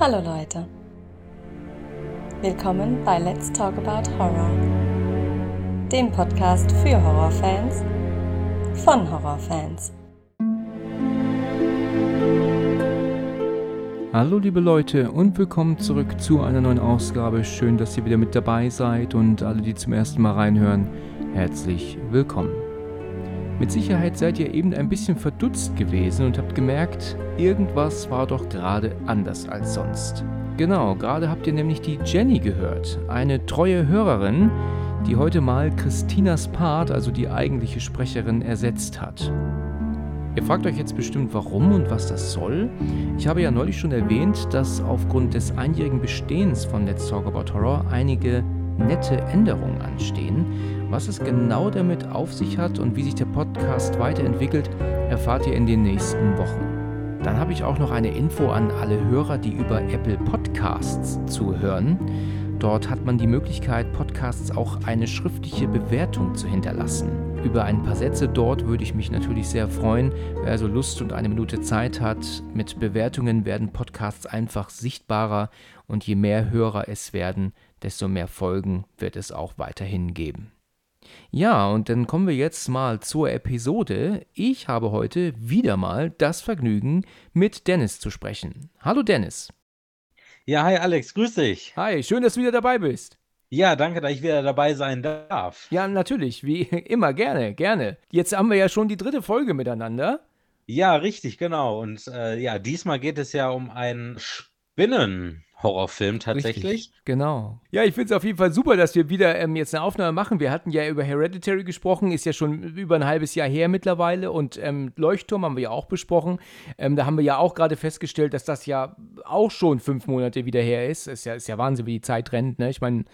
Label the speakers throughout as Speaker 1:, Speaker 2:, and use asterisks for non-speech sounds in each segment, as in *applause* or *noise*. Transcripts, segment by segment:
Speaker 1: Hallo Leute. Willkommen bei Let's Talk About Horror, dem Podcast für Horrorfans von Horrorfans.
Speaker 2: Hallo liebe Leute und willkommen zurück zu einer neuen Ausgabe. Schön, dass ihr wieder mit dabei seid und alle, die zum ersten Mal reinhören, herzlich willkommen. Mit Sicherheit seid ihr eben ein bisschen verdutzt gewesen und habt gemerkt, irgendwas war doch gerade anders als sonst. Genau, gerade habt ihr nämlich die Jenny gehört, eine treue Hörerin, die heute mal Christinas Part, also die eigentliche Sprecherin, ersetzt hat. Ihr fragt euch jetzt bestimmt, warum und was das soll. Ich habe ja neulich schon erwähnt, dass aufgrund des einjährigen Bestehens von Let's Talk About Horror einige nette Änderungen anstehen. Was es genau damit auf sich hat und wie sich der Podcast weiterentwickelt, erfahrt ihr in den nächsten Wochen. Dann habe ich auch noch eine Info an alle Hörer, die über Apple Podcasts zuhören. Dort hat man die Möglichkeit, Podcasts auch eine schriftliche Bewertung zu hinterlassen. Über ein paar Sätze dort würde ich mich natürlich sehr freuen. Wer also Lust und eine Minute Zeit hat, mit Bewertungen werden Podcasts einfach sichtbarer und je mehr Hörer es werden, desto mehr Folgen wird es auch weiterhin geben. Ja, und dann kommen wir jetzt mal zur Episode. Ich habe heute wieder mal das Vergnügen, mit Dennis zu sprechen. Hallo Dennis.
Speaker 3: Ja, hi Alex, grüß dich.
Speaker 2: Hi, schön, dass du wieder dabei bist.
Speaker 3: Ja, danke, dass ich wieder dabei sein darf.
Speaker 2: Ja, natürlich, wie *laughs* immer, gerne, gerne. Jetzt haben wir ja schon die dritte Folge miteinander.
Speaker 3: Ja, richtig, genau. Und äh, ja, diesmal geht es ja um einen Spinnen. Horrorfilm tatsächlich. Richtig,
Speaker 2: genau. Ja, ich finde es auf jeden Fall super, dass wir wieder ähm, jetzt eine Aufnahme machen. Wir hatten ja über Hereditary gesprochen, ist ja schon über ein halbes Jahr her mittlerweile. Und ähm, Leuchtturm haben wir ja auch besprochen. Ähm, da haben wir ja auch gerade festgestellt, dass das ja auch schon fünf Monate wieder her ist. Ist ja, ist ja Wahnsinn, wie die Zeit rennt. Ne? Ich meine,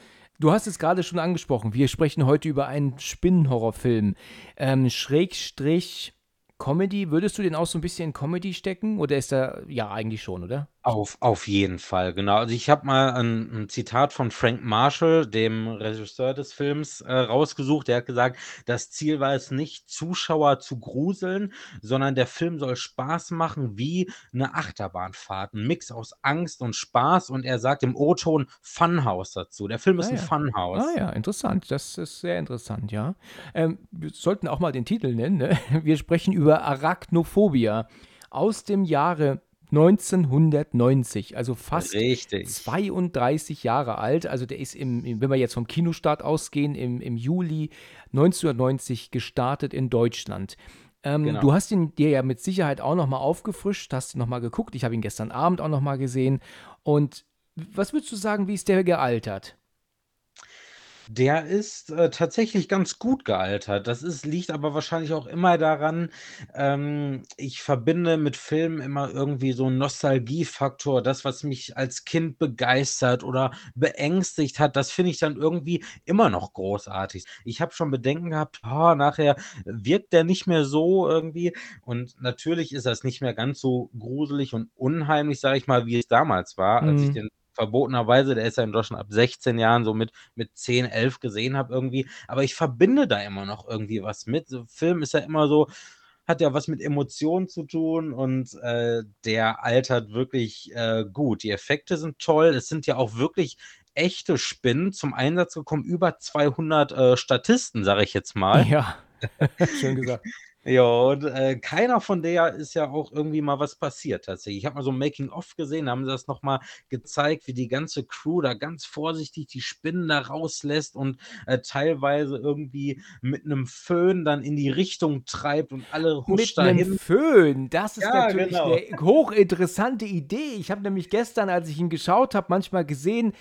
Speaker 2: Du hast es gerade schon angesprochen. Wir sprechen heute über einen Spinnenhorrorfilm. Ähm, Schrägstrich Comedy. Würdest du den auch so ein bisschen in Comedy stecken? Oder ist er, ja, eigentlich schon, oder?
Speaker 3: Auf auf jeden Fall, genau. Also, ich habe mal ein 'n Zitat von Frank Marshall, dem Regisseur des Films, äh, rausgesucht. Der hat gesagt: „Das Ziel war es nicht, Zuschauer zu gruseln, sondern der Film soll Spaß machen wie eine Achterbahnfahrt, 'n Mix aus Angst und Spaß.“ Und er sagt im O-Ton Funhouse dazu. Der Film ist
Speaker 2: Ah
Speaker 3: ein
Speaker 2: ja.
Speaker 3: Funhouse.
Speaker 2: Ah ja, interessant. Das ist sehr interessant, ja. Ähm, wir sollten auch mal den Titel nennen, ne? *laughs* Wir sprechen über Arachnophobia aus dem Jahre 1990, also fast
Speaker 3: Richtig.
Speaker 2: 32 Jahre alt. Also der ist im, im wenn wir jetzt vom Kinostart ausgehen, im, im Juli 1990 gestartet in Deutschland. Ähm,
Speaker 3: Genau.
Speaker 2: du hast ihn dir ja mit Sicherheit auch noch mal aufgefrischt, hast ihn noch mal geguckt. Ich habe ihn gestern Abend auch noch mal gesehen. Und was würdest du sagen, wie ist der gealtert?
Speaker 3: Der ist, äh, tatsächlich ganz gut gealtert. Das ist liegt aber wahrscheinlich auch immer daran, ähm, ich verbinde mit Filmen immer irgendwie so 'n Nostalgiefaktor. Das, was mich als Kind begeistert oder beängstigt hat, das finde ich dann irgendwie immer noch großartig. Ich habe schon Bedenken gehabt: „Oh, nachher wirkt der nicht mehr so irgendwie.“ Und natürlich ist das nicht mehr ganz so gruselig und unheimlich, sage ich mal, wie es damals war, als ich
Speaker 2: Mhm.
Speaker 3: den verbotenerweise der ist ja in Deutschland ab 16 Jahren, so mit mit 10, 11 gesehen habe irgendwie. Aber ich verbinde da immer noch irgendwie was mit. So Film ist ja immer so hat ja was mit Emotionen zu tun und, äh, der altert wirklich, äh, gut. Die Effekte sind toll. Es sind ja auch wirklich echte Spinnen zum Einsatz gekommen. Über 200, äh, Statisten, sage ich jetzt mal.
Speaker 2: Ja, *laughs* schön gesagt.
Speaker 3: Ja, und, äh, keiner von der ist ja auch irgendwie mal was passiert tatsächlich. Ich habe mal so 'n Making of gesehen, da haben sie das noch mal gezeigt, wie die ganze Crew da ganz vorsichtig die Spinnen da rauslässt und, äh, teilweise irgendwie mit 'nem Föhn dann in die Richtung treibt und alle
Speaker 2: Mit
Speaker 3: huscht
Speaker 2: 'nem
Speaker 3: dahin.
Speaker 2: Föhn, das ist
Speaker 3: Ja,
Speaker 2: natürlich
Speaker 3: genau.
Speaker 2: 'ne hochinteressante Idee. Ich habe nämlich gestern, als ich ihn geschaut habe, manchmal gesehen,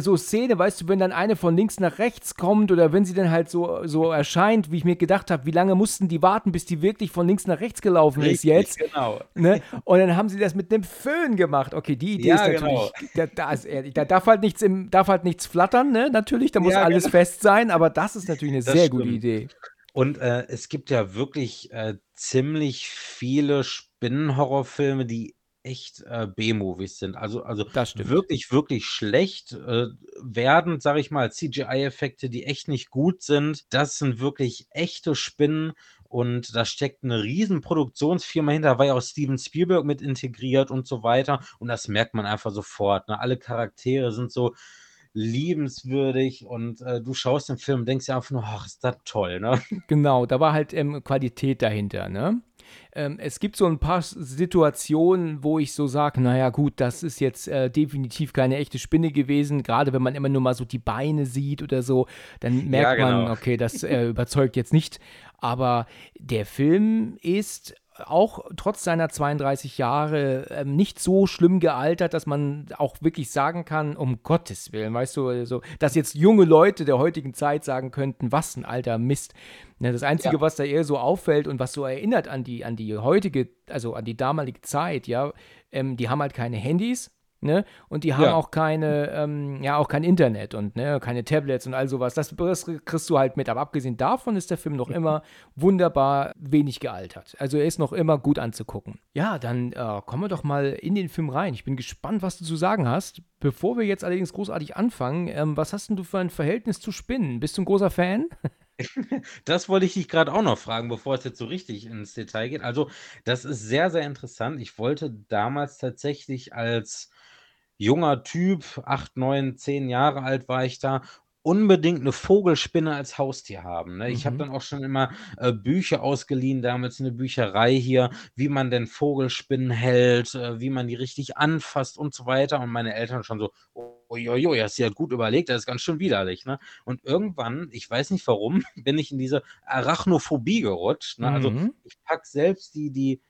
Speaker 2: so Szene, weißt du, wenn dann eine von links nach rechts kommt oder wenn sie dann halt so so erscheint, wie ich mir gedacht habe, wie lange mussten die warten, bis die wirklich von links nach rechts gelaufen ist
Speaker 3: Richtig,
Speaker 2: jetzt,
Speaker 3: genau.
Speaker 2: ne? Und dann haben sie das mit 'nem Föhn gemacht. Okay, die Idee ist
Speaker 3: Ja,
Speaker 2: natürlich
Speaker 3: genau.
Speaker 2: da da ist ehrlich, da darf halt nichts im darf halt nichts flattern, ne, natürlich, da muss
Speaker 3: Ja,
Speaker 2: alles
Speaker 3: genau.
Speaker 2: fest sein, aber das ist natürlich 'ne
Speaker 3: Das
Speaker 2: sehr gute
Speaker 3: stimmt.
Speaker 2: Idee.
Speaker 3: Und, äh, es gibt ja wirklich, äh, ziemlich viele Spinnen-Horrorfilme, die echt, äh, B-Movies sind. Also also wirklich, wirklich schlecht, äh, werden, sage ich mal, CGI-Effekte, die echt nicht gut sind. Das sind wirklich echte Spinnen und da steckt eine riesen Produktionsfirma hinter, da war ja auch Steven Spielberg mit integriert und so weiter und das merkt man einfach sofort, ne? Alle Charaktere sind so liebenswürdig und, äh, du schaust den Film und denkst dir einfach nur: „Ach, ist das toll“, ne?
Speaker 2: Genau, da war halt, ähm, Qualität dahinter, ne? Ähm, es gibt so ein paar Situationen, wo ich so sage: „Na ja, gut, das ist jetzt, äh, definitiv keine echte Spinne gewesen.“ Gerade wenn man immer nur mal so die Beine sieht oder so, dann merkt
Speaker 3: Ja,
Speaker 2: man,
Speaker 3: genau.
Speaker 2: okay, das, äh, überzeugt jetzt nicht. Aber der Film ist auch trotz seiner 32 Jahre, ähm, nicht so schlimm gealtert, dass man auch wirklich sagen kann: „Um Gottes Willen“, weißt du, also, dass jetzt junge Leute der heutigen Zeit sagen könnten: „Was 'n alter Mist.“ Ne, das
Speaker 3: Ja.
Speaker 2: Einzige, was da eher so auffällt und was so erinnert an die an die heutige also, an die damalige Zeit, ja, ähm, die haben halt keine Handys, ne, und die haben
Speaker 3: Ja.
Speaker 2: auch keine ähm, ja, auch kein Internet und, ne, keine Tablets und all so was. Das das kriegst du halt mit. Aber abgesehen davon ist der Film noch immer *laughs* wunderbar wenig gealtert. Also, er ist noch immer gut anzugucken. Ja, dann, äh, kommen wir doch mal in den Film rein. Ich bin gespannt, was du zu sagen hast. Bevor wir jetzt allerdings großartig anfangen, ähm, was hast 'n du für ein Verhältnis zu Spinnen? Bist du 'n großer Fan? *laughs*
Speaker 3: Das wollte ich dich grad auch noch fragen, bevor es jetzt so richtig ins Detail geht. Also, das ist sehr, sehr interessant. Ich wollte damals tatsächlich als junger Typ, 8, 9, 10 Jahre alt war ich da, unbedingt 'ne Vogelspinne als Haustier haben, ne? Ich habe
Speaker 2: Mhm.
Speaker 3: dann auch schon immer, äh, Bücher ausgeliehen, damals in der Bücherei hier, wie man denn Vogelspinnen hält, äh, wie man die richtig anfasst und so weiter. Und meine Eltern schon so: „Ui, ui, ui, hast du ja gut überlegt, das ist ganz schön widerlich“, ne? Und irgendwann, ich weiß nicht warum, *laughs* bin ich in diese Arachnophobie gerutscht, ne? Also,
Speaker 2: Mhm.
Speaker 3: ich packe selbst die die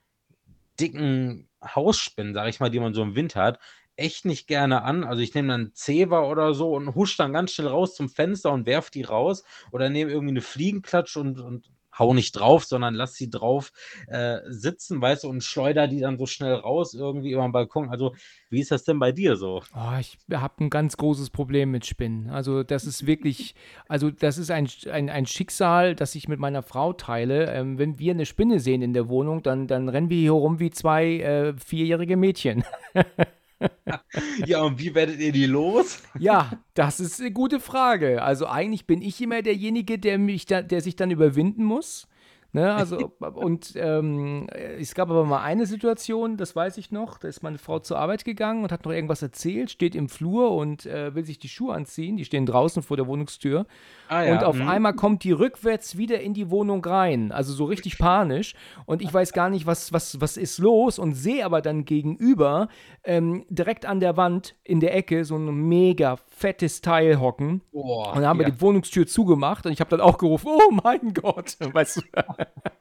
Speaker 3: dicken Hausspinnen, sage ich mal, die man so im Winter hat, echt nicht gerne an. Also, ich nehme dann Zewa oder so und husche dann ganz schnell raus zum Fenster und werfe die raus oder nehme irgendwie 'ne Fliegenklatsche und und haue nicht drauf, sondern lasse sie drauf, äh, sitzen, weißt du, und schleudere die dann so schnell raus irgendwie über 'n Balkon. Also, wie ist das denn bei dir so?
Speaker 2: Oh, ich habe 'n ganz großes Problem mit Spinnen. Also, das ist wirklich also, das ist ein ein ein Schicksal, das ich mit meiner Frau teile. Ähm, wenn wir 'ne Spinne sehen in der Wohnung, dann dann rennen wir hier rum wie 2, äh, vierjährige Mädchen. *laughs* *laughs*
Speaker 3: Ja, und wie werdet ihr die los?
Speaker 2: Ja, das ist 'ne gute Frage. Also, eigentlich bin ich immer derjenige, der mich da der sich dann überwinden muss, ne? Also, und, ähm, es gab aber mal eine Situation, das weiß ich noch, da ist meine Frau zur Arbeit gegangen und hat noch irgendwas erzählt, steht im Flur und, äh, will sich die Schuhe anziehen. Die stehen draußen vor der Wohnungstür.
Speaker 3: Ah
Speaker 2: Und
Speaker 3: ja,
Speaker 2: auf
Speaker 3: mhm.
Speaker 2: einmal kommt die rückwärts wieder in die Wohnung rein, also so richtig panisch. Und ich weiß gar nicht, was was was ist los und sehe aber dann gegenüber, ähm, direkt an der Wand in der Ecke so 'n mega fettes Teil hocken.
Speaker 3: Boah,
Speaker 2: Und dann haben wir
Speaker 3: ja.
Speaker 2: die Wohnungstür zugemacht und ich habe dann auch gerufen: „Oh mein Gott“, *laughs* weißt du? *laughs*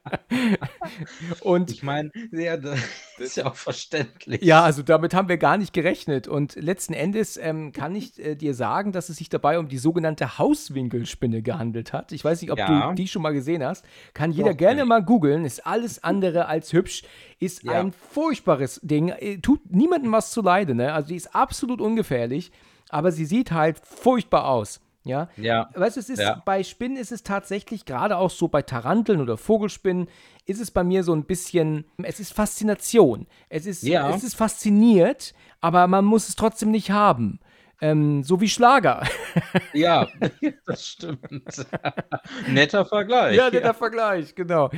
Speaker 2: Und
Speaker 3: Ich meine, ja, das ist ja auch verständlich.
Speaker 2: ja, also damit haben wir gar nicht gerechnet. Und letzten Endes, ähm, kann ich, äh, dir sagen, dass es sich dabei um die sogenannte Hauswinkelspinne gehandelt hat. Ich weiß nicht, ob
Speaker 3: Ja.
Speaker 2: du die schon mal gesehen hast. Kann jeder
Speaker 3: Doch,
Speaker 2: gerne
Speaker 3: ich.
Speaker 2: mal googeln. Ist alles andere als hübsch. Ist
Speaker 3: Ja.
Speaker 2: ein furchtbares Ding. Äh, tut niemandem was zuleide, ne? Also die ist absolut ungefährlich, aber sie sieht halt furchtbar aus. Ja,
Speaker 3: Ja,
Speaker 2: weißt du, es ist
Speaker 3: ja.
Speaker 2: bei Spinnen ist es tatsächlich gerade auch so bei Taranteln oder Vogelspinnen ist es bei mir so ein bisschen es ist Faszination. Es ist
Speaker 3: Ja.
Speaker 2: es ist fasziniert, aber man muss es trotzdem nicht haben. Ähm, so wie Schlager.
Speaker 3: Ja, *laughs* das stimmt. Netter Vergleich.
Speaker 2: Ja, netter Vergleich, genau.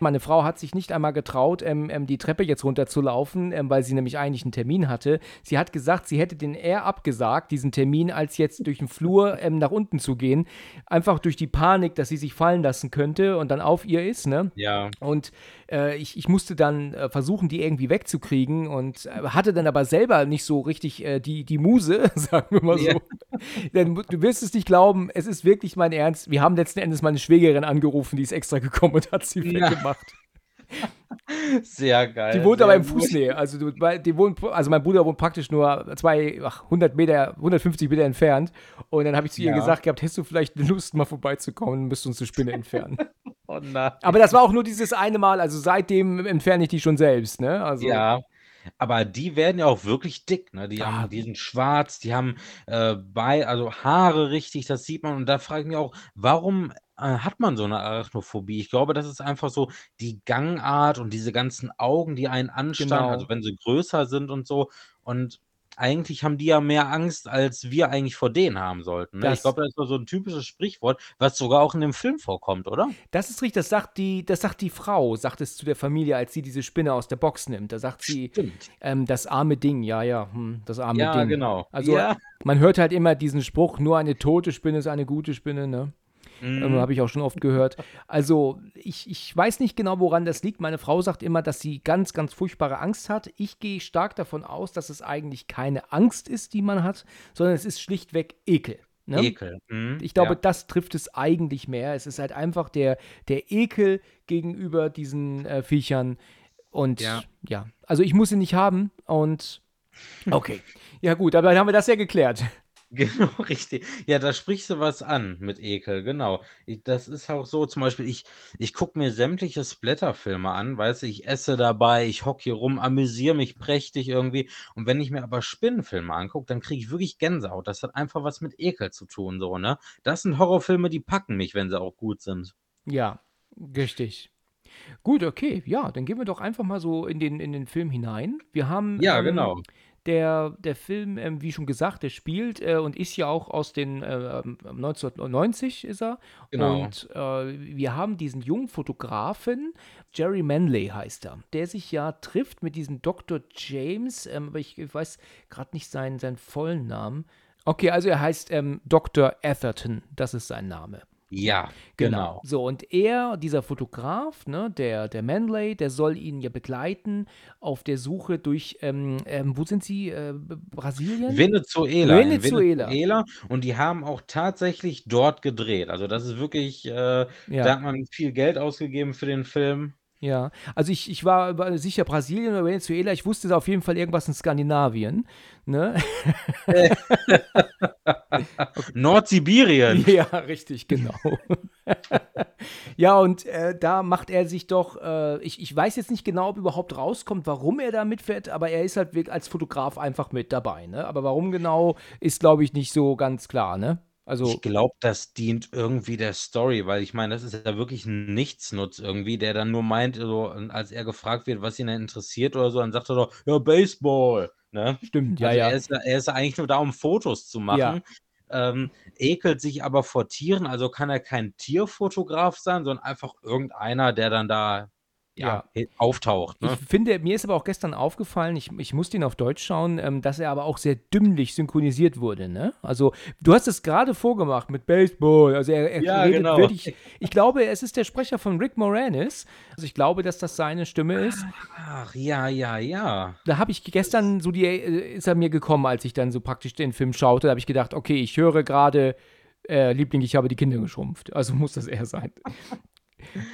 Speaker 2: Meine Frau hat sich nicht einmal getraut, ähm, ähm, die Treppe jetzt runterzulaufen, ähm, weil sie nämlich eigentlich einen Termin hatte. Sie hat gesagt, sie hätte den eher abgesagt, diesen Termin, als jetzt durch den Flur ähm, nach unten zu gehen. Einfach durch die Panik, dass sie sich fallen lassen könnte und dann auf ihr ist, ne?
Speaker 3: Ja.
Speaker 2: Und äh, ich, ich musste dann äh, versuchen, die irgendwie wegzukriegen und äh, hatte dann aber selber nicht so richtig äh, die, die Muse, *laughs* sagen wir mal so.
Speaker 3: Ja.
Speaker 2: Denn du wirst es nicht glauben, es ist wirklich mein Ernst. Wir haben letzten Endes meine Schwägerin angerufen, die ist extra gekommen und hat sie
Speaker 3: Ja.
Speaker 2: weggemacht.
Speaker 3: Sehr geil.
Speaker 2: Die wohnt aber
Speaker 3: gut.
Speaker 2: Fußnähe. Also, die wohnt, also mein Bruder wohnt praktisch nur zwei, ach, 100 Meter, 150 Meter entfernt. Und dann habe ich zu ihr
Speaker 3: Ja.
Speaker 2: gesagt gehabt, hättest du vielleicht Lust, mal vorbeizukommen, müsst uns eine Spinne entfernen. *laughs*
Speaker 3: Oh
Speaker 2: aber das war auch nur dieses eine Mal. Also seitdem entferne ich die schon selbst, ne? Also,
Speaker 3: Ja, aber die werden ja auch wirklich dick, ne? Die
Speaker 2: Ah.
Speaker 3: haben die sind schwarz, die haben, äh, bei also Haare richtig, das sieht man. Und da frage ich mich auch, warum, äh, hat man so 'ne Arachnophobie? Ich glaube, das ist einfach so die Gangart und diese ganzen Augen, die einen anstarren, also
Speaker 2: Genau.
Speaker 3: wenn sie größer sind und so. Und eigentlich haben die ja mehr Angst, als wir eigentlich vor denen haben sollten, ne? Ich glaube, das ist so so 'n typisches Sprichwort, was sogar auch in dem Film vorkommt, oder?
Speaker 2: Das ist richtig, das sagt die das sagt die Frau sagt es zu der Familie, als sie diese Spinne aus der Box nimmt. Da sagt sie, ähm: „Das arme Ding“, ja, ja, mhm, das arme
Speaker 3: Ja,
Speaker 2: Ding.
Speaker 3: genau.
Speaker 2: Also,
Speaker 3: Ja.
Speaker 2: man hört halt immer diesen Spruch: „Nur eine tote Spinne ist eine gute Spinne“, ne? Ähm,
Speaker 3: Mhm.
Speaker 2: habe ich auch schon oft gehört. Also, ich ich weiß nicht genau, woran das liegt. Meine Frau sagt immer, dass sie ganz, ganz furchtbare Angst hat. Ich gehe stark davon aus, dass es eigentlich keine Angst ist, die man hat, sondern es ist schlichtweg Ekel, ne?
Speaker 3: Ekel, mhm,
Speaker 2: Ich glaube,
Speaker 3: ja.
Speaker 2: das trifft es eigentlich mehr. Es ist halt einfach der der Ekel gegenüber diesen, äh, Viechern und
Speaker 3: Ja.
Speaker 2: ja, also, ich muss sie nicht haben und okay. Ja gut, aber dann haben wir das ja geklärt.
Speaker 3: Genau, *laughs* richtig. Ja, da sprichst du was an mit Ekel, genau. I das ist auch so zum Beispiel, ich ich gucke mir sämtliche Splatterfilme an, weißt du, ich esse dabei, ich hocke hier rum, amüsiere mich prächtig irgendwie. Und wenn ich mir aber Spinnenfilme angucke, dann kriege ich wirklich Gänsehaut. Das hat einfach was mit Ekel zu tun so, ne? Das sind Horrorfilme, die packen mich, wenn sie auch gut sind.
Speaker 2: Ja, richtig. Gut, okay, ja, dann gehen wir doch einfach mal so in den in den Film hinein. Wir haben,
Speaker 3: Ja,
Speaker 2: ähm,
Speaker 3: genau.
Speaker 2: Der der Film, ähm, wie schon gesagt, der spielt, äh, und ist ja auch aus den, ähm, 1990 ist er.
Speaker 3: Genau.
Speaker 2: Und, äh, wir haben diesen jungen Fotografen, Jerry Manley heißt er, der sich ja trifft mit diesem Dr. James, ähm, aber ich ich weiß grad nicht seinen seinen vollen Namen. Okay, also er heißt, ähm, Dr. Atherton, das ist sein Name.
Speaker 3: Ja,
Speaker 2: Genau.
Speaker 3: genau.
Speaker 2: So, und er, dieser Fotograf, ne, der, der Manley, der soll ihn ja begleiten auf der Suche durch, ähm, ähm, wo sind sie? Äh, Brasilien?
Speaker 3: Venezuela,
Speaker 2: Venezuela.
Speaker 3: Venezuela. Und die haben auch tatsächlich dort gedreht. Also, das ist wirklich, äh da
Speaker 2: Ja.
Speaker 3: hat man viel Geld ausgegeben für den Film.
Speaker 2: Ja, also ich, ich war war sicher Brasilien oder Venezuela, ich wusste auf jeden Fall irgendwas in Skandinavien, ne? *laughs*
Speaker 3: Nordsibirien. *laughs*
Speaker 2: Ja, richtig, genau. *laughs* ja, und äh, da macht er sich doch, äh, ich, ich weiß jetzt nicht genau, ob überhaupt rauskommt, warum er da mitfährt, aber er ist halt wirklich als Fotograf einfach mit dabei, ne? Aber warum genau, ist, glaube ich, nicht so ganz klar, ne? Also,
Speaker 3: Ich glaube, das dient irgendwie der Story, weil ich meine, das ist ja wirklich 'n Nichtsnutz irgendwie, der dann nur meint, so, als er gefragt wird, was ihn denn interessiert oder so, dann sagt er doch: „Ja, Baseball“, ne?
Speaker 2: stimmt, ja,
Speaker 3: Also,
Speaker 2: ja.
Speaker 3: er ist ja er ist ja eigentlich nur da, um Fotos zu
Speaker 2: Ja.
Speaker 3: machen, ähm, ekelt sich aber vor Tieren, also kann er kein Tierfotograf sein, sondern einfach irgendeiner, der dann da, ja,
Speaker 2: Ja.
Speaker 3: he auftaucht,
Speaker 2: Ich
Speaker 3: ne?
Speaker 2: finde, mir ist aber auch gestern aufgefallen, ich, ich musste ihn auf Deutsch schauen, ähm, dass er aber auch sehr dümmlich synchronisiert wurde, ne? Also, du hast es gerade vorgemacht mit Baseball. Also, er, er
Speaker 3: Ja,
Speaker 2: redet
Speaker 3: genau.
Speaker 2: wirklich. Ich glaube, es ist der Sprecher von Rick Moranis. Also, ich glaube, dass das seine Stimme ist.
Speaker 3: Ach, ja, ja, ja.
Speaker 2: Da habe ich gestern so die, äh, ist er mir gekommen, als ich dann so praktisch den Film schaute. Da habe ich gedacht, okay, ich höre gerade, äh, Liebling, ich habe die Kinder geschrumpft. Also muss das er sein.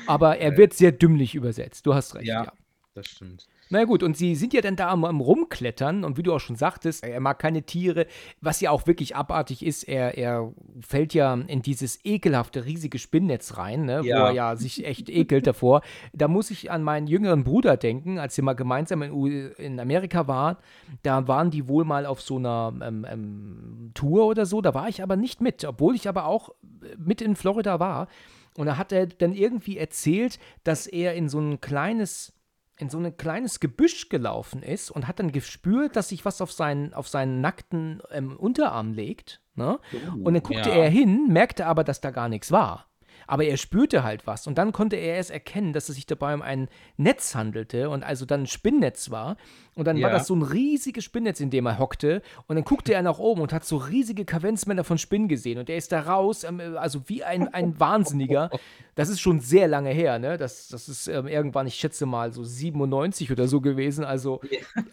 Speaker 2: Aber er wird sehr dümmlich übersetzt. Du hast recht, ja.
Speaker 3: Ja, das stimmt.
Speaker 2: Na gut, und sie sind ja dann da am, am Rumklettern und wie du auch schon sagtest, er mag keine Tiere, was ja auch wirklich abartig ist, er, er fällt ja in dieses ekelhafte, riesige Spinnnetz rein, ne, wo
Speaker 3: Ja.
Speaker 2: er ja sich echt ekelt davor. Da muss ich an meinen jüngeren Bruder denken, als wir mal gemeinsam in, U in Amerika waren, da waren die wohl mal auf so einer ähm, ähm, Tour oder so, da war ich aber nicht mit, obwohl ich aber auch äh, mit in Florida war. Und da hat er dann irgendwie erzählt, dass er in so ein kleines in so ein kleines Gebüsch gelaufen ist und hat dann gespürt, dass sich was auf seinen, auf seinen nackten ähm, Unterarm legt. Ne? Und dann guckte
Speaker 3: ja.
Speaker 2: er hin, merkte aber, dass da gar nichts war. Aber er spürte halt was. Und dann konnte er erst erkennen, dass es sich dabei um ein Netz handelte und also dann ein Spinnnetz war. Und dann war
Speaker 3: Ja.
Speaker 2: das so ein riesiges Spinnnetz, in dem er hockte. Und dann guckte er nach oben und hat so riesige Kavenzmänner von Spinnen gesehen. Und er ist da raus, ähm, also wie ein, ein Wahnsinniger. Das ist schon sehr lange her, ne? Das, das ist ähm, irgendwann, ich schätze mal, so 97 oder so gewesen. Also,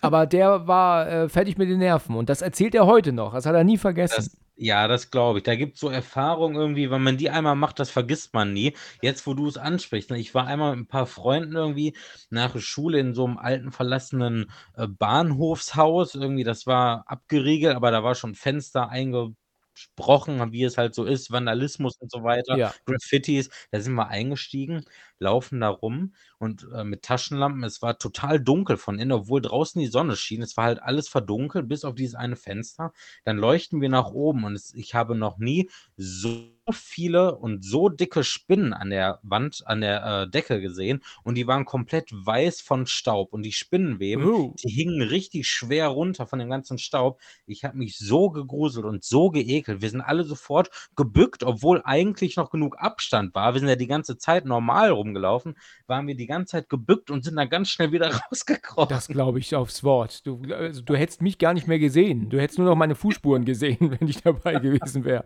Speaker 2: aber der war äh, fertig mit den Nerven. Und das erzählt er heute noch. Das hat er nie vergessen.
Speaker 3: Das ja, das glaube ich. Da gibt's so Erfahrungen irgendwie, wenn man die einmal macht, das vergisst man nie. Jetzt, wo du es ansprichst, ne, ich war einmal mit ein paar Freunden irgendwie nach der Schule in so einem alten verlassenen, äh, Bahnhofshaus irgendwie. Das war abgeriegelt, aber da war schon Fenster eingebrochen, wie es halt so ist, Vandalismus und so weiter,
Speaker 2: Ja.
Speaker 3: Graffitis. Da sind wir eingestiegen, laufen da rum und, äh, mit Taschenlampen. Es war total dunkel von innen, obwohl draußen die Sonne schien. Es war halt alles verdunkelt, bis auf dieses eine Fenster. Dann leuchten wir nach oben und es ich habe noch nie so viele und so dicke Spinnen an der Wand, an der äh, Decke gesehen und die waren komplett weiß von Staub und die Spinnenweben,
Speaker 2: Oh.
Speaker 3: die hingen richtig schwer runter von dem ganzen Staub. Ich habe mich so gegruselt und so geekelt. Wir sind alle sofort gebückt, obwohl eigentlich noch genug Abstand war. Wir sind ja die ganze Zeit normal rumgelaufen, waren wir die ganze Zeit gebückt und sind dann ganz schnell wieder *laughs* rausgekrochen.
Speaker 2: Das glaube ich aufs Wort. Du, also, du hättest mich gar nicht mehr gesehen. Du hättest nur noch meine Fußspuren gesehen, *laughs* wenn ich dabei gewesen wäre.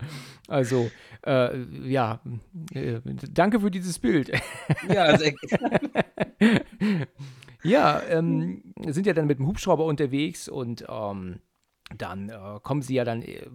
Speaker 2: Also, äh, ja, äh, danke für dieses Bild. *laughs*
Speaker 3: ja, sehr,
Speaker 2: Ja, ähm, sind ja dann mit dem Hubschrauber unterwegs und ähm, dann äh, kommen sie ja dann, äh,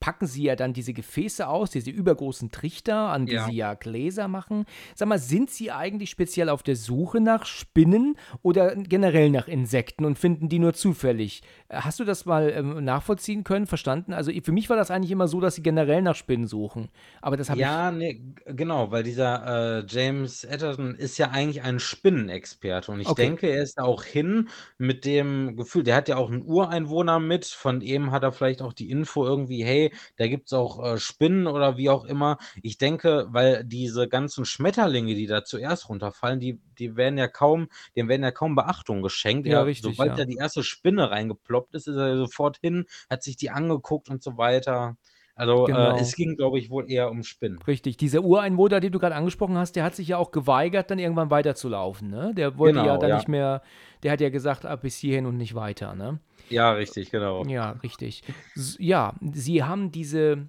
Speaker 2: packen sie ja dann diese Gefäße aus, diese übergroßen Trichter, an die
Speaker 3: Ja.
Speaker 2: sie ja Gläser machen. Sag mal, sind sie eigentlich speziell auf der Suche nach Spinnen oder generell nach Insekten und finden die nur zufällig? Äh, Hast du das mal ähm, nachvollziehen können, verstanden? Also für mich war das eigentlich immer so, dass sie generell nach Spinnen suchen. Aber das habe ich.
Speaker 3: Ja, nee, genau, weil dieser äh, James Atherton ist ja eigentlich ein Spinnenexperte und ich
Speaker 2: Okay.
Speaker 3: denke, er ist da auch hin mit dem Gefühl, der hat ja auch einen Ureinwohner mit, von dem hat er vielleicht auch die Info irgendwie, hey, da gibt es auch äh, Spinnen oder wie auch immer. Ich denke, weil diese ganzen Schmetterlinge, die da zuerst runterfallen, die, die werden ja kaum, dem werden ja kaum Beachtung geschenkt.
Speaker 2: Ja,
Speaker 3: Er,
Speaker 2: richtig,
Speaker 3: sobald
Speaker 2: ja.
Speaker 3: da die erste Spinne reingeploppt ist, ist er sofort hin, hat sich die angeguckt und so weiter. Also
Speaker 2: Genau.
Speaker 3: äh, es ging, glaube ich, wohl eher um Spinnen.
Speaker 2: Richtig, dieser Ureinwohner, den du gerade angesprochen hast, der hat sich ja auch geweigert, dann irgendwann weiterzulaufen, ne? Der wollte ja
Speaker 3: Genau,
Speaker 2: dann
Speaker 3: ja.
Speaker 2: nicht mehr, der hat ja gesagt, ab bis hierhin und nicht weiter, ne?
Speaker 3: Ja, richtig, genau.
Speaker 2: Ja, richtig. Ja, sie haben diese,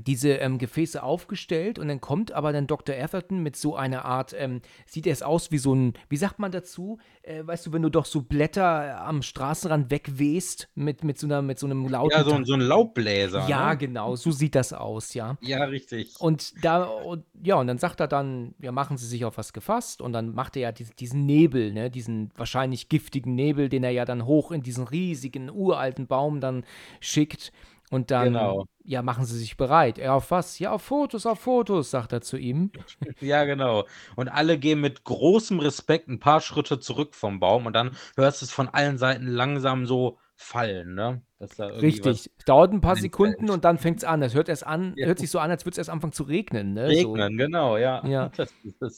Speaker 2: diese ähm, Gefäße aufgestellt und dann kommt aber dann Dr. Atherton mit so einer Art, ähm, sieht es aus wie so ein, wie sagt man dazu? Äh, weißt du, wenn du doch so Blätter am Straßenrand wegwehst mit, mit, so, einer, mit so einem lauten
Speaker 3: Ja, so, ein- so ein Laubbläser.
Speaker 2: Ja,
Speaker 3: ne?
Speaker 2: genau, so sieht das aus, ja.
Speaker 3: Ja, richtig.
Speaker 2: Und da, und, ja, und dann sagt er dann, ja, machen Sie sich auf was gefasst. Und dann macht er ja diesen, diesen Nebel, ne, diesen wahrscheinlich giftigen Nebel, den er ja dann hoch in diesen riesigen, uralten Baum dann schickt. Und dann,
Speaker 3: Genau.
Speaker 2: ja, machen Sie sich bereit. Er auf was? Ja, auf Fotos, auf Fotos, sagt er zu ihm. *laughs*
Speaker 3: Ja, genau. Und alle gehen mit großem Respekt ein paar Schritte zurück vom Baum und dann hörst du es von allen Seiten langsam so fallen, ne? Da
Speaker 2: Richtig. Dauert ein paar. Sekunden und dann fängt es an. Es hört erst an,
Speaker 3: Ja.
Speaker 2: hört sich so an, als würde es erst anfangen zu regnen, ne?
Speaker 3: was
Speaker 2: So.
Speaker 3: regnen, genau, ja.
Speaker 2: Ja. *laughs*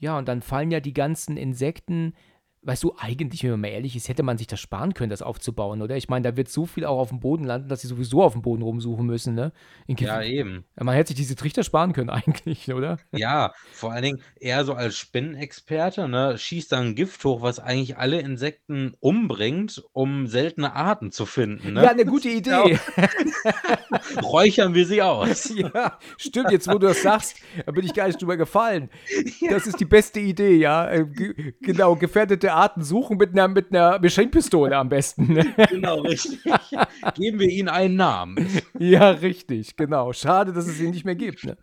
Speaker 2: Ja, und dann fallen ja die ganzen Insekten. Weißt du, eigentlich, wenn man mal ehrlich ist, hätte man sich das sparen können, das aufzubauen, oder? Ich meine, da wird so viel auch auf dem Boden landen, dass sie sowieso auf dem Boden rumsuchen müssen, ne?
Speaker 3: Ja, eben.
Speaker 2: man hätte sich diese Trichter sparen können, *laughs* eigentlich, oder?
Speaker 3: Ja, vor allen Dingen er so als Spinnenexperte, ne, schießt da ein Gift hoch, was eigentlich alle Insekten umbringt, um seltene Arten zu finden, ne?
Speaker 2: Ja, eine gute Idee. *laughs*
Speaker 3: Räuchern wir sie aus. *laughs*
Speaker 2: Ja, stimmt, jetzt wo du das sagst, da bin ich gar nicht drüber gefallen. Das ist die beste Idee, ja. Äh, ge genau, gefährdete Arten suchen mit einer, mit einer Beschränkpistole am besten. Ne? *laughs*
Speaker 3: Genau, richtig. Geben wir ihnen einen Namen.
Speaker 2: Ja, richtig, genau. Schade, dass es ihn nicht mehr gibt. Ne?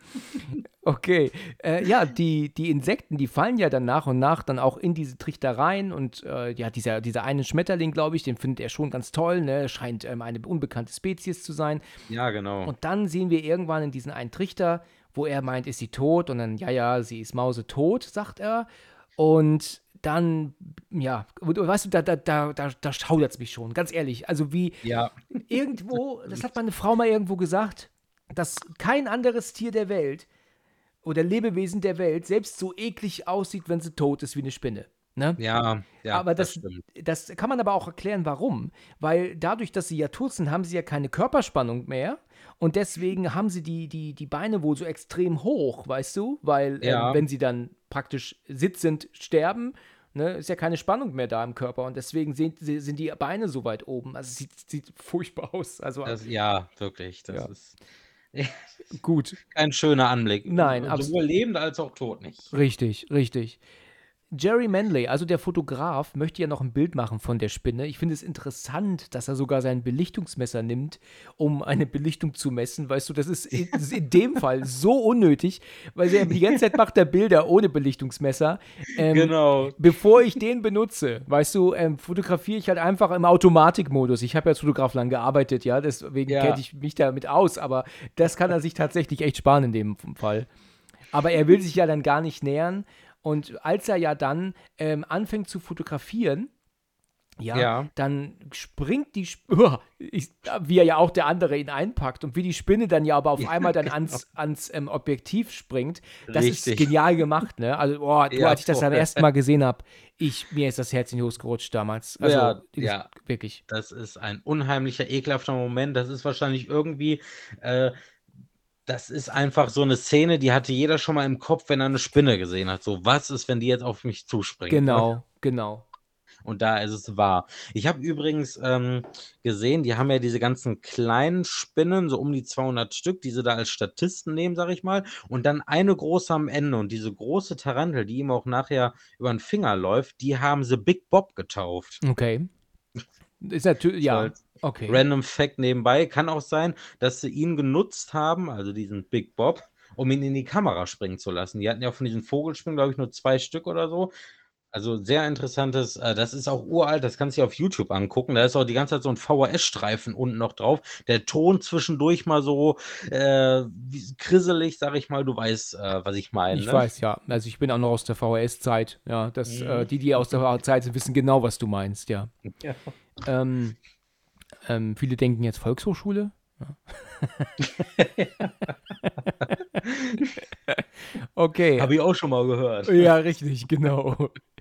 Speaker 2: Okay, äh, ja, die, die Insekten, die fallen ja dann nach und nach dann auch in diese Trichter rein und äh, ja, dieser, dieser eine Schmetterling, glaube ich, den findet er schon ganz toll, ne? Scheint ähm, eine unbekannte Spezies zu sein.
Speaker 3: Ja, genau.
Speaker 2: Und dann sehen wir irgendwann in diesen einen Trichter, wo er meint, ist sie tot? Und dann, ja, ja, sie ist mausetot, sagt er. Und dann, ja, weißt du, da, da, da, da, da schaudert es mich schon, ganz ehrlich. Also wie
Speaker 3: ja,
Speaker 2: irgendwo, *laughs* das hat meine Frau mal irgendwo gesagt, dass kein anderes Tier der Welt oder Lebewesen der Welt selbst so eklig aussieht, wenn sie tot ist wie eine Spinne. Ne?
Speaker 3: ja, ja,
Speaker 2: aber das,
Speaker 3: stimmt.
Speaker 2: das kann man aber auch erklären, warum. Weil dadurch, dass sie ja tot sind, haben sie ja keine Körperspannung mehr. Und deswegen haben sie die, die, die Beine wohl so extrem hoch, weißt du? Weil,
Speaker 3: Ja.
Speaker 2: ähm, wenn sie dann praktisch sitzend sterben, ne, ist ja keine Spannung mehr da im Körper. Und deswegen sind, sind die Beine so weit oben. Also, sieht, sieht furchtbar aus. Also,
Speaker 3: Das, ja, wirklich. Das
Speaker 2: Ja.
Speaker 3: ist *laughs*
Speaker 2: gut.
Speaker 3: kein schöner Anblick.
Speaker 2: Nein,
Speaker 3: Sowohl lebend als auch tot nicht.
Speaker 2: Richtig, richtig. Jerry Manley, also der Fotograf, möchte ja noch ein Bild machen von der Spinne. Ich finde es interessant, dass er sogar sein Belichtungsmesser nimmt, um eine Belichtung zu messen. Weißt du, das ist in, dem Fall so unnötig, weil er die ganze Zeit macht er Bilder ohne Belichtungsmesser. Ähm,
Speaker 3: Genau.
Speaker 2: Bevor ich den benutze, weißt du, ähm, fotografiere ich halt einfach im Automatikmodus. Ich habe ja als Fotograf lang gearbeitet, ja, deswegen
Speaker 3: Ja.
Speaker 2: kenne ich mich damit aus, aber das kann er sich tatsächlich echt sparen in dem Fall. Aber er will sich ja dann gar nicht nähern. Und als er ja dann ähm, anfängt zu fotografieren, ja, ja, dann springt die, Sp *laughs* oh, ich, wie er ja auch der andere ihn einpackt und wie die Spinne dann ja aber auf einmal dann genau. ans, ans ähm, Objektiv springt, das Richtig. ist genial gemacht, ne? Also, boah, du, ja, als ich das am ersten Mal gesehen habe, ich, mir ist das Herz in die Hose gerutscht damals. Also,
Speaker 3: ja, ja, wirklich. Das ist ein unheimlicher, ekelhafter Moment. Das ist wahrscheinlich irgendwie, äh, das ist einfach so eine Szene, die hatte jeder schon mal im Kopf, wenn er eine Spinne gesehen hat. So, was ist, wenn die jetzt auf mich zuspringt?
Speaker 2: Genau, genau.
Speaker 3: Und da ist es wahr. Ich habe übrigens ähm, gesehen, die haben ja diese ganzen kleinen Spinnen, so um die 200 Stück, die sie da als Statisten nehmen, sag ich mal. Und dann eine große am Ende. Und diese große Tarantel, die ihm auch nachher über den Finger läuft, die haben sie Big Bob getauft.
Speaker 2: Okay. Ist natürlich, ja. Okay.
Speaker 3: Random Fact nebenbei. Kann auch sein, dass sie ihn genutzt haben, also diesen Big Bob, um ihn in die Kamera springen zu lassen. Die hatten ja von diesen Vogelspinnen, glaube ich, nur zwei Stück oder so. Also sehr interessantes, äh, das ist auch uralt, das kannst du dir auf YouTube angucken. Da ist auch die ganze Zeit so ein VHS-Streifen unten noch drauf. Der Ton zwischendurch mal so äh, krisselig, sag ich mal, du weißt, äh, was ich meine.
Speaker 2: Ich ne? weiß, ja. Also ich bin auch noch aus der VHS-Zeit. Ja, das, mhm. äh, die, die aus der VHS-Zeit sind, wissen genau, was du meinst, ja. ja. Ähm, ähm, viele denken jetzt Volkshochschule. *laughs* *laughs* Okay.
Speaker 3: Habe ich auch schon mal gehört.
Speaker 2: Ja, richtig, genau.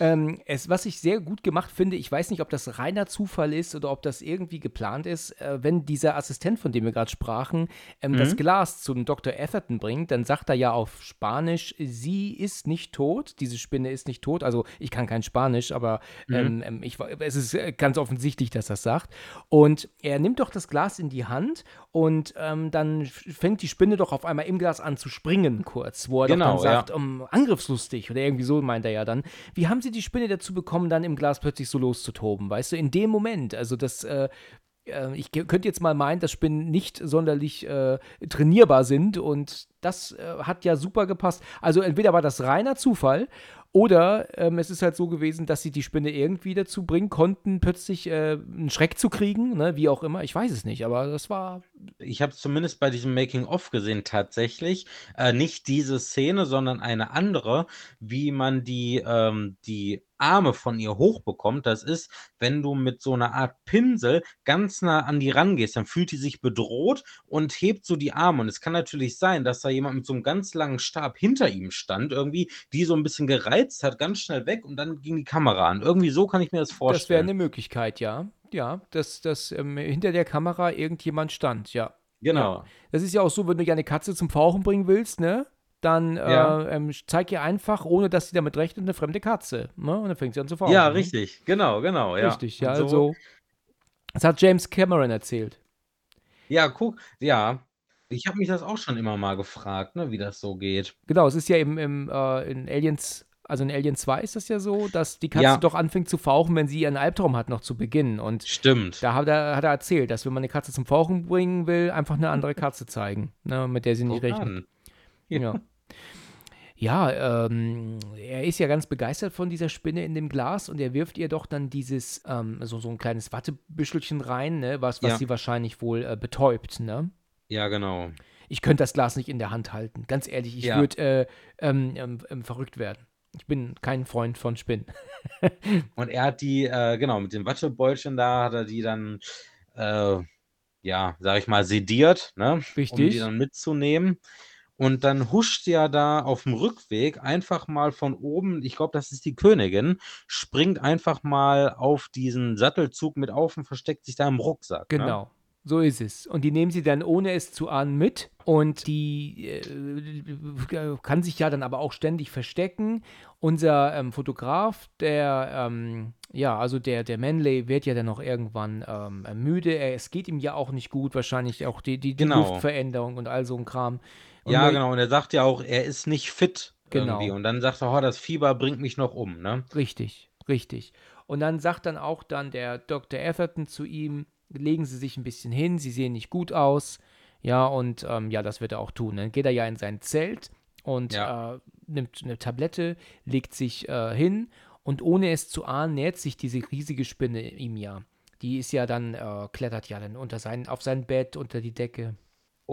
Speaker 2: Ähm, es, was ich sehr gut gemacht finde, ich weiß nicht, ob das reiner Zufall ist oder ob das irgendwie geplant ist, äh, wenn dieser Assistent, von dem wir gerade sprachen, ähm, mhm. das Glas zum Dr. Atherton bringt, dann sagt er ja auf Spanisch, sie ist nicht tot, diese Spinne ist nicht tot. Also ich kann kein Spanisch, aber mhm. ähm, ähm ich, es ist äh, ganz offensichtlich, dass er das sagt. Und er nimmt doch das Glas in die Hand und ähm, dann fängt die Spinne doch auf einmal im Glas an zu springen, kurz, wo er genau, dann sagt, ja. um, angriffslustig oder irgendwie so meint er ja dann. Wie haben sie die Spinne dazu bekommen, dann im Glas plötzlich so loszutoben? Weißt du, in dem Moment, also das, äh, äh ich könnte jetzt mal meinen, dass Spinnen nicht sonderlich äh, trainierbar sind und das äh, hat ja super gepasst. Also entweder war das reiner Zufall oder ähm, es ist halt so gewesen, dass sie die Spinne irgendwie dazu bringen konnten, plötzlich äh, einen Schreck zu kriegen, ne? wie auch immer. Ich weiß es nicht, aber das war.
Speaker 3: Ich habe es zumindest bei diesem Making-of gesehen, tatsächlich. Äh, nicht diese Szene, sondern eine andere, wie man die, ähm, die Arme von ihr hochbekommt. Das ist, wenn du mit so einer Art Pinsel ganz nah an die rangehst, dann fühlt die sich bedroht und hebt so die Arme. Und es kann natürlich sein, dass da jemand mit so einem ganz langen Stab hinter ihm stand, irgendwie, die so ein bisschen gereizt hat, ganz schnell weg und dann ging die Kamera an. Irgendwie so kann ich mir das vorstellen.
Speaker 2: Das wäre eine Möglichkeit, ja. Ja, dass, dass ähm, hinter der Kamera irgendjemand stand, ja.
Speaker 3: Genau.
Speaker 2: Ja. Das ist ja auch so, wenn du ja eine Katze zum Fauchen bringen willst, ne? Dann ja. äh, ähm, zeig ihr einfach, ohne dass sie damit rechnet, eine fremde Katze. Ne? Und dann fängt sie an zu fahren.
Speaker 3: Ja, ne? richtig. Genau, genau. Ja.
Speaker 2: Richtig, ja. So. Also, das hat James Cameron erzählt.
Speaker 3: Ja, guck, ja. Ich habe mich das auch schon immer mal gefragt, ne, wie das so geht.
Speaker 2: Genau, es ist ja im, im äh, in Aliens, also in Alien 2 ist das ja so, dass die Katze ja. doch anfängt zu fauchen, wenn sie ihren Albtraum hat, noch zu Beginn. Und
Speaker 3: Stimmt.
Speaker 2: Da hat er, hat er erzählt, dass wenn man eine Katze zum Fauchen bringen will, einfach eine andere Katze zeigen, ne, mit der sie nicht oh, rechnet. Ja. ja. Ja, ähm, er ist ja ganz begeistert von dieser Spinne in dem Glas und er wirft ihr doch dann dieses, ähm, so, so ein kleines Wattebüschelchen rein, ne, was, was ja. sie wahrscheinlich wohl äh, betäubt, ne?
Speaker 3: Ja, genau.
Speaker 2: Ich könnte das Glas nicht in der Hand halten. Ganz ehrlich, ich ja. würde äh, ähm, ähm, ähm, verrückt werden. Ich bin kein Freund von Spinnen. *laughs*
Speaker 3: und er hat die, äh, genau, mit dem Wattebäulchen da hat er die dann, äh, ja, sag ich mal, sediert, ne?
Speaker 2: Richtig.
Speaker 3: Um die dann mitzunehmen. Und dann huscht ja da auf dem Rückweg einfach mal von oben, ich glaube, das ist die Königin, springt einfach mal auf diesen Sattelzug mit auf und versteckt sich da im Rucksack.
Speaker 2: Ne? Genau. Ne? So ist es. Und die nehmen sie dann ohne es zu ahnen mit. Und die äh, kann sich ja dann aber auch ständig verstecken. Unser ähm, Fotograf, der, ähm, ja, also der, der Manley wird ja dann noch irgendwann ähm, müde. Er, es geht ihm ja auch nicht gut, wahrscheinlich auch die, die, die genau. Luftveränderung und all so ein Kram.
Speaker 3: Und ja, genau. Und er sagt ja auch, er ist nicht fit genau. irgendwie. Und dann sagt er, oh, das Fieber bringt mich noch um, ne?
Speaker 2: Richtig, richtig. Und dann sagt dann auch dann der Dr. Atherton zu ihm, legen Sie sich ein bisschen hin, Sie sehen nicht gut aus. Ja, und ähm, ja, das wird er auch tun. Dann geht er ja in sein Zelt und ja. äh, nimmt eine Tablette, legt sich äh, hin und ohne es zu ahnen, nähert sich diese riesige Spinne ihm ja. Die ist ja dann, äh, klettert ja dann unter sein, auf sein Bett, unter die Decke.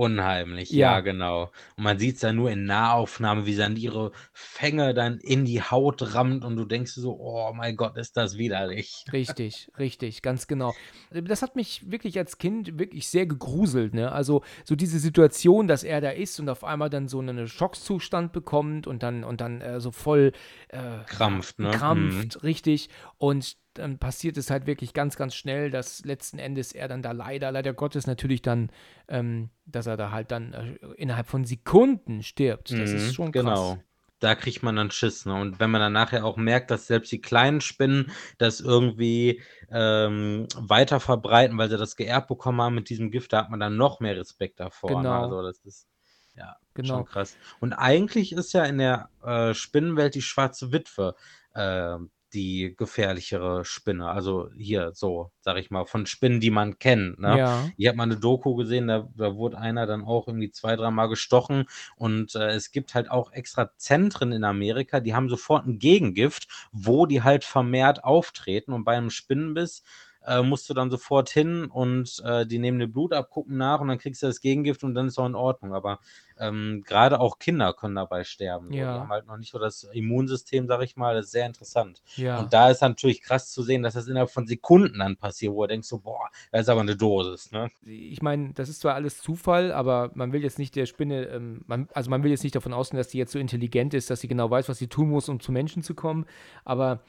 Speaker 3: Unheimlich, ja,
Speaker 2: Ja.
Speaker 3: genau. Und man sieht's dann nur in Nahaufnahme, wie sie dann ihre Fänge dann in die Haut rammt und du denkst so: „Oh mein Gott, ist das widerlich.“ *laughs*
Speaker 2: Richtig, richtig, ganz genau. Das hat mich wirklich als Kind wirklich sehr gegruselt, ne? Also, so diese Situation, dass er da ist und auf einmal dann so 'nen Schockzustand bekommt und dann und dann, äh, so voll, äh,
Speaker 3: Krampft, ne? Mhm.
Speaker 2: krampft, richtig. Und dann passiert es halt wirklich ganz, ganz schnell, dass letzten Endes er dann da leider leider Gottes natürlich dann ähm, dass er da halt dann, äh, innerhalb von Sekunden stirbt. Das ist
Speaker 3: Mhm,
Speaker 2: schon krass.
Speaker 3: genau. Da kriegt man dann Schiss, ne? Und wenn man dann nachher auch merkt, dass selbst die kleinen Spinnen das irgendwie, ähm, weiter verbreiten, weil sie das geerbt bekommen haben mit diesem Gift, da hat man dann noch mehr Respekt davor, ne?
Speaker 2: Genau.
Speaker 3: Also, das ist, ja,
Speaker 2: Genau.
Speaker 3: schon krass. Und eigentlich ist ja in der, äh, Spinnenwelt die Schwarze Witwe, ähm, die gefährlichere Spinne. Also, hier so, sage ich mal, von Spinnen, die man kennt, ne?
Speaker 2: Ja.
Speaker 3: Ich habe mal 'ne Doku gesehen, da da wurde einer dann auch irgendwie 2, dreimal gestochen und, äh, es gibt halt auch extra Zentren in Amerika, die haben sofort 'n Gegengift, wo die halt vermehrt auftreten und bei 'nem Spinnenbiss, äh, musst du dann sofort hin und, äh, die nehmen dir Blut ab, gucken nach und dann kriegst du das Gegengift und dann ist auch in Ordnung. Aber, ähm, grade auch Kinder können dabei sterben, so. Die
Speaker 2: Ja.
Speaker 3: haben halt noch nicht so das Immunsystem, sage ich mal. Das ist sehr interessant.
Speaker 2: Ja.
Speaker 3: Und da ist natürlich krass zu sehen, dass das innerhalb von Sekunden dann passiert, wo du denkst so: „Boah, das ist aber 'ne Dosis“, ne?
Speaker 2: Ich meine, das ist zwar alles Zufall, aber man will jetzt nicht der Spinne, ähm, man also, man will jetzt nicht davon ausgehen, dass die jetzt so intelligent ist, dass sie genau weiß, was sie tun muss, um zu Menschen zu kommen. Aber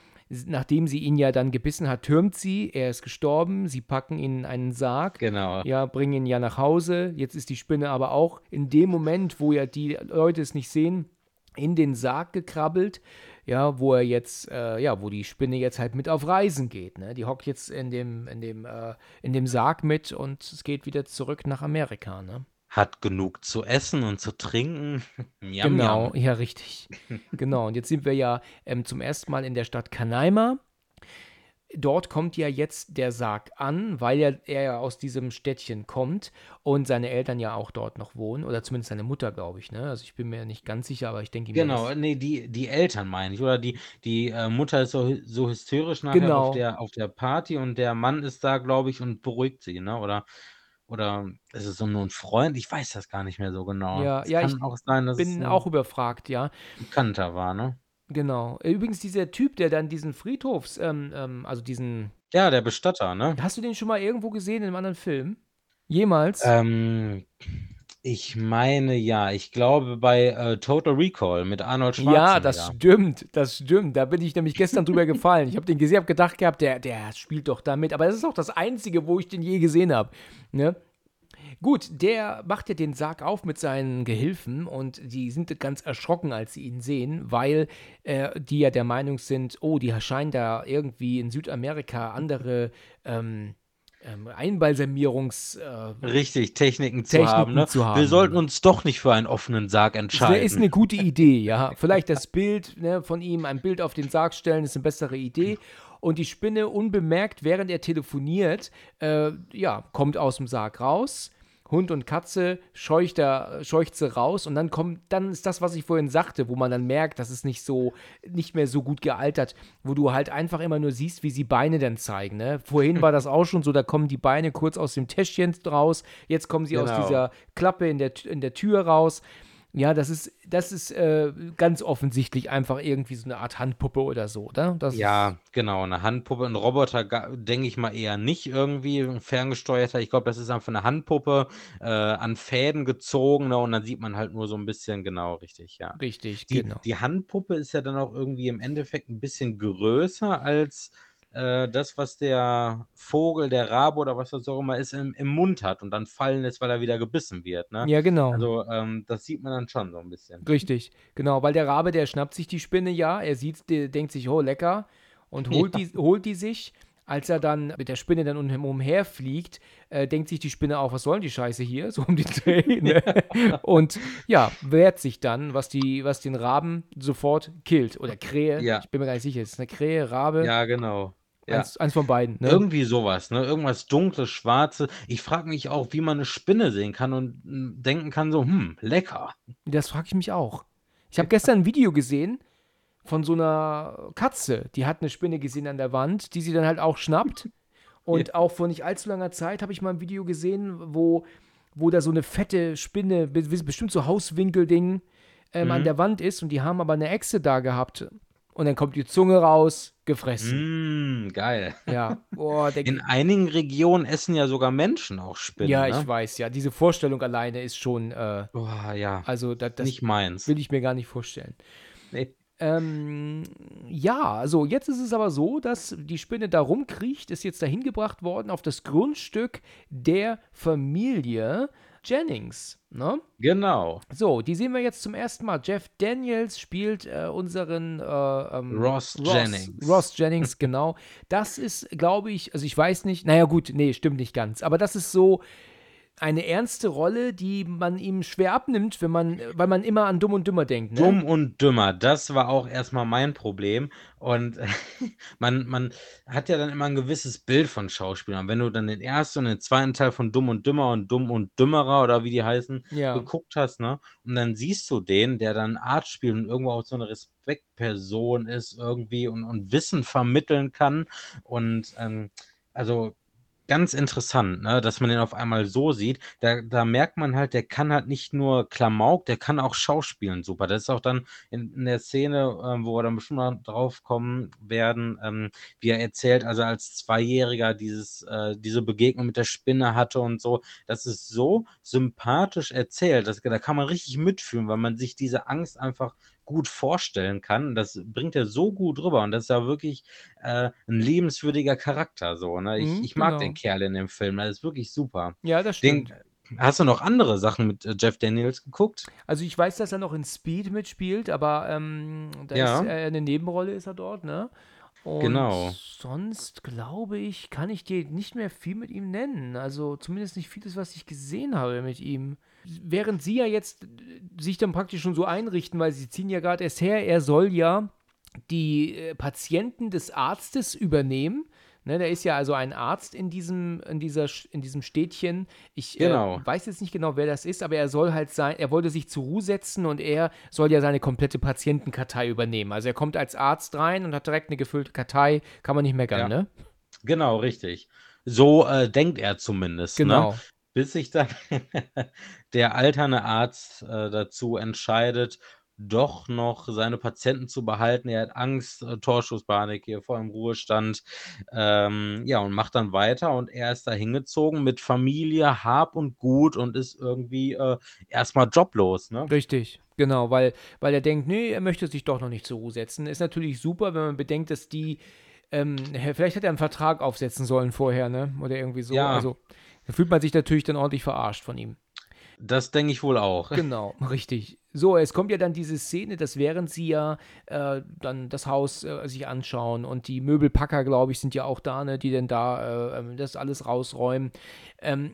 Speaker 2: nachdem sie ihn ja dann gebissen hat, türmt sie, er ist gestorben, sie packen ihn in einen Sarg,
Speaker 3: Genau.
Speaker 2: ja, bringen ihn ja nach Hause. Jetzt ist die Spinne aber auch in dem Moment, wo ja die Leute es nicht sehen, in den Sarg gekrabbelt, ja, wo er jetzt, äh, ja, wo die Spinne jetzt halt mit auf Reisen geht, ne? Die hockt jetzt in dem, in dem, äh, in dem Sarg mit und es geht wieder zurück nach Amerika, ne?
Speaker 3: Hat genug zu essen und zu trinken. *laughs* Miam,
Speaker 2: Genau,
Speaker 3: miam.
Speaker 2: ja, richtig. Genau. Und jetzt sind wir ja ähm, zum ersten Mal in der Stadt Canaima. Dort kommt ja jetzt der Sarg an, weil ja er ja aus diesem Städtchen kommt und seine Eltern ja auch dort noch wohnen. Oder zumindest seine Mutter, glaube ich, ne? Also ich bin mir nicht ganz sicher, aber ich denke mir.
Speaker 3: Genau,
Speaker 2: das-
Speaker 3: ne, die die Eltern meine ich. Oder die die, äh, Mutter ist so so hysterisch nachher
Speaker 2: Genau.
Speaker 3: auf der auf der Party und der Mann ist da, glaube ich, und beruhigt sie, ne? Oder oder ist es so nur 'n Freund? Ich weiß das gar nicht mehr so genau.
Speaker 2: Ja,
Speaker 3: Es
Speaker 2: ja,
Speaker 3: kann
Speaker 2: ich
Speaker 3: auch sein, dass es
Speaker 2: bin
Speaker 3: 'n
Speaker 2: auch überfragt, ja.
Speaker 3: Bekannter war, ne?
Speaker 2: Genau. Übrigens, dieser Typ, der dann diesen Friedhofs, ähm, ähm, also diesen.
Speaker 3: Ja, der Bestatter, ne?
Speaker 2: Hast du den schon mal irgendwo gesehen in einem anderen Film? Jemals?
Speaker 3: Ähm, ich meine ja. Ich glaube bei, äh, Total Recall mit Arnold
Speaker 2: Ja, das
Speaker 3: Schwarzenegger.
Speaker 2: stimmt, das stimmt. Da bin ich nämlich gestern drüber gefallen. Ich habe den gesehen, habe gedacht gehabt, der der spielt doch da mit. Aber das ist auch das Einzige, wo ich den je gesehen habe, ne? Gut, der macht ja den Sarg auf mit seinen Gehilfen und die sind ganz erschrocken, als sie ihn sehen, weil, äh, die ja der Meinung sind: „Oh, die scheinen da irgendwie in Südamerika andere, ähm, ähm, Einbalsamierungs äh,
Speaker 3: Richtig, Techniken zu haben, ne?
Speaker 2: zu
Speaker 3: Wir
Speaker 2: haben.
Speaker 3: sollten uns doch nicht für einen offenen Sarg
Speaker 2: Das
Speaker 3: entscheiden.
Speaker 2: ist eine gute Idee, ja. Vielleicht das Bild ne, von ihm, ein Bild auf den Sarg stellen, ist eine bessere Idee. Und die Spinne unbemerkt, während er telefoniert, äh, ja, kommt aus dem Sarg raus. Hund und Katze scheucht, er, scheucht sie raus und dann kommt, dann ist das, was ich vorhin sagte, wo man dann merkt, das ist nicht so, nicht mehr so gut gealtert, wo du halt einfach immer nur siehst, wie sie Beine dann zeigen. Ne? Vorhin war das auch schon so, da kommen die Beine kurz aus dem Täschchen raus, jetzt kommen sie aus
Speaker 3: Genau.
Speaker 2: dieser Klappe in der, in der Tür raus. Ja, das ist, das ist äh, ganz offensichtlich einfach irgendwie so eine Art Handpuppe oder so, oder? Das
Speaker 3: Ja, genau, 'ne Handpuppe. 'N Roboter denke ich mal eher nicht irgendwie, 'n ferngesteuerter. Ich glaube, das ist einfach 'ne Handpuppe, äh, an Fäden gezogen, ne, und dann sieht man halt nur so 'n bisschen genau, richtig, ja.
Speaker 2: Richtig,
Speaker 3: Die
Speaker 2: genau.
Speaker 3: die Handpuppe ist ja dann auch irgendwie im Endeffekt 'n bisschen größer als, äh, das, was der Vogel, der Rabe oder was das auch immer ist, im im Mund hat und dann fallen lässt, weil er wieder gebissen wird, ne?
Speaker 2: Ja, genau.
Speaker 3: Also, ähm, das sieht man dann schon so 'n bisschen.
Speaker 2: Richtig, genau, weil der Rabe, der schnappt sich die Spinne ja, er sieht, der denkt sich, oh, lecker, und *laughs* holt,
Speaker 3: Ja.
Speaker 2: die, holt die sich. Als er dann mit der Spinne dann um, umherfliegt, äh, denkt sich die Spinne auch, was soll die Scheiße hier? So um die *laughs* Dreh, ne? Und ja, wehrt sich dann, was, die, was den Raben sofort killt. Oder Krähe,
Speaker 3: Ja.
Speaker 2: ich bin mir gar nicht sicher, ist es eine Krähe, Rabe?
Speaker 3: Ja, genau. Ja.
Speaker 2: Eins, eins von beiden, ne?
Speaker 3: Irgendwie sowas, ne? Irgendwas Dunkles, Schwarzes. Ich frage mich auch, wie man 'ne Spinne sehen kann und, hm, denken kann so: „Hm, lecker.“
Speaker 2: Das frage ich mich auch. Ich habe gestern ein Video gesehen von so einer Katze, die hat eine Spinne gesehen an der Wand, die sie dann halt auch schnappt. *laughs* Und auch vor nicht allzu langer Zeit habe ich mal ein Video gesehen, wo wo da so eine fette Spinne, be- bestimmt so Hauswinkelding, ähm, an
Speaker 3: Mhm.
Speaker 2: der Wand ist und die haben aber eine Echse da gehabt. Und dann kommt die Zunge raus, gefressen.
Speaker 3: Mm, geil.
Speaker 2: Ja, boah, der, *laughs*
Speaker 3: In einigen Regionen essen ja sogar Menschen auch Spinnen.
Speaker 2: ja,
Speaker 3: ne?
Speaker 2: ich weiß, ja. Diese Vorstellung alleine ist schon, äh,
Speaker 3: Boah, ja,
Speaker 2: also da, das
Speaker 3: nicht meins.
Speaker 2: will ich mir gar nicht vorstellen.
Speaker 3: Nee.
Speaker 2: Ähm, ja, also jetzt ist es aber so, dass die Spinne da rumkriecht, ist jetzt dahin gebracht worden auf das Grundstück der Familie Jennings. Ne?
Speaker 3: Genau.
Speaker 2: So, die sehen wir jetzt zum ersten Mal. Jeff Daniels spielt äh, unseren äh, ähm,
Speaker 3: Ross Jennings.
Speaker 2: Ross Jennings, *laughs* genau. Das ist, glaube ich, also ich weiß nicht, naja gut, nee, stimmt nicht ganz. Aber das ist so eine ernste Rolle, die man ihm schwer abnimmt, wenn man, weil man immer an Dumm und Dümmer denkt. Ne?
Speaker 3: Dumm und dümmer, das war auch erstmal mein Problem. Und *laughs* man, man hat ja dann immer ein gewisses Bild von Schauspielern. Wenn du dann den ersten und den zweiten Teil von Dumm und Dümmer und Dumm und Dümmerer oder wie die heißen,
Speaker 2: Ja.
Speaker 3: geguckt hast, ne? Und dann siehst du den, der dann Arzt spielt und irgendwo auch so eine Respektperson ist irgendwie und, und Wissen vermitteln kann. Und ähm, also ganz interessant, ne, dass man den auf einmal so sieht. Da, da merkt man halt, der kann halt nicht nur Klamauk, der kann auch Schauspielen super. Das ist auch dann in, in der Szene, ähm, wo wir dann bestimmt noch drauf kommen werden, ähm, wie er erzählt, also als Zweijähriger dieses, äh, diese Begegnung mit der Spinne hatte und so. Das ist so sympathisch erzählt. Das, da kann man richtig mitfühlen, weil man sich diese Angst einfach gut vorstellen kann. Das bringt er so gut rüber und das ist ja wirklich äh, ein liebenswürdiger Charakter. So, ne? Ich,
Speaker 2: Mhm,
Speaker 3: ich mag
Speaker 2: genau.
Speaker 3: den Kerl in dem Film. Das ist wirklich super.
Speaker 2: Ja, das
Speaker 3: Den,
Speaker 2: stimmt.
Speaker 3: hast du noch andere Sachen mit äh, Jeff Daniels geguckt?
Speaker 2: Also ich weiß, dass er noch in Speed mitspielt, aber ähm, da
Speaker 3: Ja.
Speaker 2: ist er eine Nebenrolle ist er dort, ne? Und
Speaker 3: Genau.
Speaker 2: sonst glaube ich, kann ich dir nicht mehr viel mit ihm nennen. Also zumindest nicht vieles, was ich gesehen habe mit ihm. Während sie ja jetzt äh, sich dann praktisch schon so einrichten, weil sie ziehen ja gerade erst her, er soll ja die äh, Patienten des Arztes übernehmen. Ne, da ist ja also ein Arzt in diesem, in dieser, in diesem Städtchen. Ich
Speaker 3: Genau.
Speaker 2: äh, weiß jetzt nicht genau, wer das ist, aber er soll halt sein, er wollte sich zur Ruhe setzen und er soll ja seine komplette Patientenkartei übernehmen. Also er kommt als Arzt rein und hat direkt eine gefüllte Kartei, kann man nicht meckern,
Speaker 3: Ja.
Speaker 2: ne?
Speaker 3: Genau, richtig. So äh, denkt er zumindest.
Speaker 2: Genau.
Speaker 3: Ne? Bis sich dann *laughs* der alterne Arzt äh, dazu entscheidet, doch noch seine Patienten zu behalten. Er hat Angst, äh, Torschusspanik hier vor dem Ruhestand. Ähm, ja, und macht dann weiter und er ist da hingezogen mit Familie, Hab und Gut und ist irgendwie äh, erstmal joblos. Ne?
Speaker 2: Richtig, genau, weil, weil er denkt, nee, er möchte sich doch noch nicht zur Ruhe setzen. Ist natürlich super, wenn man bedenkt, dass die, ähm, vielleicht hätte er einen Vertrag aufsetzen sollen vorher, ne? Oder irgendwie so.
Speaker 3: Ja.
Speaker 2: Also, da fühlt man sich natürlich dann ordentlich verarscht von ihm.
Speaker 3: Das denke ich wohl auch. *laughs*
Speaker 2: Genau, richtig. So, es kommt ja dann diese Szene, dass während sie ja äh, dann das Haus äh, sich anschauen und die Möbelpacker, glaube ich, sind ja auch da, ne, die denn da äh, ähm, das alles rausräumen, ähm,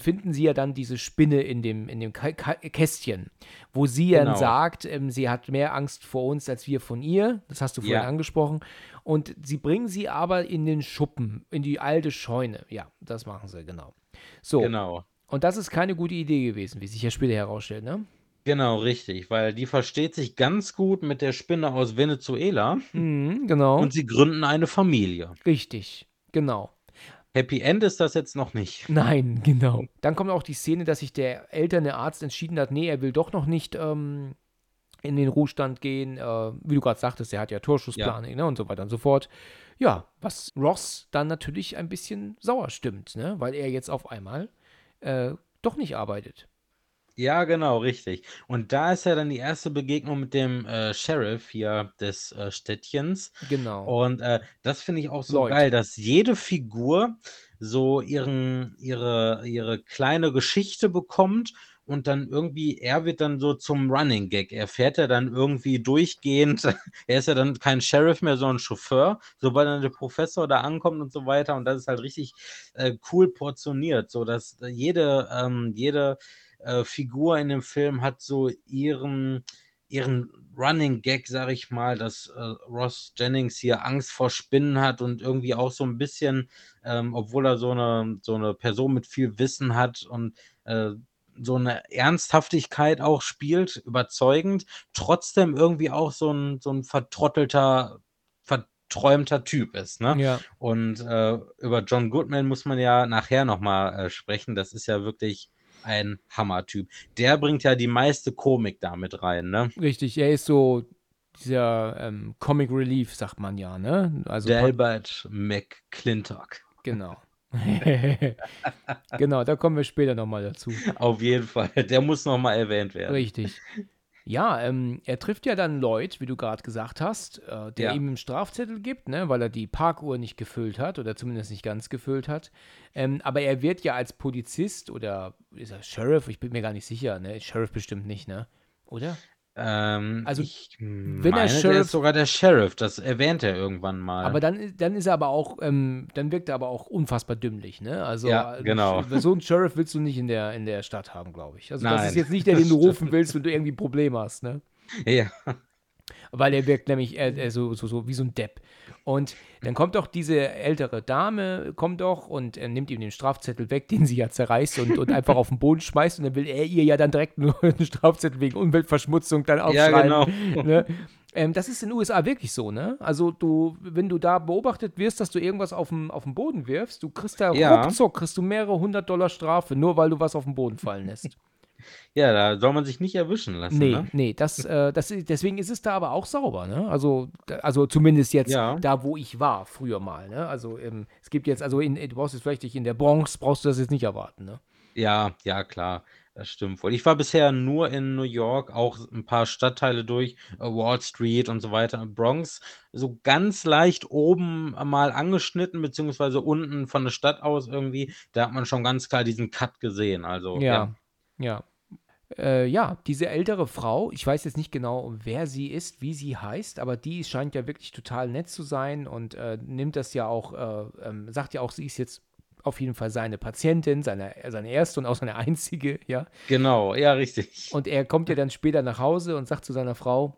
Speaker 2: finden sie ja dann diese Spinne in dem, in dem Kästchen, wo sie dann
Speaker 3: Genau.
Speaker 2: sagt, ähm, sie hat mehr Angst vor uns als wir von ihr. Das hast du vorhin
Speaker 3: Ja.
Speaker 2: angesprochen. Und sie bringen sie aber in den Schuppen, in die alte Scheune. Ja, das machen sie, genau. So,
Speaker 3: Genau.
Speaker 2: und das ist keine gute Idee gewesen, wie sich ja später herausstellt, ne?
Speaker 3: Genau, richtig, weil die versteht sich ganz gut mit der Spinne aus Venezuela
Speaker 2: Mhm, genau.
Speaker 3: und sie gründen eine Familie.
Speaker 2: Richtig, genau.
Speaker 3: Happy End ist das jetzt noch nicht. *laughs*
Speaker 2: Nein, genau. Dann kommt auch die Szene, dass sich der älterne Arzt entschieden hat, nee, er will doch noch nicht ähm, in den Ruhestand gehen. Äh, wie du gerade sagtest, er hat ja Torschussplanik ne, und so weiter und so fort. Ja, was Ross dann natürlich ein bisschen sauer stimmt, ne, weil er jetzt auf einmal äh, doch nicht arbeitet.
Speaker 3: Ja, genau, richtig. Und da ist ja dann die erste Begegnung mit dem äh, Sheriff hier des äh, Städtchens.
Speaker 2: Genau.
Speaker 3: Und äh, das finde ich auch so
Speaker 2: Lloyd.
Speaker 3: geil, dass jede Figur so ihren, ihre, ihre kleine Geschichte bekommt und dann irgendwie, er wird dann so zum Running Gag. Er fährt ja dann irgendwie durchgehend, *laughs* er ist ja dann kein Sheriff mehr, sondern Chauffeur, sobald dann der Professor da ankommt und so weiter. Und das ist halt richtig äh, cool portioniert, so dass jede, ähm, jede äh, Figur in dem Film hat so ihren, ihren Running Gag, sag ich mal, dass äh, Ross Jennings hier Angst vor Spinnen hat und irgendwie auch so ein bisschen, ähm, obwohl er so eine, so eine Person mit viel Wissen hat und äh, so eine Ernsthaftigkeit auch spielt, überzeugend, trotzdem irgendwie auch so ein, so ein vertrottelter, verträumter Typ ist, ne?
Speaker 2: Ja,
Speaker 3: Und äh, über John Goodman muss man ja nachher nochmal äh, sprechen. Das ist ja wirklich ein Hammertyp. Der bringt ja die meiste Komik damit rein, ne?
Speaker 2: Richtig, er ist so dieser ähm, Comic Relief, sagt man ja, ne?
Speaker 3: Also Delbert McClintock.
Speaker 2: Genau. *laughs* genau, da kommen wir später nochmal dazu.
Speaker 3: Auf jeden Fall, der muss nochmal erwähnt werden.
Speaker 2: Richtig. Ja, ähm, er trifft ja dann Lloyd, wie du gerade gesagt hast, äh, der ja. ihm einen Strafzettel gibt, ne, weil er die Parkuhr nicht gefüllt hat oder zumindest nicht ganz gefüllt hat. Ähm, aber er wird ja als Polizist oder ist er Sheriff? Ich bin mir gar nicht sicher, ne? Sheriff bestimmt nicht, ne? Oder?
Speaker 3: Ähm, also, ich wenn meine, er Sheriff, der ist sogar der Sheriff, das erwähnt er irgendwann mal.
Speaker 2: Aber dann, dann ist er aber auch, ähm, dann wirkt er aber auch unfassbar dümmlich, ne? Also,
Speaker 3: ja, genau.
Speaker 2: so einen Sheriff willst du nicht in der, in der Stadt haben, glaube ich. Also, Nein, das ist jetzt nicht der, den du *laughs* rufen willst, wenn du irgendwie Probleme hast, ne?
Speaker 3: Ja.
Speaker 2: Weil er wirkt nämlich äh, äh, so, so, so wie so ein Depp. Und dann kommt doch diese ältere Dame, kommt doch und er nimmt ihm den Strafzettel weg, den sie ja zerreißt und, und einfach auf den Boden schmeißt. Und dann will er ihr ja dann direkt nur einen Strafzettel wegen Umweltverschmutzung dann aufschreiben. Ja, genau. Ne? Ähm, das ist in den USA wirklich so, ne? Also du, wenn du da beobachtet wirst, dass du irgendwas auf dem, auf den Boden wirfst, du kriegst da ja. ruckzuck, kriegst du mehrere hundert Dollar Strafe, nur weil du was auf den Boden fallen lässt.
Speaker 3: Ja, da soll man sich nicht erwischen lassen.
Speaker 2: Nee,
Speaker 3: ne?
Speaker 2: nee, das, äh, das, deswegen ist es da aber auch sauber, ne? Also, also zumindest jetzt ja. da, wo ich war, früher mal, ne? Also ähm, es gibt jetzt, also in, du brauchst jetzt vielleicht in der Bronx, brauchst du das jetzt nicht erwarten, ne?
Speaker 3: Ja, ja, klar. Das stimmt wohl. Ich war bisher nur in New York, auch ein paar Stadtteile durch, äh, Wall Street und so weiter, Bronx, so ganz leicht oben mal angeschnitten, beziehungsweise unten von der Stadt aus irgendwie. Da hat man schon ganz klar diesen Cut gesehen. Also,
Speaker 2: ja. ja. ja. Äh, ja, diese ältere Frau, ich weiß jetzt nicht genau, wer sie ist, wie sie heißt, aber die scheint ja wirklich total nett zu sein und äh, nimmt das ja auch, äh, ähm, sagt ja auch, sie ist jetzt auf jeden Fall seine Patientin, seine, seine erste und auch seine einzige, *laughs* ja.
Speaker 3: Genau, ja, richtig.
Speaker 2: Und er kommt ja dann später nach Hause und sagt zu seiner Frau,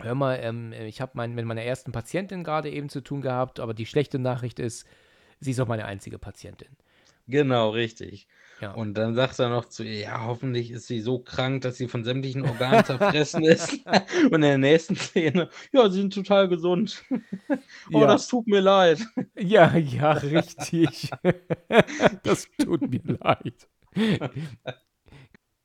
Speaker 2: hör mal, ähm, ich habe mein, mit meiner ersten Patientin gerade eben zu tun gehabt, aber die schlechte Nachricht ist, sie ist auch meine einzige Patientin.
Speaker 3: Genau, richtig. Ja. Und dann sagt er noch zu ihr, ja, hoffentlich ist sie so krank, dass sie von sämtlichen Organen zerfressen ist. *laughs* Und in der nächsten Szene, ja, sie sind total gesund. *laughs* oh, ja. das tut mir leid.
Speaker 2: Ja, ja, richtig. *laughs* das tut mir leid.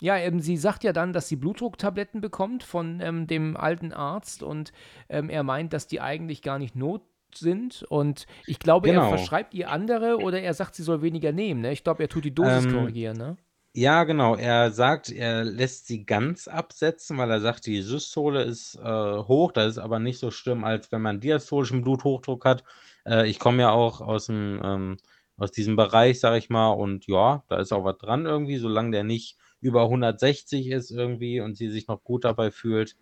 Speaker 2: Ja, ähm, sie sagt ja dann, dass sie Blutdrucktabletten bekommt von ähm, dem alten Arzt und ähm, er meint, dass die eigentlich gar nicht not sind. Und ich glaube, genau. er verschreibt ihr andere oder er sagt, sie soll weniger nehmen. Ne? Ich glaube, er tut die Dosis ähm, korrigieren. Ne?
Speaker 3: Ja, genau. Er sagt, er lässt sie ganz absetzen, weil er sagt, die Systole ist äh, hoch. Das ist aber nicht so schlimm, als wenn man diastolischen Bluthochdruck hat. Äh, ich komme ja auch aus dem ähm, aus diesem Bereich, sage ich mal, und ja, da ist auch was dran irgendwie, solange der nicht über 160 ist irgendwie und sie sich noch gut dabei fühlt.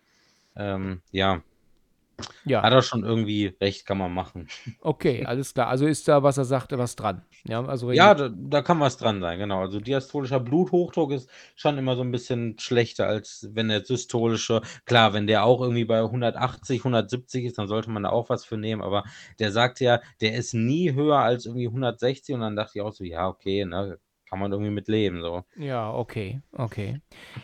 Speaker 3: Ähm, ja, ja. Hat er schon irgendwie recht, kann man machen. *laughs*
Speaker 2: Okay, alles klar. Also ist da, was er sagte, was dran. Ja, also
Speaker 3: ja da, da, kann was dran sein, genau. Also diastolischer Bluthochdruck ist schon immer so ein bisschen schlechter, als wenn der systolische, klar, wenn der auch irgendwie bei 180, 170 ist, dann sollte man da auch was für nehmen, aber der sagt ja, der ist nie höher als irgendwie 160 und dann dachte ich auch so, ja, okay, ne, kann man irgendwie mit leben. So.
Speaker 2: Ja, okay, okay.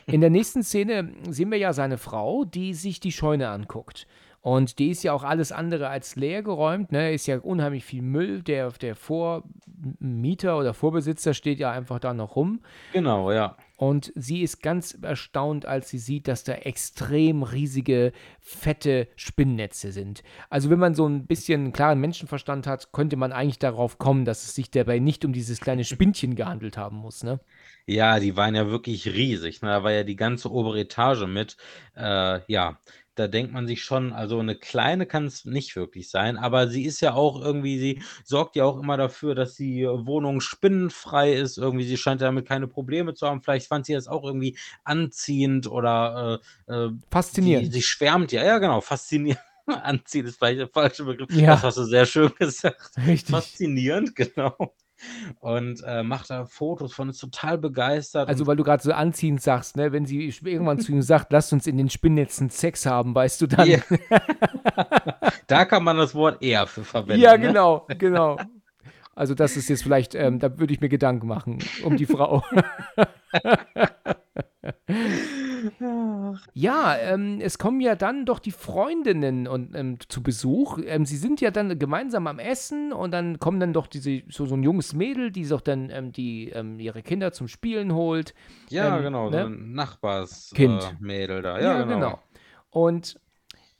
Speaker 2: In der nächsten Szene sehen wir ja seine Frau, die sich die Scheune anguckt. Und die ist ja auch alles andere als leer geräumt. Ne? Ist ja unheimlich viel Müll. Der, der Vormieter oder Vorbesitzer steht ja einfach da noch rum.
Speaker 3: Genau, ja.
Speaker 2: Und sie ist ganz erstaunt, als sie sieht, dass da extrem riesige, fette Spinnnetze sind. Also wenn man so ein bisschen einen klaren Menschenverstand hat, könnte man eigentlich darauf kommen, dass es sich dabei nicht um dieses kleine Spinnchen gehandelt haben muss, ne?
Speaker 3: Ja, die waren ja wirklich riesig. Ne? Da war ja die ganze obere Etage mit. Äh, ja, da denkt man sich schon, also eine kleine kann es nicht wirklich sein, aber sie ist ja auch irgendwie, sie sorgt ja auch immer dafür, dass die Wohnung spinnenfrei ist. Irgendwie, sie scheint damit keine Probleme zu haben. Vielleicht fand sie das auch irgendwie anziehend oder
Speaker 2: äh, äh faszinierend.
Speaker 3: Die, sie schwärmt ja, ja, genau, faszinierend. *laughs* Anziehen ist vielleicht der falsche Begriff. Ja. Das hast du sehr schön *laughs* gesagt. Richtig. Faszinierend, *laughs* genau und äh, macht da Fotos von, ist total begeistert.
Speaker 2: Also, weil du gerade so anziehend sagst, ne? wenn sie irgendwann zu ihm sagt, lass uns in den Spinnnetzen Sex haben, weißt du dann. Yeah. *laughs*
Speaker 3: da kann man das Wort eher für verwenden.
Speaker 2: Ja, ne? genau, genau. Also, das ist jetzt vielleicht, ähm, da würde ich mir Gedanken machen um die Frau. *laughs* Ja, ähm, es kommen ja dann doch die Freundinnen und, ähm, zu Besuch. Ähm, sie sind ja dann gemeinsam am Essen und dann kommen dann doch diese, so, so ein junges Mädel, die doch dann ähm, die, ähm, ihre Kinder zum Spielen holt.
Speaker 3: Ja,
Speaker 2: Ähm,
Speaker 3: genau,
Speaker 2: ne?
Speaker 3: so ein Nachbarsmädel
Speaker 2: Kind.
Speaker 3: äh, Mädel da. Ja, genau.
Speaker 2: Und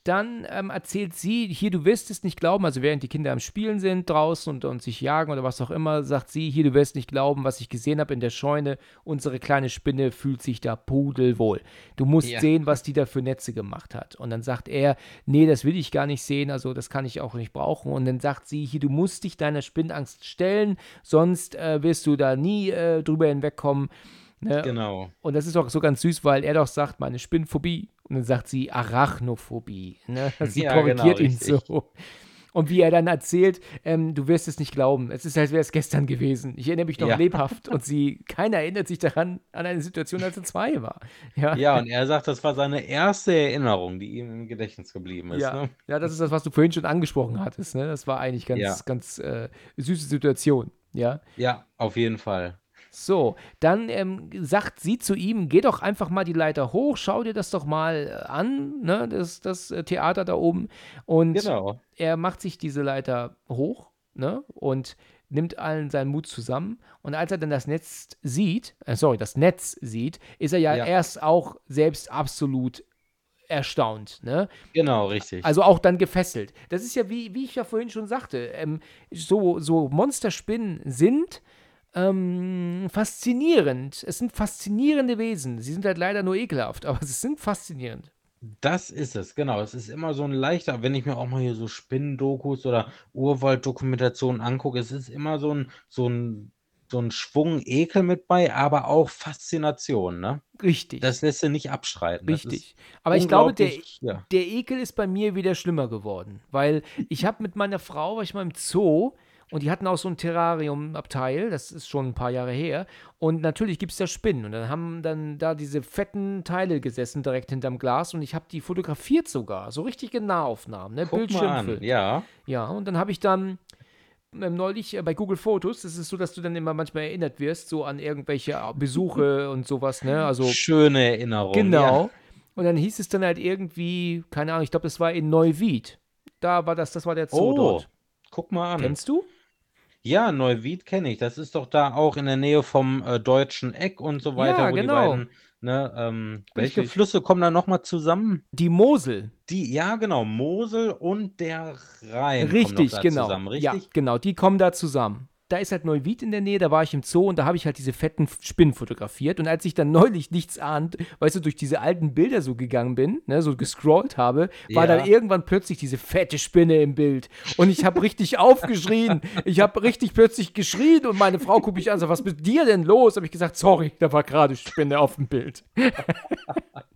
Speaker 2: dann ähm, erzählt sie, hier, du wirst es nicht glauben, also während die Kinder am Spielen sind draußen und, und sich jagen oder was auch immer, sagt sie, hier, du wirst nicht glauben, was ich gesehen habe in der Scheune. Unsere kleine Spinne fühlt sich da pudelwohl. Du musst
Speaker 3: Ja.
Speaker 2: sehen, was die da für Netze gemacht hat. Und dann sagt er, nee, das will ich gar nicht sehen, also das kann ich auch nicht brauchen. Und dann sagt sie, hier, du musst dich deiner Spinnangst stellen, sonst äh, wirst du da nie äh, drüber hinwegkommen. Ne?
Speaker 3: Genau.
Speaker 2: Und das ist auch so ganz süß, weil er doch sagt, meine Spinnphobie. Und dann sagt sie Arachnophobie. Ne? *laughs* Sie
Speaker 3: Ja,
Speaker 2: korrigiert
Speaker 3: genau,
Speaker 2: ihn
Speaker 3: richtig.
Speaker 2: so. Und wie er dann erzählt, ähm, du wirst es nicht glauben. Es ist, als wäre es gestern gewesen. Ich erinnere mich noch
Speaker 3: Ja.
Speaker 2: lebhaft. *laughs* Und sie, keiner erinnert sich daran, an eine Situation, als er zwei war. Ja,
Speaker 3: Ja, und er sagt, das war seine erste Erinnerung, die ihm im Gedächtnis geblieben ist.
Speaker 2: ja.
Speaker 3: Ne?
Speaker 2: ja das ist das, was du vorhin schon angesprochen hattest. Ne? Das war eigentlich ganz,
Speaker 3: Ja.
Speaker 2: ganz äh, süße Situation. Ja.
Speaker 3: Ja, auf jeden Fall.
Speaker 2: So, dann ähm, sagt sie zu ihm, geh doch einfach mal die Leiter hoch, schau dir das doch mal äh, an, ne, das, das äh, Theater da oben. Und
Speaker 3: Genau.
Speaker 2: er macht sich diese Leiter hoch, ne, und nimmt allen seinen Mut zusammen. Und als er dann das Netz sieht, äh, sorry, das Netz sieht, ist er ja,
Speaker 3: Ja.
Speaker 2: erst auch selbst absolut erstaunt, ne?
Speaker 3: Genau, richtig.
Speaker 2: Also auch dann gefesselt. Das ist ja, wie, wie ich ja vorhin schon sagte, ähm, so, so Monsterspinnen sind ähm, faszinierend. Es sind faszinierende Wesen. Sie sind halt leider nur ekelhaft, *laughs* aber sie sind faszinierend.
Speaker 3: Das ist es, genau. Es ist immer so ein leichter, wenn ich mir auch mal hier so Spinnendokus oder Urwalddokumentationen angucke, es ist immer so ein, so ein, so ein Schwung Ekel mit bei, aber auch Faszination, ne?
Speaker 2: Richtig.
Speaker 3: Das lässt sich nicht abstreiten. Ist
Speaker 2: richtig. Aber ich glaube, der,
Speaker 3: ja.
Speaker 2: der Ekel ist bei mir wieder schlimmer geworden, weil ich habe mit meiner Frau, war ich mal im Zoo und die hatten auch so ein Terrarium-Abteil, das ist schon ein paar Jahre her. Und natürlich gibt es da Spinnen. Und dann haben dann da diese fetten Teile gesessen direkt hinterm Glas und ich habe die fotografiert sogar. So richtige Nahaufnahmen, ne? Bildschirmfilm.
Speaker 3: ja.
Speaker 2: Ja, und dann habe ich dann ähm, neulich äh, bei Google Fotos, das ist so, dass du dann immer manchmal erinnert wirst, so an irgendwelche äh, Besuche *laughs* und sowas, ne? Also
Speaker 3: Schöne Erinnerung.
Speaker 2: Genau.
Speaker 3: Ja.
Speaker 2: Und dann hieß es dann halt irgendwie, keine Ahnung, ich glaube, das war in Neuwied. Da war das, das war der Zoo
Speaker 3: Oh,
Speaker 2: dort.
Speaker 3: guck mal an.
Speaker 2: Kennst du?
Speaker 3: Ja, Neuwied kenne ich. Das ist doch da auch in der Nähe vom äh, Deutschen Eck und so weiter,
Speaker 2: Ja,
Speaker 3: wo
Speaker 2: genau.
Speaker 3: die beiden, ne, ähm, welche. Flüsse kommen da nochmal zusammen?
Speaker 2: Die Mosel.
Speaker 3: Die, ja, genau, Mosel und der Rhein
Speaker 2: Richtig, genau.
Speaker 3: zusammen,
Speaker 2: Ja,
Speaker 3: richtig?
Speaker 2: genau, die kommen da zusammen. Da ist halt Neuwied in der Nähe, da war ich im Zoo und da habe ich halt diese fetten Spinnen fotografiert. Und als ich dann *laughs* neulich nichts ahnt, weißt du, durch diese alten Bilder so gegangen bin, ne, so gescrollt habe, war
Speaker 3: Ja.
Speaker 2: dann irgendwann plötzlich diese fette Spinne im Bild. Und ich habe richtig *laughs* aufgeschrien. Ich habe richtig plötzlich geschrien und meine Frau guckt mich an, so, was ist mit dir denn los? Habe ich gesagt, sorry, da war gerade Spinne auf dem Bild. *laughs*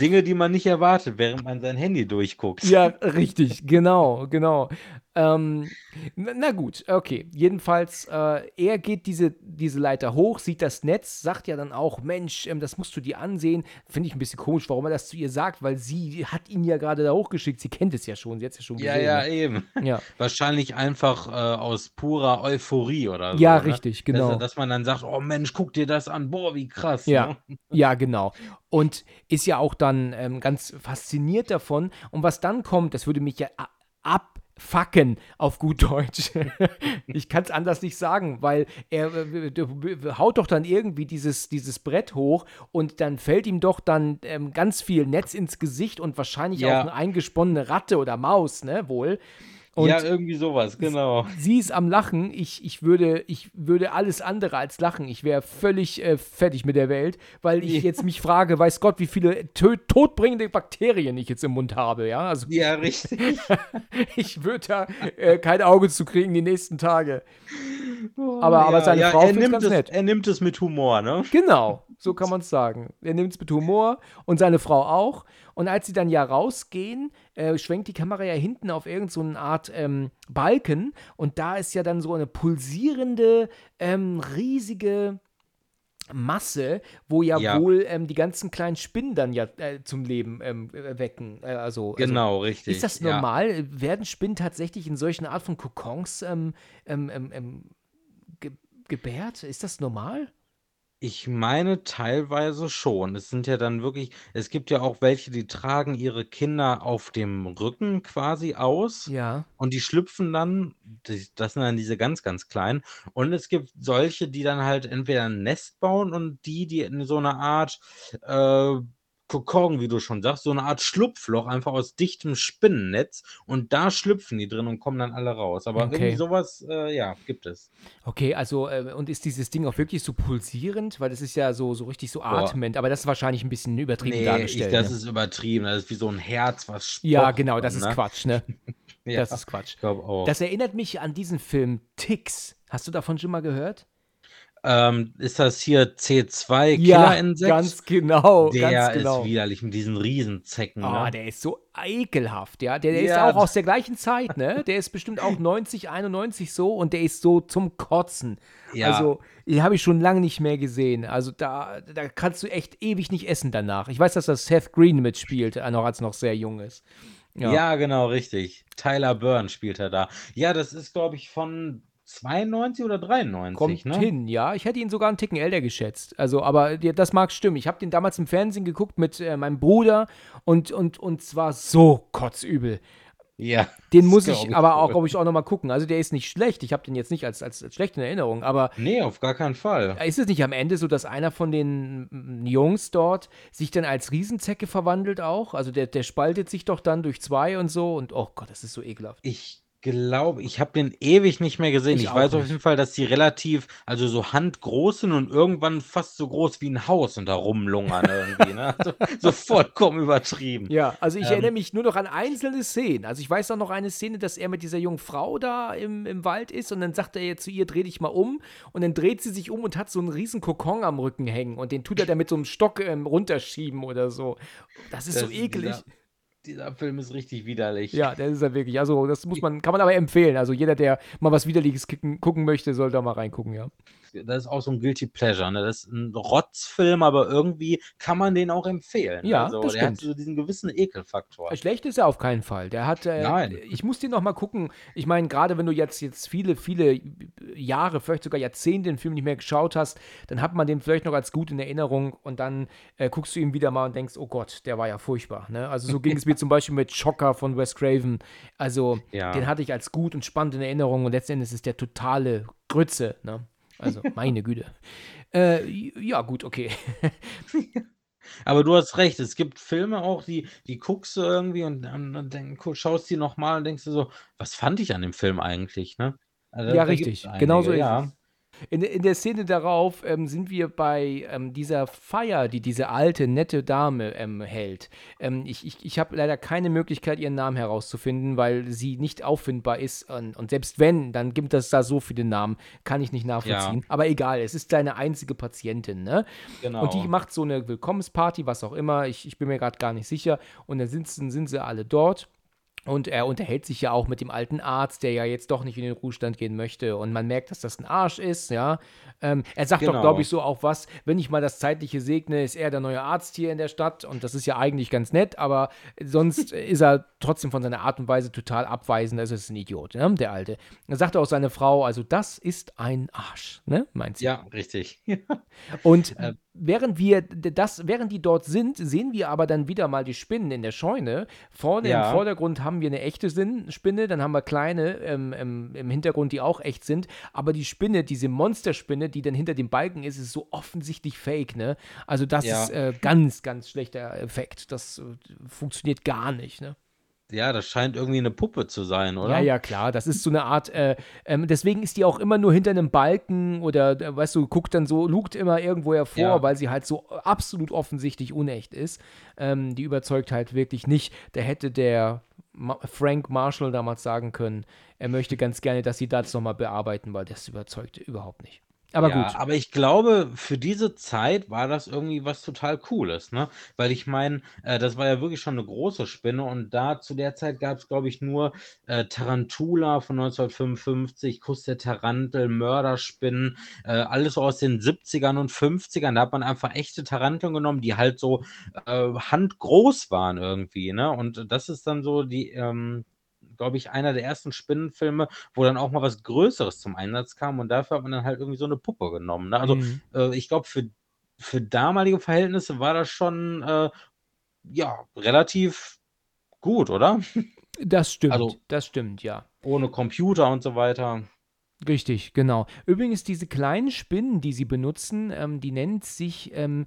Speaker 3: Dinge, die man nicht erwartet, während man sein Handy durchguckt.
Speaker 2: Ja, richtig, genau, genau. Ähm, na, gut, okay. Jedenfalls, äh, er geht diese, diese Leiter hoch, sieht das Netz, sagt ja dann auch, Mensch, ähm, das musst du dir ansehen. Finde ich ein bisschen komisch, warum er das zu ihr sagt, weil sie hat ihn ja gerade da hochgeschickt. Sie kennt es ja schon, sie hat es ja schon
Speaker 3: Ja,
Speaker 2: gesehen.
Speaker 3: ja,
Speaker 2: ne?
Speaker 3: eben.
Speaker 2: ja.
Speaker 3: Wahrscheinlich einfach äh, aus purer Euphorie oder so.
Speaker 2: Ja,
Speaker 3: ne?
Speaker 2: richtig, genau.
Speaker 3: Dass, dass man dann sagt, oh Mensch, guck dir das an, boah, wie krass.
Speaker 2: Ja,
Speaker 3: Ne?
Speaker 2: ja, genau. Und ist ja auch dann ähm, ganz fasziniert davon. Und was dann kommt, das würde mich ja a- abfacken auf gut Deutsch. *laughs* ich kann es anders nicht sagen, weil er haut doch dann irgendwie dieses, dieses Brett hoch und dann fällt ihm doch dann ähm, ganz viel Netz ins Gesicht und wahrscheinlich
Speaker 3: Ja.
Speaker 2: auch eine eingesponnene Ratte oder Maus, ne, wohl. Und
Speaker 3: ja, irgendwie sowas, genau.
Speaker 2: sie ist am Lachen. Ich, ich, würde, ich würde alles andere als lachen. Ich wäre völlig äh, fertig mit der Welt, weil ich
Speaker 3: Ja.
Speaker 2: jetzt mich frage, weiß Gott, wie viele todbringende Bakterien ich jetzt im Mund habe. Ja, also
Speaker 3: Ja, richtig. *laughs*
Speaker 2: ich würde da äh, kein Auge zu kriegen die nächsten Tage. Aber, aber
Speaker 3: ja,
Speaker 2: seine
Speaker 3: ja,
Speaker 2: Frau findet
Speaker 3: nimmt
Speaker 2: ganz
Speaker 3: es,
Speaker 2: nett.
Speaker 3: Er nimmt es mit Humor, ne?
Speaker 2: Genau, so kann man es sagen. Er nimmt es mit Humor und seine Frau auch. Und als sie dann ja rausgehen, äh, schwenkt die Kamera ja hinten auf irgendeine so Art ähm, Balken und da ist ja dann so eine pulsierende, ähm, riesige Masse, wo ja,
Speaker 3: Ja.
Speaker 2: wohl ähm, die ganzen kleinen Spinnen dann ja äh, zum Leben ähm, äh, wecken. Äh, also, also
Speaker 3: Genau, richtig.
Speaker 2: ist das
Speaker 3: ja.
Speaker 2: normal? Werden Spinnen tatsächlich in solchen Art von Kokons ähm, ähm, ähm, ähm, ge gebärt? Ist das normal?
Speaker 3: Ich meine teilweise schon. Es sind ja dann wirklich es gibt ja auch welche, die tragen ihre Kinder auf dem Rücken quasi aus
Speaker 2: Ja.
Speaker 3: und die schlüpfen dann das das sind dann diese ganz, ganz kleinen. Und es gibt solche, die dann halt entweder 'n Nest bauen und die, die in so 'ner Art, äh, Kokon, wie du schon sagst, so 'ne Art Schlupfloch einfach aus dichtem Spinnennetz und da schlüpfen die drin und kommen dann alle raus. Aber irgendwie
Speaker 2: Okay.
Speaker 3: so was, äh, ja, gibt es.
Speaker 2: Okay, also, äh, und ist dieses Ding auch wirklich so pulsierend? Weil das ist ja so so richtig so
Speaker 3: Boah.
Speaker 2: atmend, aber das ist wahrscheinlich 'n bisschen übertrieben
Speaker 3: Ne, ich
Speaker 2: dargestellt,
Speaker 3: das
Speaker 2: ne?
Speaker 3: ist übertrieben. Das ist wie so 'n Herz, was
Speaker 2: Ja,
Speaker 3: pocht
Speaker 2: genau, das
Speaker 3: dann,
Speaker 2: ist
Speaker 3: ne?
Speaker 2: Quatsch, ne? *laughs*
Speaker 3: Ja,
Speaker 2: Das ist Quatsch.
Speaker 3: ich glaube auch.
Speaker 2: Das erinnert mich an diesen Film Ticks. Hast du davon schon mal gehört?
Speaker 3: Ähm, ist das hier C2
Speaker 2: Ja,
Speaker 3: Killerinsekt?
Speaker 2: ganz genau,
Speaker 3: Der
Speaker 2: ganz
Speaker 3: ist
Speaker 2: genau.
Speaker 3: widerlich mit diesen Riesenzecken,
Speaker 2: Oh,
Speaker 3: ne?
Speaker 2: der ist so ekelhaft, ja. Der der ist
Speaker 3: Ja,
Speaker 2: auch aus der gleichen Zeit, ne? Der ist bestimmt auch 90, 91 so und der ist so zum Kotzen.
Speaker 3: Ja.
Speaker 2: Also, den habe ich schon lange nicht mehr gesehen. Also, da da kannst du echt ewig nicht essen danach. Ich weiß, dass da Seth Green mitspielt, äh, noch als er noch sehr jung ist. Ja.
Speaker 3: Ja, genau, richtig. Tyler Byrne spielt er da. Ja, das ist, glaube ich, von 92 oder 93,
Speaker 2: Kommt
Speaker 3: ne?
Speaker 2: hin, ja. Ich hätte ihn sogar 'n Ticken älter geschätzt. Also, aber das mag stimmen. Ich habe den damals im Fernsehen geguckt mit, äh, meinem Bruder und und und zwar so kotzübel.
Speaker 3: Ja,
Speaker 2: Den muss ich
Speaker 3: ich
Speaker 2: aber auch, glaube ich, auch noch mal gucken. Also, der ist nicht schlecht. Ich habe den jetzt nicht als als als schlecht in Erinnerung, aber
Speaker 3: Ne, auf gar keinen Fall.
Speaker 2: ist es nicht am Ende so, dass einer von den, hm, Jungs dort sich dann als Riesenzecke verwandelt auch? Also, der der spaltet sich doch dann durch 2 und so und oh Gott, das ist so ekelhaft.
Speaker 3: Ich glaube ich habe den ewig nicht mehr gesehen.
Speaker 2: Ich
Speaker 3: Ich weiß auf
Speaker 2: nicht.
Speaker 3: jeden Fall, dass die relativ also, so handgroß sind und irgendwann fast so groß wie 'n Haus und da rumlungern irgendwie, ne? So *laughs* so vollkommen übertrieben.
Speaker 2: Ja, also, ich
Speaker 3: Ähm.
Speaker 2: erinnere mich nur noch an einzelne Szenen. Also, ich weiß auch noch eine Szene, dass er mit dieser jungen Frau da im im Wald ist und dann sagt er zu ihr: „Dreh dich mal um.“ Und dann dreht sie sich um und hat so 'n riesen Kokon am Rücken hängen und den tut er dann mit so 'nem Stock, ähm, runterschieben oder so. Das ist so
Speaker 3: Das
Speaker 2: eklig.
Speaker 3: dieser dieser Film ist richtig widerlich.
Speaker 2: Ja, der ist er wirklich. Also, das muss man kann man aber empfehlen. Also, jeder, der mal was Widerliches kicken gucken möchte, soll da mal reingucken, ja.
Speaker 3: Das ist auch so 'n Guilty Pleasure, ne? Das ist 'n Rotzfilm, aber irgendwie kann man den auch empfehlen.
Speaker 2: Ja,
Speaker 3: Also,
Speaker 2: das
Speaker 3: der hat
Speaker 2: stimmt.
Speaker 3: so diesen gewissen Ekelfaktor.
Speaker 2: Schlecht ist er auf keinen Fall. Der hat, äh
Speaker 3: Nein.
Speaker 2: ich muss den noch mal gucken. Ich meine, grade wenn du jetzt jetzt viele, viele Jahre, vielleicht sogar Jahrzehnte den Film nicht mehr geschaut hast, dann hat man den vielleicht noch als gut in Erinnerung und dann, äh, guckst du ihn wieder mal und denkst: „Oh Gott, der war ja furchtbar“, ne? Also, so ging es mir zum Beispiel mit Schocker von Wes Craven. Also,
Speaker 3: Ja.
Speaker 2: den hatte ich als gut und spannend in Erinnerung und letzten Endes ist der totale Grütze, ne? Also, *laughs* meine Güte. Äh, ja gut, okay. *laughs*
Speaker 3: Aber du hast recht, es gibt Filme auch, die die guckst du irgendwie und dann gu schaust die noch mal und denkst dir so: „Was fand ich an dem Film eigentlich“, ne? Also,
Speaker 2: Ja, richtig.
Speaker 3: einige,
Speaker 2: Genau so ist
Speaker 3: ja.
Speaker 2: es. In der in der Szene darauf, ähm, sind wir bei, ähm, dieser Feier, die diese alte, nette Dame, ähm, hält. Ähm, ich ich ich habe leider keine Möglichkeit, ihren Namen herauszufinden, weil sie nicht auffindbar ist und und selbst wenn, dann gibt es da so viele Namen, kann ich nicht nachvollziehen. Aber egal, es ist deine einzige Patientin, ne? Und die
Speaker 3: Genau.
Speaker 2: macht so 'ne Willkommensparty, was auch immer. Ich ich bin mir grad gar nicht sicher. Und dann sitzen sind sie alle dort. Und er unterhält sich ja auch mit dem alten Arzt, der ja jetzt doch nicht in den Ruhestand gehen möchte. Und man merkt, dass das 'n Arsch ist, ja. Ähm, er sagt doch, glaube
Speaker 3: Genau.
Speaker 2: ich, so auch was: „Wenn ich mal das Zeitliche segne, ist er der neue Arzt hier in der Stadt.“ Und das ist ja eigentlich ganz nett, aber sonst *laughs* ist er trotzdem von seiner Art und Weise total abweisend. Also, ist 'n Idiot, ne, der Alte. Dann sagt auch seine Frau: „Also, das ist ein Arsch“, ne, meint sie.
Speaker 3: Ja, richtig.
Speaker 2: Und *laughs*
Speaker 3: Äh
Speaker 2: während wir das während die dort sind, sehen wir aber dann wieder mal die Spinnen in der Scheune. Vorne im
Speaker 3: Ja.
Speaker 2: Vordergrund haben wir 'ne echte Spinne, dann haben wir kleine, ähm, ähm, im Hintergrund, die auch echt sind. Aber die Spinne, diese Monsterspinne, die dann hinter dem Balken ist, ist so offensichtlich fake, ne? Also, das
Speaker 3: Ja.
Speaker 2: ist, äh, ganz, ganz schlechter Effekt. Das, äh, funktioniert gar nicht, ne?
Speaker 3: Ja, das scheint irgendwie 'ne Puppe zu sein,
Speaker 2: Ja,
Speaker 3: oder?
Speaker 2: ja, klar. Das ist so 'ne Art, äh, ähm deswegen ist die auch immer nur hinter 'nem Balken oder d weißt du, guckt dann so lugt immer irgendwo hervor,
Speaker 3: Ja.
Speaker 2: weil sie halt so absolut offensichtlich unecht ist. Ähm, die überzeugt halt wirklich nicht. Da hätte der Ma Frank Marshall damals sagen können, er möchte ganz gerne, dass sie das noch mal bearbeiten, weil das überzeugt überhaupt nicht. Aber
Speaker 3: Ja,
Speaker 2: gut.
Speaker 3: aber ich glaube, für diese Zeit war das irgendwie was total Cooles, ne? Weil ich meine, äh, das war ja wirklich schon 'ne große Spinne und da zu der Zeit gab's, glaube ich, nur, äh, Tarantula von 1955, Kuss der Tarantel, Mörderspinnen, äh, alles so aus den 70ern und 50ern. Da hat man einfach echte Taranteln genommen, die halt so, äh, handgroß waren irgendwie, ne? Und das ist dann so die, ähm, glaube ich, einer der ersten Spinnenfilme, wo dann auch mal was Größeres zum Einsatz kam und dafür hat man dann halt irgendwie so eine Puppe genommen. Ne? Also
Speaker 2: Mhm.
Speaker 3: äh, ich glaube, für, für damalige Verhältnisse war das schon äh, ja relativ gut, oder? *laughs*
Speaker 2: Das stimmt,
Speaker 3: Also-
Speaker 2: das stimmt, ja.
Speaker 3: Ohne Computer und so weiter.
Speaker 2: Richtig, genau. Übrigens, diese kleinen Spinnen, die sie benutzen, ähm, die nennt sich ähm,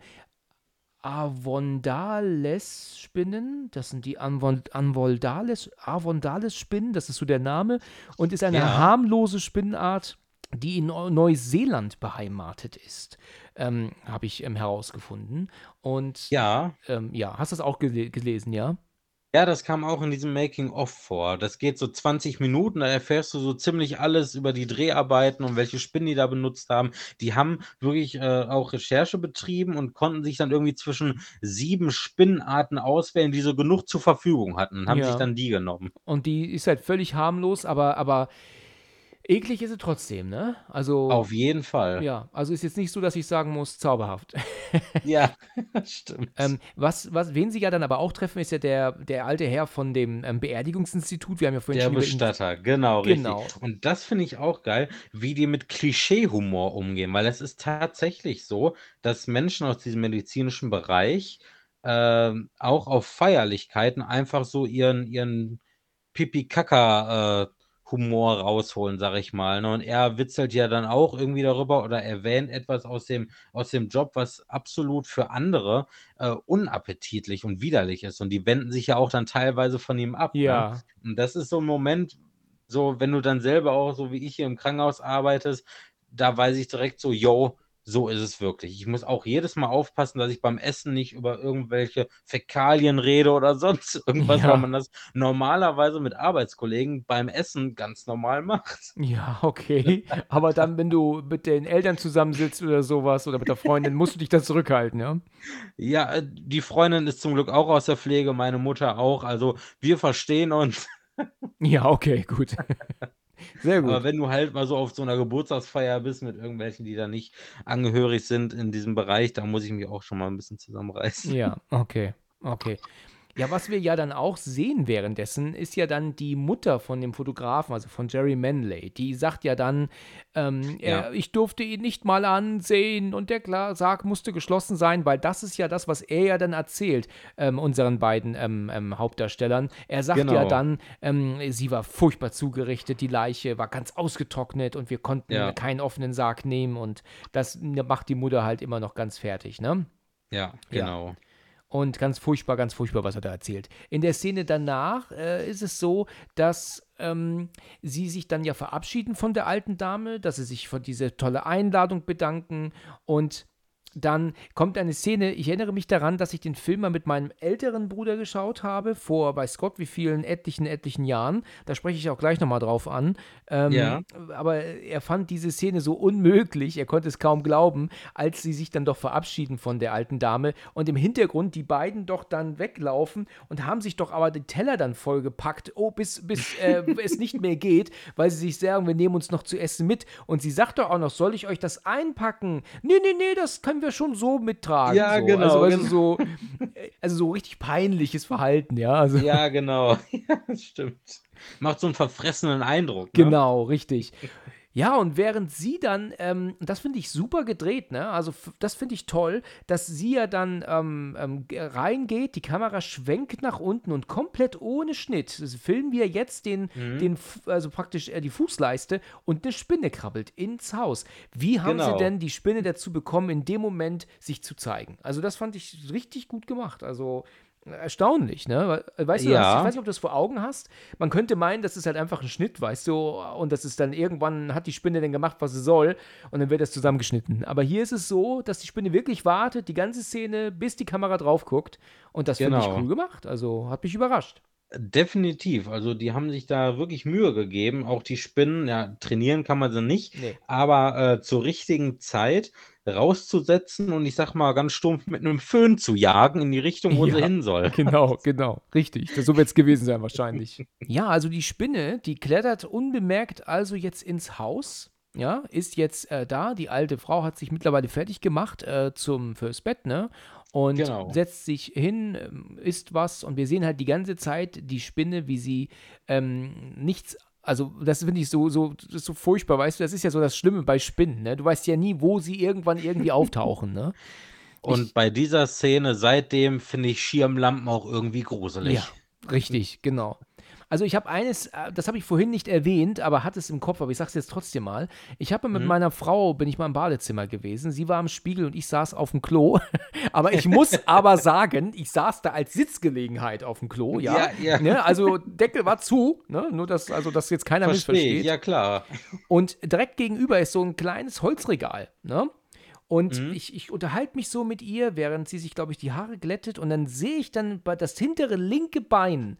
Speaker 2: Avondales-Spinnen. Das sind die Avondales-Spinnen, das ist so der Name. Und ist eine
Speaker 3: Ja.
Speaker 2: harmlose Spinnenart, die in Neu- Neuseeland beheimatet ist. Ähm, Habe ich ähm, herausgefunden. Und
Speaker 3: Ja,
Speaker 2: ähm, ja, hast du das auch gele gelesen, ja?
Speaker 3: Ja, das kam auch in diesem Making-of vor. Das geht so 20 Minuten, da erfährst du so ziemlich alles über die Dreharbeiten und welche Spinnen die da benutzt haben. Die haben wirklich äh, auch Recherche betrieben und konnten sich dann irgendwie zwischen sieben Spinnenarten auswählen, die so genug zur Verfügung hatten und haben
Speaker 2: Ja.
Speaker 3: sich dann die genommen.
Speaker 2: Und die ist halt völlig harmlos, aber, aber eklig ist sie trotzdem, ne? Also.
Speaker 3: Auf jeden Fall.
Speaker 2: Ja, also ist jetzt nicht so, dass ich sagen muss, zauberhaft. *laughs*
Speaker 3: Ja, *laughs* stimmt.
Speaker 2: ähm, was, was, wen sie ja dann aber auch treffen, ist ja der, der alte Herr von dem ähm, Beerdigungsinstitut. Wir haben ja vorhin
Speaker 3: Der
Speaker 2: schon über ihn-
Speaker 3: Bestatter, genau,
Speaker 2: Genau.
Speaker 3: richtig. Und das finde ich auch geil, wie die mit Klischee-Humor umgehen, weil es ist tatsächlich so, dass Menschen aus diesem medizinischen Bereich ähm, auch auf Feierlichkeiten einfach so ihren, ihren Pipi-Kaka-Humor rausholen, sag ich mal. Ne? Und er witzelt ja dann auch irgendwie darüber oder erwähnt etwas aus dem, aus dem Job, was absolut für andere äh, unappetitlich und widerlich ist. Und die wenden sich ja auch dann teilweise von ihm ab. Ne?
Speaker 2: Ja,
Speaker 3: Und das ist so ein Moment, so, wenn du dann selber auch, so wie ich hier im Krankenhaus arbeitest, da weiß ich direkt so, yo, so ist es wirklich. Ich muss auch jedes Mal aufpassen, dass ich beim Essen nicht über irgendwelche Fäkalien rede oder *laughs* sonst irgendwas,
Speaker 2: Ja.
Speaker 3: weil man das normalerweise mit Arbeitskollegen beim Essen ganz normal macht.
Speaker 2: ja, okay. Aber dann, wenn du mit den Eltern zusammensitzt oder sowas oder mit der Freundin, musst du dich da zurückhalten, ja?
Speaker 3: Ja, äh, die Freundin ist zum Glück auch aus der Pflege, meine Mutter auch. Also wir verstehen uns.
Speaker 2: Ja, okay, gut. *laughs* Sehr
Speaker 3: Aber
Speaker 2: gut.
Speaker 3: wenn du halt mal so auf so einer Geburtstagsfeier bist mit irgendwelchen, die da nicht angehörig sind in diesem Bereich, da muss ich mich auch schon mal ein bisschen zusammenreißen.
Speaker 2: Ja, okay, okay. Ja, was wir ja dann auch sehen währenddessen, ist ja dann die Mutter von dem Fotografen, also von Jerry Manley. Die sagt ja dann, ähm,
Speaker 3: Ja.
Speaker 2: er, ich durfte ihn nicht mal ansehen und der Sarg musste geschlossen sein, weil das ist ja das, was er ja dann erzählt, ähm, unseren beiden ähm, ähm, Hauptdarstellern. Er sagt ja
Speaker 3: Genau.
Speaker 2: dann, ähm, sie war furchtbar zugerichtet, die Leiche war ganz ausgetrocknet und wir konnten
Speaker 3: Ja.
Speaker 2: keinen offenen Sarg nehmen und das macht die Mutter halt immer noch ganz fertig, ne?
Speaker 3: Ja, genau.
Speaker 2: Und ganz furchtbar, ganz furchtbar, was er da erzählt. In der Szene danach äh, ist es so, dass ähm, sie sich dann ja verabschieden von der alten Dame, dass sie sich für diese tolle Einladung bedanken und dann kommt eine Szene, ich erinnere mich daran, dass ich den Film mal mit meinem älteren Bruder geschaut habe, vor bei Scott wie vielen etlichen, etlichen Jahren. Da spreche ich auch gleich nochmal drauf an. Ähm,
Speaker 3: Ja.
Speaker 2: Aber er fand diese Szene so unmöglich, er konnte es kaum glauben, als sie sich dann doch verabschieden von der alten Dame und im Hintergrund die beiden doch dann weglaufen und haben sich doch aber die Teller dann vollgepackt, oh, bis, bis äh, *laughs* es nicht mehr geht, weil sie sich sagen, wir nehmen uns noch zu essen mit. Und sie sagt doch auch noch, soll ich euch das einpacken? Nee, nee, nee, das können wir schon so mittragen.
Speaker 3: Ja,
Speaker 2: so.
Speaker 3: genau,
Speaker 2: Also, weißt du,
Speaker 3: genau.
Speaker 2: so, äh, also so richtig peinliches Verhalten, ja. Also,
Speaker 3: Ja, genau. *laughs* Ja, stimmt. Macht so einen verfressenen Eindruck. Ne?
Speaker 2: Genau, richtig. Ja, und während sie dann, ähm, das finde ich super gedreht, ne? Also das finde ich toll, dass sie ja dann ähm, ähm, reingeht, die Kamera schwenkt nach unten und komplett ohne Schnitt filmen wir jetzt den,
Speaker 3: Mhm.
Speaker 2: den also praktisch äh, die Fußleiste und eine Spinne krabbelt ins Haus. Wie haben sie
Speaker 3: Genau.
Speaker 2: denn die Spinne dazu bekommen, in dem Moment sich zu zeigen? Also das fand ich richtig gut gemacht. Also erstaunlich, ne? We- Weißt du,
Speaker 3: Ja.
Speaker 2: ich weiß nicht, ob du das vor Augen hast. Man könnte meinen, das ist halt einfach ein Schnitt, weißt du, und das ist dann irgendwann hat die Spinne dann gemacht, was sie soll, und dann wird das zusammengeschnitten. Aber hier ist es so, dass die Spinne wirklich wartet, die ganze Szene, bis die Kamera drauf guckt, und das finde ich
Speaker 3: Genau.
Speaker 2: cool gemacht. Also hat mich überrascht.
Speaker 3: Definitiv. Also die haben sich da wirklich Mühe gegeben. Auch die Spinnen, ja, trainieren kann man sie nicht,
Speaker 2: Nee.
Speaker 3: aber äh, zur richtigen Zeit rauszusetzen und ich sag mal ganz stumpf mit einem Föhn zu jagen in die Richtung, wo
Speaker 2: Ja.
Speaker 3: sie hin soll.
Speaker 2: Genau, *laughs* genau. Richtig. Das, so wird es gewesen sein, wahrscheinlich. Ja, also die Spinne, die klettert unbemerkt also jetzt ins Haus. Ja, ist jetzt äh, da. Die alte Frau hat sich mittlerweile fertig gemacht äh, zum fürs Bett, ne? und
Speaker 3: Genau.
Speaker 2: setzt sich hin, ähm, isst was und wir sehen halt die ganze Zeit die Spinne, wie sie ähm, nichts. Also, das finde ich so, so, so furchtbar, weißt du, das ist ja so das Schlimme bei Spinnen, ne? Du weißt ja nie, wo sie irgendwann irgendwie *laughs* auftauchen, ne?
Speaker 3: Und
Speaker 2: Ich-
Speaker 3: bei dieser Szene seitdem finde ich Schirmlampen auch irgendwie gruselig.
Speaker 2: Ja, richtig, genau. Also ich habe eines, äh, das habe ich vorhin nicht erwähnt, aber hatte es im Kopf, aber ich sage es jetzt trotzdem mal. Ich habe mit
Speaker 3: Mhm.
Speaker 2: meiner Frau, bin ich mal im Badezimmer gewesen. Sie war am Spiegel und ich saß auf dem Klo. *laughs* aber ich muss *laughs* aber sagen, ich saß da als Sitzgelegenheit auf dem Klo, ja.
Speaker 3: Ja, ja.
Speaker 2: Ne? Also Deckel war zu, ne? nur dass, also, dass jetzt keiner
Speaker 3: Verstehe
Speaker 2: missversteht.
Speaker 3: ja klar.
Speaker 2: Und direkt gegenüber ist so ein kleines Holzregal, ne? Und
Speaker 3: Mhm.
Speaker 2: ich, ich unterhalte mich so mit ihr, während sie sich, glaube ich, die Haare glättet. Und dann sehe ich dann das hintere linke Bein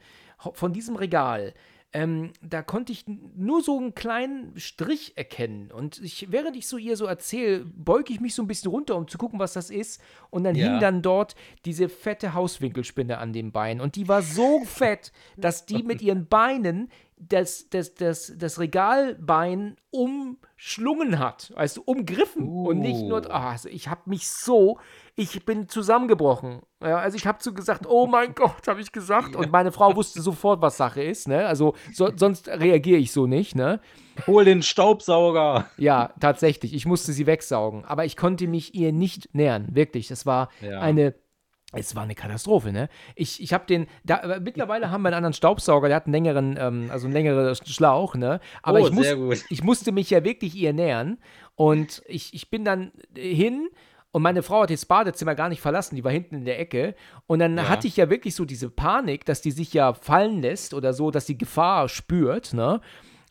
Speaker 2: von diesem Regal. Ähm, da konnte ich nur so einen kleinen Strich erkennen. Und ich, während ich so ihr so erzähle, beuge ich mich so ein bisschen runter, um zu gucken, was das ist. Und dann
Speaker 3: Ja.
Speaker 2: hing dann dort diese fette Hauswinkelspinne an dem Bein. Und die war so *laughs* fett, dass die mit ihren Beinen das, das, das, das Regalbein umschlungen hat, du, umgriffen und nicht nur,
Speaker 3: Uh.
Speaker 2: ah, also ich habe mich so, ich bin zusammengebrochen. Ja, also ich habe so gesagt, oh mein *laughs* Gott, habe ich gesagt. Und meine Frau wusste sofort, was Sache ist, ne? Also so, sonst reagiere ich so nicht, ne?
Speaker 3: Hol den Staubsauger.
Speaker 2: Ja, tatsächlich. Ich musste sie wegsaugen. Aber ich konnte mich ihr nicht nähern. Wirklich. Das war
Speaker 3: Ja.
Speaker 2: eine. Es war eine Katastrophe, ne? Ich, ich habe den. Da, aber mittlerweile haben wir einen anderen Staubsauger, der hat einen längeren, ähm, also einen längeren Schlauch, ne? Aber
Speaker 3: Oh,
Speaker 2: ich, muss, ich musste mich ja wirklich ihr nähern. Und ich, ich bin dann hin. Und meine Frau hat das Badezimmer gar nicht verlassen, die war hinten in der Ecke. Und dann
Speaker 3: Ja.
Speaker 2: hatte ich ja wirklich so diese Panik, dass die sich ja fallen lässt oder so, dass sie Gefahr spürt, ne?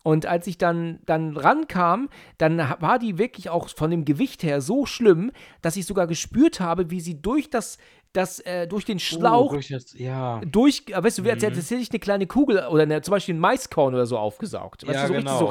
Speaker 2: Und als ich dann, dann rankam, dann war die wirklich auch von dem Gewicht her so schlimm, dass ich sogar gespürt habe, wie sie durch das, das äh, durch den Schlauch
Speaker 3: Oh, durch das, ja.
Speaker 2: durch, äh, weißt du, wie als
Speaker 3: Mhm.
Speaker 2: hätte hätte ich eine kleine Kugel oder eine, zum Beispiel ein Maiskorn oder so aufgesaugt. Weißt
Speaker 3: Ja,
Speaker 2: du, so richtig so.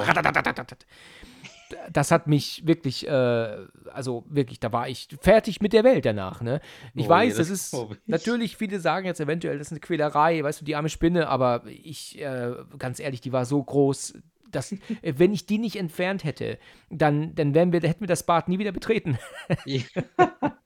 Speaker 2: Das hat mich wirklich, äh, also wirklich, da war ich fertig mit der Welt danach, ne? Ich
Speaker 3: Oh
Speaker 2: weiß,
Speaker 3: das
Speaker 2: ist natürlich, viele sagen jetzt eventuell, das ist eine Quälerei, weißt du, die arme Spinne, aber ich, äh, ganz ehrlich, die war so groß, dass, äh, wenn ich die nicht entfernt hätte, dann, dann wären wir, hätten wir das Bad nie wieder betreten.
Speaker 3: Ja, *laughs*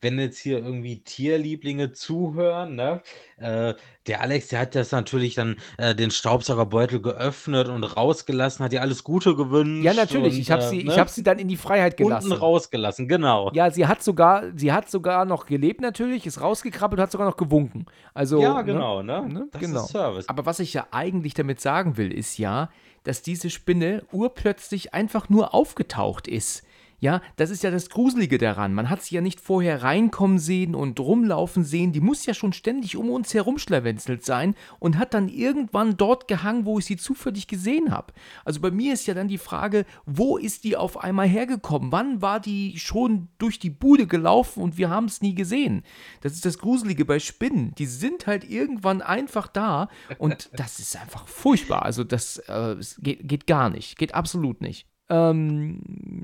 Speaker 3: wenn jetzt hier irgendwie Tierlieblinge zuhören, ne? Äh, der Alex, der hat das natürlich dann äh, den Staubsaugerbeutel geöffnet und rausgelassen, hat ihr alles Gute gewünscht.
Speaker 2: Ja, natürlich,
Speaker 3: und,
Speaker 2: ich habe
Speaker 3: äh,
Speaker 2: sie,
Speaker 3: ne?
Speaker 2: ich hab sie dann in die Freiheit gelassen.
Speaker 3: unten rausgelassen, genau.
Speaker 2: Ja, sie hat sogar, sie hat sogar noch gelebt natürlich, ist rausgekrabbelt, hat sogar noch gewunken. Also,
Speaker 3: Ja,
Speaker 2: ne?
Speaker 3: genau, ne?
Speaker 2: Ne?
Speaker 3: Das
Speaker 2: Genau.
Speaker 3: ist Service.
Speaker 2: Aber was ich ja eigentlich damit sagen will, ist ja, dass diese Spinne urplötzlich einfach nur aufgetaucht ist. Ja, das ist ja das Gruselige daran. Man hat sie ja nicht vorher reinkommen sehen und rumlaufen sehen. Die muss ja schon ständig um uns herumschlawenzelt sein und hat dann irgendwann dort gehangen, wo ich sie zufällig gesehen habe. Also bei mir ist ja dann die Frage, wo ist die auf einmal hergekommen? Wann war die schon durch die Bude gelaufen und wir haben es nie gesehen? Das ist das Gruselige bei Spinnen. Die sind halt irgendwann einfach da und das ist einfach furchtbar. Also das äh, geht, geht gar nicht. Geht absolut nicht. Ähm,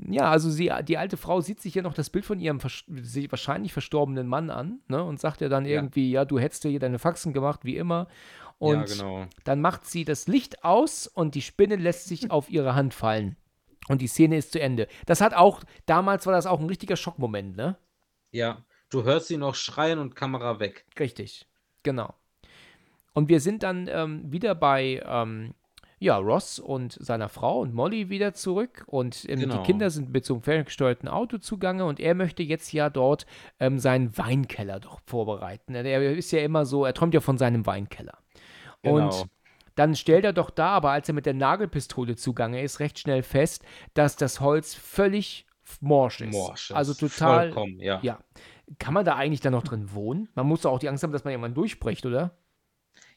Speaker 2: ja, also sie, die alte Frau sieht sich ja noch das Bild von ihrem vers wahrscheinlich verstorbenen Mann an ne, und sagt ja dann
Speaker 3: Ja.
Speaker 2: irgendwie, ja, du hättest dir hier deine Faxen gemacht, wie immer. Und
Speaker 3: ja, genau.
Speaker 2: dann macht sie das Licht aus und die Spinne lässt sich *laughs* auf ihre Hand fallen. Und die Szene ist zu Ende. Das hat auch, damals war das auch ein richtiger Schockmoment, ne?
Speaker 3: Ja, du hörst sie noch schreien und Kamera weg.
Speaker 2: Richtig, genau. Und wir sind dann ähm, wieder bei ähm, ja, Ross und seiner Frau und Molly wieder zurück. Und ähm,
Speaker 3: Genau.
Speaker 2: die Kinder sind mit so einem ferngesteuerten Auto zugange und er möchte jetzt ja dort ähm, seinen Weinkeller doch vorbereiten. Er ist ja immer so, er träumt ja von seinem Weinkeller.
Speaker 3: Genau.
Speaker 2: Und dann stellt er doch da, aber als er mit der Nagelpistole zugange ist, recht schnell fest, dass das Holz völlig morsch ist.
Speaker 3: Morsch.
Speaker 2: Also
Speaker 3: ist
Speaker 2: total.
Speaker 3: Vollkommen, ja.
Speaker 2: Ja. Kann man da eigentlich dann noch drin wohnen? Man muss doch auch die Angst haben, dass man irgendwann durchbricht, oder?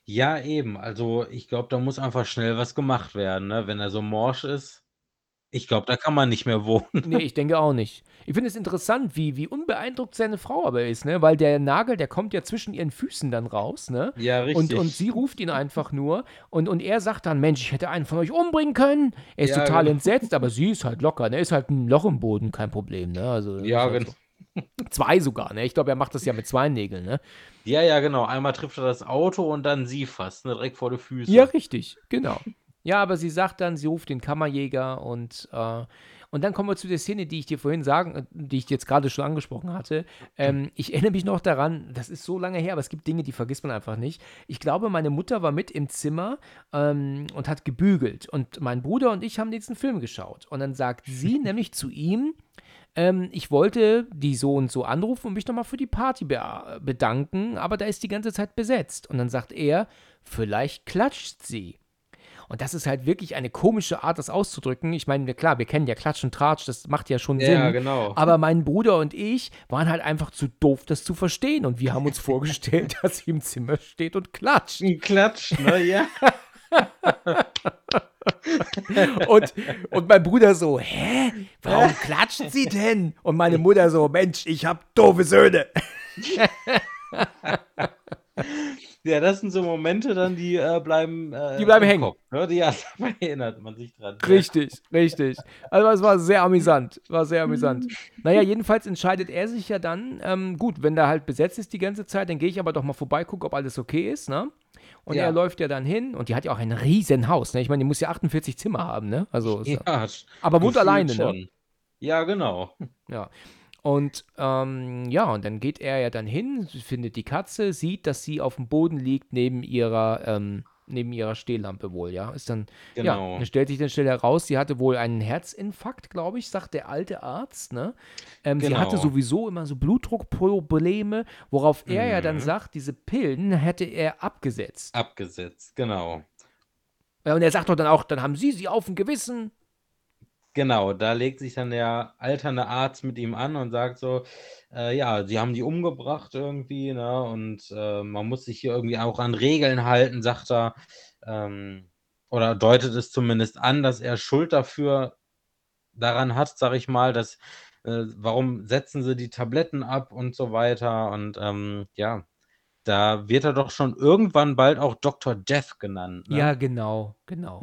Speaker 3: Ja, eben. Also ich glaube, da muss einfach schnell was gemacht werden, ne? Wenn er so morsch ist. Ich glaube, da kann man nicht mehr wohnen.
Speaker 2: Nee, ich *laughs* denke auch nicht. Ich finde es interessant, wie, wie unbeeindruckt seine Frau aber ist, ne? Weil der Nagel, der kommt ja zwischen ihren Füßen dann raus, ne?
Speaker 3: Ja, richtig.
Speaker 2: Und, und sie ruft ihn *laughs* einfach nur und, und er sagt dann, Mensch, ich hätte einen von euch umbringen können. Er ist
Speaker 3: Ja,
Speaker 2: total
Speaker 3: genau.
Speaker 2: entsetzt, aber sie ist halt locker, ne? Ist halt ein Loch im Boden, kein Problem, ne? Also, das
Speaker 3: Ja,
Speaker 2: ist halt
Speaker 3: genau.
Speaker 2: so. *laughs* Zwei sogar, ne? Ich glaube, er macht das ja mit zwei Nägeln, ne?
Speaker 3: Ja, ja, genau. Einmal trifft er das Auto und dann sie fast, ne? Direkt vor die Füße.
Speaker 2: Ja, richtig, genau. Ja, aber sie sagt dann, sie ruft den Kammerjäger und, äh, und dann kommen wir zu der Szene, die ich dir vorhin sagen, äh, die ich jetzt gerade schon angesprochen hatte. Ähm, ich erinnere mich noch daran, das ist so lange her, aber es gibt Dinge, die vergisst man einfach nicht. Ich glaube, meine Mutter war mit im Zimmer ähm, und hat gebügelt. Und mein Bruder und ich haben diesen Film geschaut. Und dann sagt sie *laughs* nämlich zu ihm, ähm, ich wollte die so und so anrufen und mich nochmal für die Party be bedanken, aber da ist die ganze Zeit besetzt. Und dann sagt er, vielleicht klatscht sie. Und das ist halt wirklich eine komische Art, das auszudrücken. Ich meine, klar, wir kennen ja Klatsch und Tratsch, das macht ja schon Sinn.
Speaker 3: Ja, genau.
Speaker 2: Aber mein Bruder und ich waren halt einfach zu doof, das zu verstehen. Und wir haben uns vorgestellt, *laughs* dass sie im Zimmer steht und klatscht.
Speaker 3: Klatscht, ne? Ja. *laughs*
Speaker 2: und, und mein Bruder so, hä? Warum *laughs* klatscht sie denn? Und meine Mutter so, Mensch, ich hab doofe Söhne. *laughs*
Speaker 3: ja, das sind so Momente dann, die äh, bleiben äh,
Speaker 2: Die bleiben hängen. Kopf,
Speaker 3: ne? Ja, *laughs* da erinnert man sich dran.
Speaker 2: Richtig, ja. richtig. Also es war sehr amüsant, war sehr amüsant. naja, jedenfalls entscheidet er sich ja dann, ähm, gut, wenn da halt besetzt ist die ganze Zeit, dann gehe ich aber doch mal vorbei, gucke, ob alles okay ist, ne? Und ja. er läuft ja dann hin und die hat ja auch ein riesen Haus, ne? Ich meine, die muss ja 48 Zimmer haben, ne? Also, ja, aber wohnt alleine, ne? schon. ne?
Speaker 3: Ja, genau.
Speaker 2: Ja. Und ähm, ja, und dann geht er ja dann hin, findet die Katze, sieht, dass sie auf dem Boden liegt neben ihrer ähm, neben ihrer Stehlampe wohl, ja. Ist dann, genau. ja, dann stellt sich dann schnell heraus, sie hatte wohl einen Herzinfarkt, glaube ich, sagt der alte Arzt, ne? Ähm, genau. Sie hatte genau. sowieso immer so Blutdruckprobleme, worauf er mhm. ja dann mhm. sagt, diese Pillen hätte er abgesetzt.
Speaker 3: Abgesetzt, genau.
Speaker 2: Ja, und er sagt doch dann auch, dann haben Sie sie auf dem Gewissen.
Speaker 3: Genau, da legt sich dann der alternde Arzt mit ihm an und sagt so, äh, ja, sie haben die umgebracht irgendwie, ne? Und äh, man muss sich hier irgendwie auch an Regeln halten, sagt er. Ähm, oder deutet es zumindest an, dass er Schuld dafür daran hat, sag ich mal, dass äh, warum setzen sie die Tabletten ab und so weiter. Und ähm, ja, da wird er doch schon irgendwann bald auch Dr. Death genannt.
Speaker 2: Ne? Ja, genau, genau.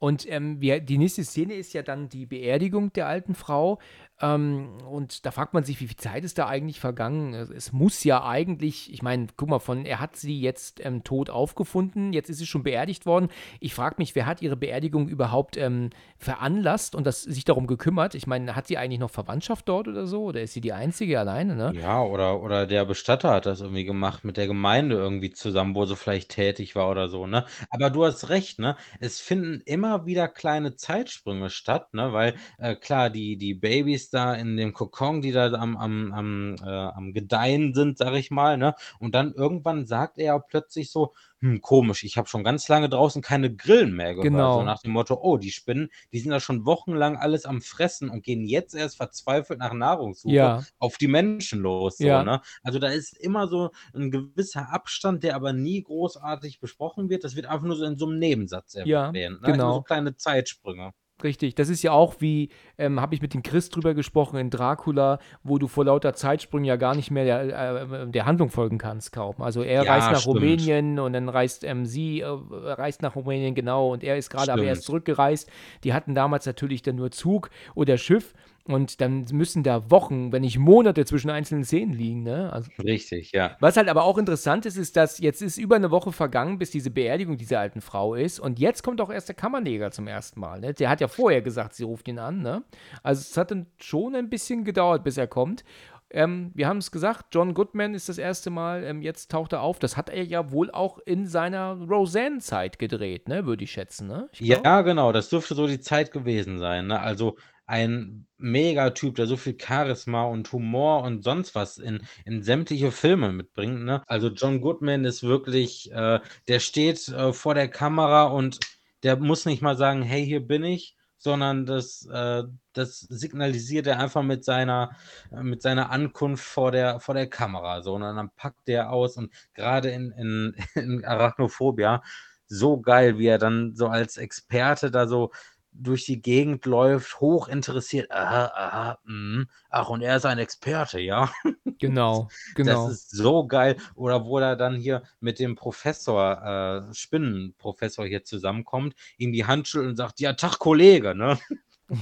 Speaker 2: Und ähm, wir, die nächste Szene ist ja dann die Beerdigung der alten Frau. Ähm, und da fragt man sich, wie viel Zeit ist da eigentlich vergangen? Es muss ja eigentlich, ich meine, guck mal, von er hat sie jetzt ähm, tot aufgefunden, jetzt ist sie schon beerdigt worden. Ich frage mich, wer hat ihre Beerdigung überhaupt ähm, veranlasst und das, sich darum gekümmert? Ich meine, hat sie eigentlich noch Verwandtschaft dort oder so? Oder ist sie die Einzige alleine? Ne?
Speaker 3: Ja, oder, oder der Bestatter hat das irgendwie gemacht mit der Gemeinde irgendwie zusammen, wo sie vielleicht tätig war oder so. Ne? Aber du hast recht, ne? Es finden immer wieder kleine Zeitsprünge statt, ne? Weil äh, klar, die, die Babys da in dem Kokon, die da am, am, am, äh, am Gedeihen sind, sag ich mal, ne? Und dann irgendwann sagt er plötzlich so, hm, komisch, ich habe schon ganz lange draußen keine Grillen mehr gehört. Genau. So nach dem Motto, oh, die Spinnen, die sind da schon wochenlang alles am Fressen und gehen jetzt erst verzweifelt nach Nahrungssuche
Speaker 2: ja.
Speaker 3: auf die Menschen los. So,
Speaker 2: ja.
Speaker 3: ne? Also da ist immer so ein gewisser Abstand, der aber nie großartig besprochen wird. Das wird einfach nur so in so einem Nebensatz erwähnt.
Speaker 2: Ja,
Speaker 3: ne?
Speaker 2: genau.
Speaker 3: so kleine Zeitsprünge.
Speaker 2: Richtig, das ist ja auch wie, ähm, habe ich mit dem Chris drüber gesprochen in Dracula, wo du vor lauter Zeitsprüngen ja gar nicht mehr der, äh, der Handlung folgen kannst, kaum. Also er ja, reist nach stimmt. Rumänien und dann reist ähm, sie, äh, reist nach Rumänien, genau, und er ist gerade aber erst zurückgereist. Die hatten damals natürlich dann nur Zug oder Schiff und dann müssen da Wochen, wenn nicht Monate zwischen einzelnen Szenen liegen. Ne?
Speaker 3: Also, Richtig, ja.
Speaker 2: Was halt aber auch interessant ist, ist, dass jetzt ist über eine Woche vergangen, bis diese Beerdigung dieser alten Frau ist. Und jetzt kommt auch erst der Kammerneger zum ersten Mal. Ne? Der hat ja vorher gesagt, sie ruft ihn an. Ne? Also es hat dann schon ein bisschen gedauert, bis er kommt. Ähm, wir haben es gesagt, John Goodman ist das erste Mal, ähm, jetzt taucht er auf. Das hat er ja wohl auch in seiner Roseanne-Zeit gedreht, ne? würde ich schätzen. Ne? Ich
Speaker 3: ja, genau, das dürfte so die Zeit gewesen sein. Ne? Also ein Megatyp, der so viel Charisma und Humor und sonst was in, in sämtliche Filme mitbringt. Ne? Also John Goodman ist wirklich, äh, der steht äh, vor der Kamera und der muss nicht mal sagen, hey, hier bin ich, sondern das, äh, das signalisiert er einfach mit seiner, äh, mit seiner Ankunft vor der, vor der Kamera. So, und dann packt der aus und gerade in, in, *laughs* in Arachnophobia so geil, wie er dann so als Experte da so durch die Gegend läuft, hoch interessiert. Aha, aha, mh. Ach, und er ist ein Experte, ja.
Speaker 2: Genau, *laughs* genau.
Speaker 3: Das ist so geil. Oder wo er dann hier mit dem Professor, äh, Spinnenprofessor hier zusammenkommt, ihm die Hand schüttelt und sagt, ja, Tag, Kollege, ne? *laughs*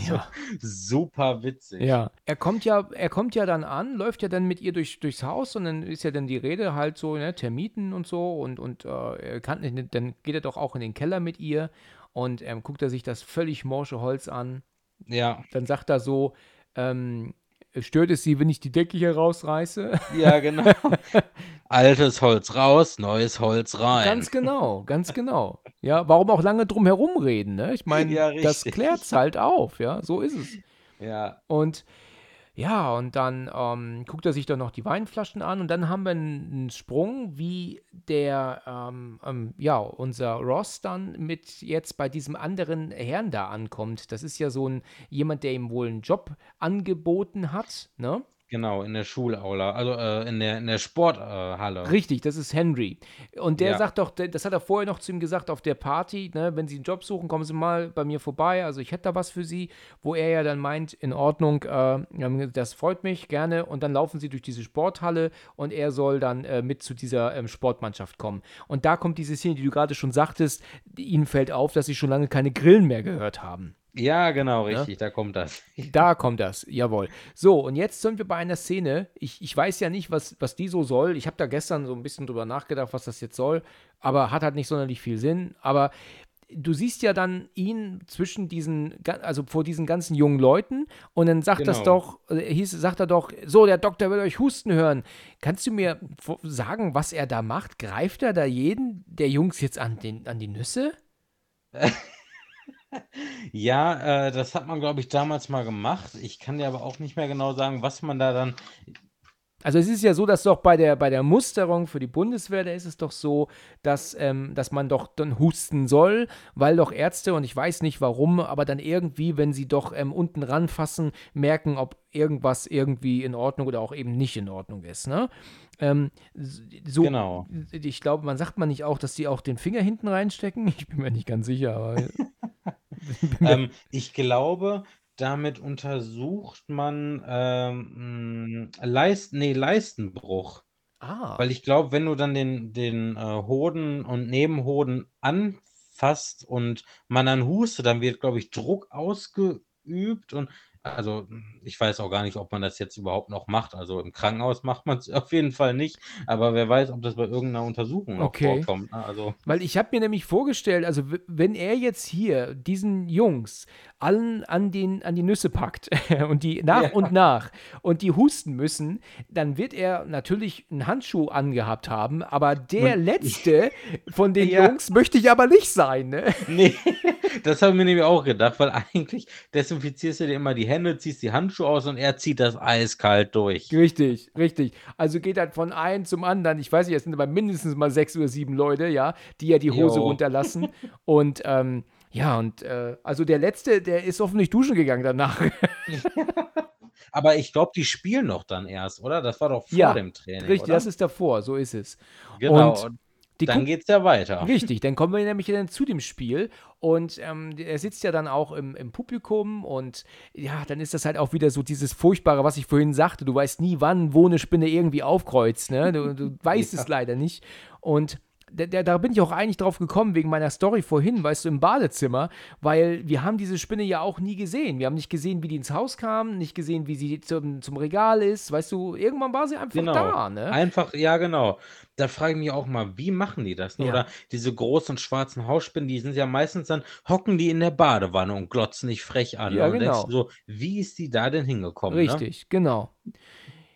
Speaker 2: Ja.
Speaker 3: super witzig.
Speaker 2: Ja, er kommt ja, er kommt ja dann an, läuft ja dann mit ihr durch, durchs Haus und dann ist ja dann die Rede halt so, ne, Termiten und so und, und äh, er kann, dann geht er doch auch in den Keller mit ihr und ähm, guckt er sich das völlig morsche Holz an.
Speaker 3: Ja,
Speaker 2: Dann sagt er so, ähm, stört es sie, wenn ich die Decke hier rausreiße?
Speaker 3: ja, *laughs* genau. Altes Holz raus, neues Holz rein.
Speaker 2: Ganz genau, ganz genau. Ja, warum auch lange drum herum reden, ne? Ich meine,
Speaker 3: Ja,
Speaker 2: das klärt's halt auf, ja, so ist es.
Speaker 3: Ja,
Speaker 2: Und ja, und dann ähm, guckt er sich dann noch die Weinflaschen an und dann haben wir einen, einen Sprung, wie der, ähm, ähm, ja, unser Ross dann mit jetzt bei diesem anderen Herrn da ankommt. Das ist ja so ein, jemand, der ihm wohl einen Job angeboten hat, ne?
Speaker 3: Genau, in der Schulaula, also äh, in der, in der Sporthalle.
Speaker 2: Richtig, das ist Henry. Und der
Speaker 3: Ja.
Speaker 2: sagt doch, das hat er vorher noch zu ihm gesagt auf der Party, ne, wenn Sie einen Job suchen, kommen Sie mal bei mir vorbei, also ich hätte da was für Sie, wo er ja dann meint, in Ordnung, äh, das freut mich, gerne. Und dann laufen sie durch diese Sporthalle und er soll dann äh, mit zu dieser ähm, Sportmannschaft kommen. Und da kommt diese Szene, die du gerade schon sagtest, ihnen fällt auf, dass sie schon lange keine Grillen mehr gehört haben.
Speaker 3: Ja, genau, richtig, da kommt das. *laughs*
Speaker 2: Da kommt das, jawohl. So, und jetzt sind wir bei einer Szene. Ich, ich weiß ja nicht, was, was die so soll. Ich habe da gestern so ein bisschen drüber nachgedacht, was das jetzt soll, aber hat halt nicht sonderlich viel Sinn. Aber du siehst ja dann ihn zwischen diesen, also vor diesen ganzen jungen Leuten und dann sagt das
Speaker 3: Genau.
Speaker 2: doch, äh, hieß, sagt er doch, so, der Doktor will euch husten hören. Kannst du mir sagen, was er da macht? Greift er da jeden der Jungs jetzt an, den, an die Nüsse? *laughs*
Speaker 3: Ja, äh, das hat man, glaube ich, damals mal gemacht. Ich kann dir aber auch nicht mehr genau sagen, was man da dann.
Speaker 2: Also es ist ja so, dass doch bei der, bei der Musterung für die Bundeswehr, da ist es doch so, dass, ähm, dass man doch dann husten soll, weil doch Ärzte, und ich weiß nicht warum, aber dann irgendwie, wenn sie doch ähm, unten ranfassen, merken, ob irgendwas irgendwie in Ordnung oder auch eben nicht in Ordnung ist. Ne? Ähm, so,
Speaker 3: Genau.
Speaker 2: Ich glaube, man sagt man nicht auch, dass die auch den Finger hinten reinstecken? *laughs* Ich bin mir nicht ganz sicher, aber *laughs* *laughs*
Speaker 3: Ähm, ich glaube, damit untersucht man ähm, mh, Leist, nee, Leistenbruch.
Speaker 2: ah,
Speaker 3: Weil ich glaube, wenn du dann den, den äh, Hoden und Nebenhoden anfasst und man dann hustet, dann wird, glaube ich, Druck ausgeübt und also ich weiß auch gar nicht, ob man das jetzt überhaupt noch macht. Also im Krankenhaus macht man es *laughs* auf jeden Fall nicht, aber wer weiß, ob das bei irgendeiner Untersuchung noch
Speaker 2: Okay.
Speaker 3: vorkommt. ne? Also
Speaker 2: Weil ich habe mir nämlich vorgestellt, also wenn er jetzt hier diesen Jungs allen an, den, an die Nüsse packt *laughs* und die nach
Speaker 3: Ja.
Speaker 2: und nach und die husten müssen, dann wird er natürlich einen Handschuh angehabt haben, aber der
Speaker 3: Und-
Speaker 2: letzte von den *laughs*
Speaker 3: Ja.
Speaker 2: Jungs möchte ich aber nicht sein, ne?
Speaker 3: Nee, das habe ich mir nämlich auch gedacht, weil eigentlich desinfizierst du dir immer die Hände, ziehst die Handschuhe aus und er zieht das eiskalt durch.
Speaker 2: Richtig, richtig. Also geht halt von einem zum anderen. Ich weiß nicht, es sind aber mindestens mal sechs oder sieben Leute, ja, die ja die Hose
Speaker 3: Jo. *laughs*
Speaker 2: runterlassen. Und ähm, ja, und äh, also der letzte, der ist hoffentlich duschen gegangen danach. *laughs*
Speaker 3: Aber ich glaube, die spielen noch dann erst, oder? Das war doch vor
Speaker 2: Ja,
Speaker 3: dem Training,
Speaker 2: Richtig,
Speaker 3: oder?
Speaker 2: das ist davor, so ist es.
Speaker 3: genau.
Speaker 2: Und Die
Speaker 3: dann geht's ja weiter.
Speaker 2: Richtig, dann kommen wir nämlich dann zu dem Spiel und ähm, er sitzt ja dann auch im, im Publikum und ja, dann ist das halt auch wieder so dieses Furchtbare, was ich vorhin sagte. Du weißt nie, wann, wo eine Spinne irgendwie aufkreuzt, ne? Du, du *laughs* weißt
Speaker 3: Ja.
Speaker 2: es leider nicht. Und da, da, da bin ich auch eigentlich drauf gekommen, wegen meiner Story vorhin, weißt du, im Badezimmer, weil wir haben diese Spinne ja auch nie gesehen. Wir haben nicht gesehen, wie die ins Haus kam, nicht gesehen, wie sie zum, zum Regal ist, weißt du, irgendwann war sie einfach
Speaker 3: Genau.
Speaker 2: da, ne?
Speaker 3: Einfach, ja, genau. Da frage ich mich auch mal, wie machen die das? ne?
Speaker 2: Ja.
Speaker 3: Oder diese großen schwarzen Hausspinnen, die sind ja meistens dann, hocken die in der Badewanne und glotzen dich frech an.
Speaker 2: Ja,
Speaker 3: und denkst
Speaker 2: genau.
Speaker 3: so, wie ist die da denn hingekommen? Ne?
Speaker 2: Richtig, genau.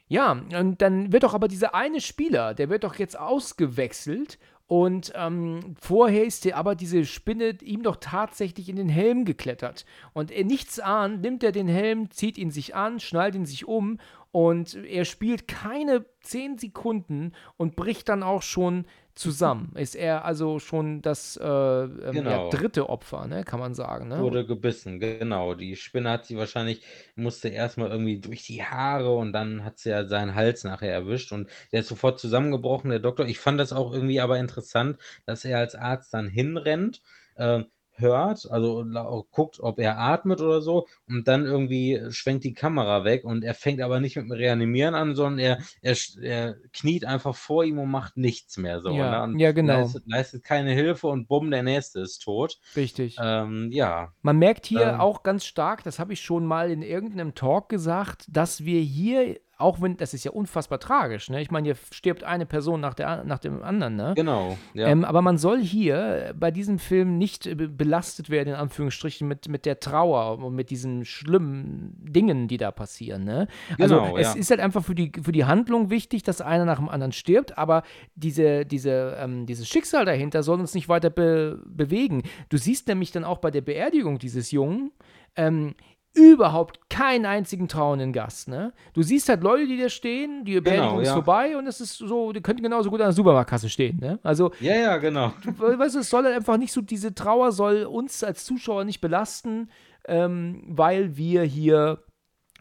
Speaker 2: Ja, und dann wird doch aber dieser eine Spieler, der wird doch jetzt ausgewechselt und ähm, vorher ist der aber diese Spinne ihm doch tatsächlich in den Helm geklettert. Und er nichts ahnt, nimmt er den Helm, zieht ihn sich an, schnallt ihn sich um und er spielt keine zehn Sekunden und bricht dann auch schon zusammen. Ist er also schon das äh, ähm,
Speaker 3: Genau.
Speaker 2: dritte Opfer, ne, kann man sagen. Ne?
Speaker 3: Wurde gebissen, genau. Die Spinne hat sie wahrscheinlich, musste erstmal irgendwie durch die Haare und dann hat sie ja seinen Hals nachher erwischt und der ist sofort zusammengebrochen, der Doktor. Ich fand das auch irgendwie aber interessant, dass er als Arzt dann hinrennt, ähm, hört, also guckt, ob er atmet oder so, und dann irgendwie schwenkt die Kamera weg und er fängt aber nicht mit dem Reanimieren an, sondern er, er, er kniet einfach vor ihm und macht nichts mehr so.
Speaker 2: Ja,
Speaker 3: ne?
Speaker 2: ja genau.
Speaker 3: Leistet, leistet, keine Hilfe und bumm, der nächste ist tot.
Speaker 2: Richtig.
Speaker 3: Ähm, ja.
Speaker 2: Man merkt hier ähm, auch ganz stark, das habe ich schon mal in irgendeinem Talk gesagt, dass wir hier auch wenn, das ist ja unfassbar tragisch, ne? Ich meine, hier stirbt eine Person nach, der, nach dem anderen, ne?
Speaker 3: Genau,
Speaker 2: ja. Ähm, aber man soll hier bei diesem Film nicht äh, belastet werden, in Anführungsstrichen, mit, mit der Trauer und mit diesen schlimmen Dingen, die da passieren, ne? Also genau, es ja. ist halt einfach für die, für die Handlung wichtig, dass einer nach dem anderen stirbt, aber diese, diese, ähm, dieses Schicksal dahinter soll uns nicht weiter be bewegen. Du siehst nämlich dann auch bei der Beerdigung dieses Jungen, ähm, überhaupt keinen einzigen trauenden Gast, ne? Du siehst halt Leute, die da stehen, die Beerdigung genau, ist ja. vorbei und es ist so, die könnten genauso gut an der Supermarktkasse stehen, ne? Also
Speaker 3: Ja, ja, genau.
Speaker 2: Du, weißt du, es soll halt einfach nicht so, diese Trauer soll uns als Zuschauer nicht belasten, ähm, weil wir hier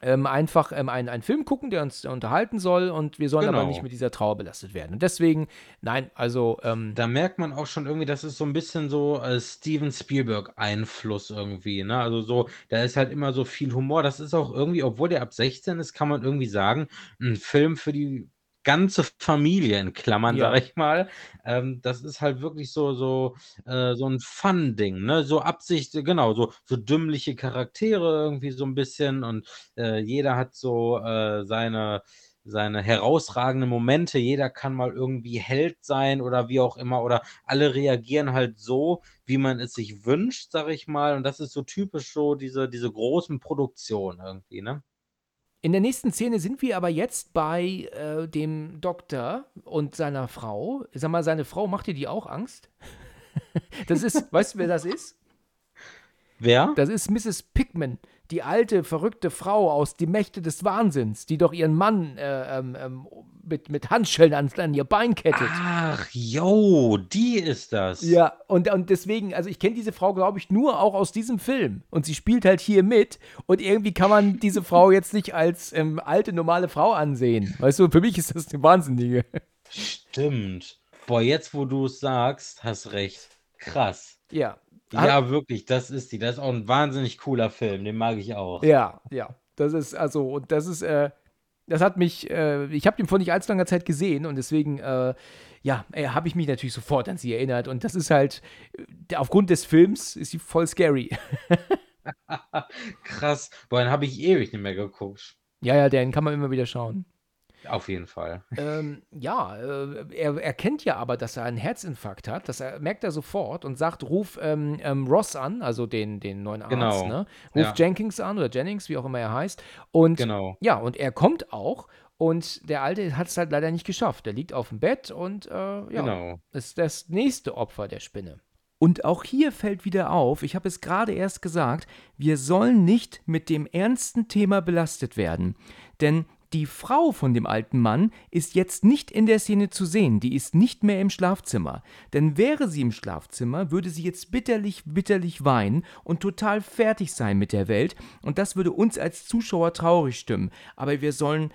Speaker 2: ähm, einfach ähm, einen, einen Film gucken, der uns unterhalten soll und wir sollen genau. aber nicht mit dieser Trauer belastet werden. Und deswegen, nein, also. Ähm,
Speaker 3: da merkt man auch schon irgendwie, das ist so ein bisschen so äh, Steven Spielberg-Einfluss irgendwie. Ne? Also so, da ist halt immer so viel Humor. Das ist auch irgendwie, obwohl der ab 16 ist, kann man irgendwie sagen, ein Film für die ganze Familie in Klammern, ja. sag ich mal. Ähm, das ist halt wirklich so, so, äh, so ein Fun-Ding, ne? So Absicht, genau, so, so dümmliche Charaktere irgendwie so ein bisschen und äh, jeder hat so äh, seine, seine herausragenden Momente. Jeder kann mal irgendwie Held sein oder wie auch immer. Oder alle reagieren halt so, wie man es sich wünscht, sag ich mal. Und das ist so typisch so diese, diese großen Produktionen irgendwie, ne?
Speaker 2: In der nächsten Szene sind wir aber jetzt bei äh, dem Doktor und seiner Frau. Sag mal, seine Frau macht dir die auch Angst? *laughs* das ist, weißt du, wer das ist?
Speaker 3: Wer?
Speaker 2: Das ist Mrs. Pickman, die alte, verrückte Frau aus Die Mächte des Wahnsinns, die doch ihren Mann äh, ähm, ähm mit, mit Handschellen an, an ihr Bein kettet.
Speaker 3: Ach, yo, die ist das.
Speaker 2: Ja, und, und deswegen, also ich kenne diese Frau, glaube ich, nur auch aus diesem Film. Und sie spielt halt hier mit. Und irgendwie kann man diese Frau jetzt nicht als ähm, alte, normale Frau ansehen. Weißt du, für mich ist das eine Wahnsinnige.
Speaker 3: Stimmt. Boah, jetzt, wo du es sagst, hast recht. Krass.
Speaker 2: Ja.
Speaker 3: Ja, wirklich, das ist die. Das ist auch ein wahnsinnig cooler Film. Den mag ich auch.
Speaker 2: Ja, ja. Das ist, also, und das ist, äh, das hat mich, äh, ich habe den vor nicht allzu langer Zeit gesehen und deswegen, äh, ja, äh, habe ich mich natürlich sofort an sie erinnert. Und das ist halt, äh, aufgrund des Films ist sie voll scary. *laughs*
Speaker 3: Krass. Boah, dann habe ich ewig nicht mehr geguckt.
Speaker 2: Ja, ja, den kann man immer wieder schauen.
Speaker 3: Auf jeden Fall.
Speaker 2: Ähm, ja, äh, er erkennt ja aber, dass er einen Herzinfarkt hat. Das er, merkt er sofort und sagt, ruf ähm, ähm, Ross an, also den, den neuen Arzt. Genau. Ne? Ruf ja. Jenkins an oder Jennings, wie auch immer er heißt. Und genau. ja, und er kommt auch. Und der Alte hat es halt leider nicht geschafft. Er liegt auf dem Bett und äh, ja, genau. ist das nächste Opfer der Spinne. Und auch hier fällt wieder auf, ich habe es gerade erst gesagt, wir sollen nicht mit dem ernsten Thema belastet werden. Denn die Frau von dem alten Mann ist jetzt nicht in der Szene zu sehen, die ist nicht mehr im Schlafzimmer. Denn wäre sie im Schlafzimmer, würde sie jetzt bitterlich, bitterlich weinen und total fertig sein mit der Welt, und das würde uns als Zuschauer traurig stimmen. Aber wir sollen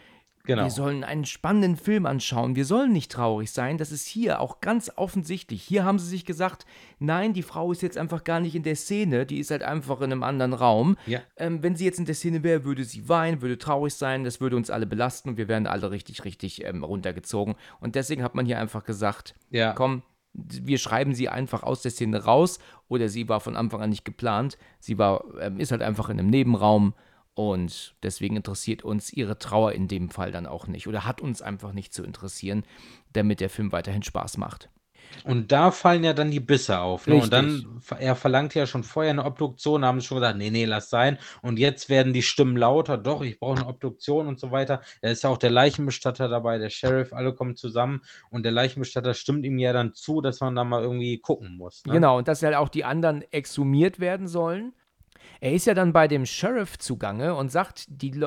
Speaker 2: Genau. Wir sollen einen spannenden Film anschauen. Wir sollen nicht traurig sein. Das ist hier auch ganz offensichtlich. Hier haben sie sich gesagt, nein, die Frau ist jetzt einfach gar nicht in der Szene. Die ist halt einfach in einem anderen Raum. Ja. Ähm, wenn sie jetzt in der Szene wäre, würde sie weinen, würde traurig sein. Das würde uns alle belasten und wir wären alle richtig, richtig ähm, runtergezogen. Und deswegen hat man hier einfach gesagt, ja. komm, wir schreiben sie einfach aus der Szene raus oder sie war von Anfang an nicht geplant. Sie war, ähm, ist halt einfach in einem Nebenraum und deswegen interessiert uns ihre Trauer in dem Fall dann auch nicht oder hat uns einfach nicht zu interessieren, damit der Film weiterhin Spaß macht.
Speaker 3: Und da fallen ja dann die Bisse auf. Ne? Und dann, er verlangt ja schon vorher eine Obduktion, haben schon gesagt, nee, nee, lass sein. Und jetzt werden die Stimmen lauter, doch, ich brauche eine Obduktion und so weiter. Da ist ja auch der Leichenbestatter dabei, der Sheriff, alle kommen zusammen und der Leichenbestatter stimmt ihm ja dann zu, dass man da mal irgendwie gucken muss.
Speaker 2: Ne? Genau, und dass halt auch die anderen exhumiert werden sollen. Er ist ja dann bei dem Sheriff zugange und sagt, die,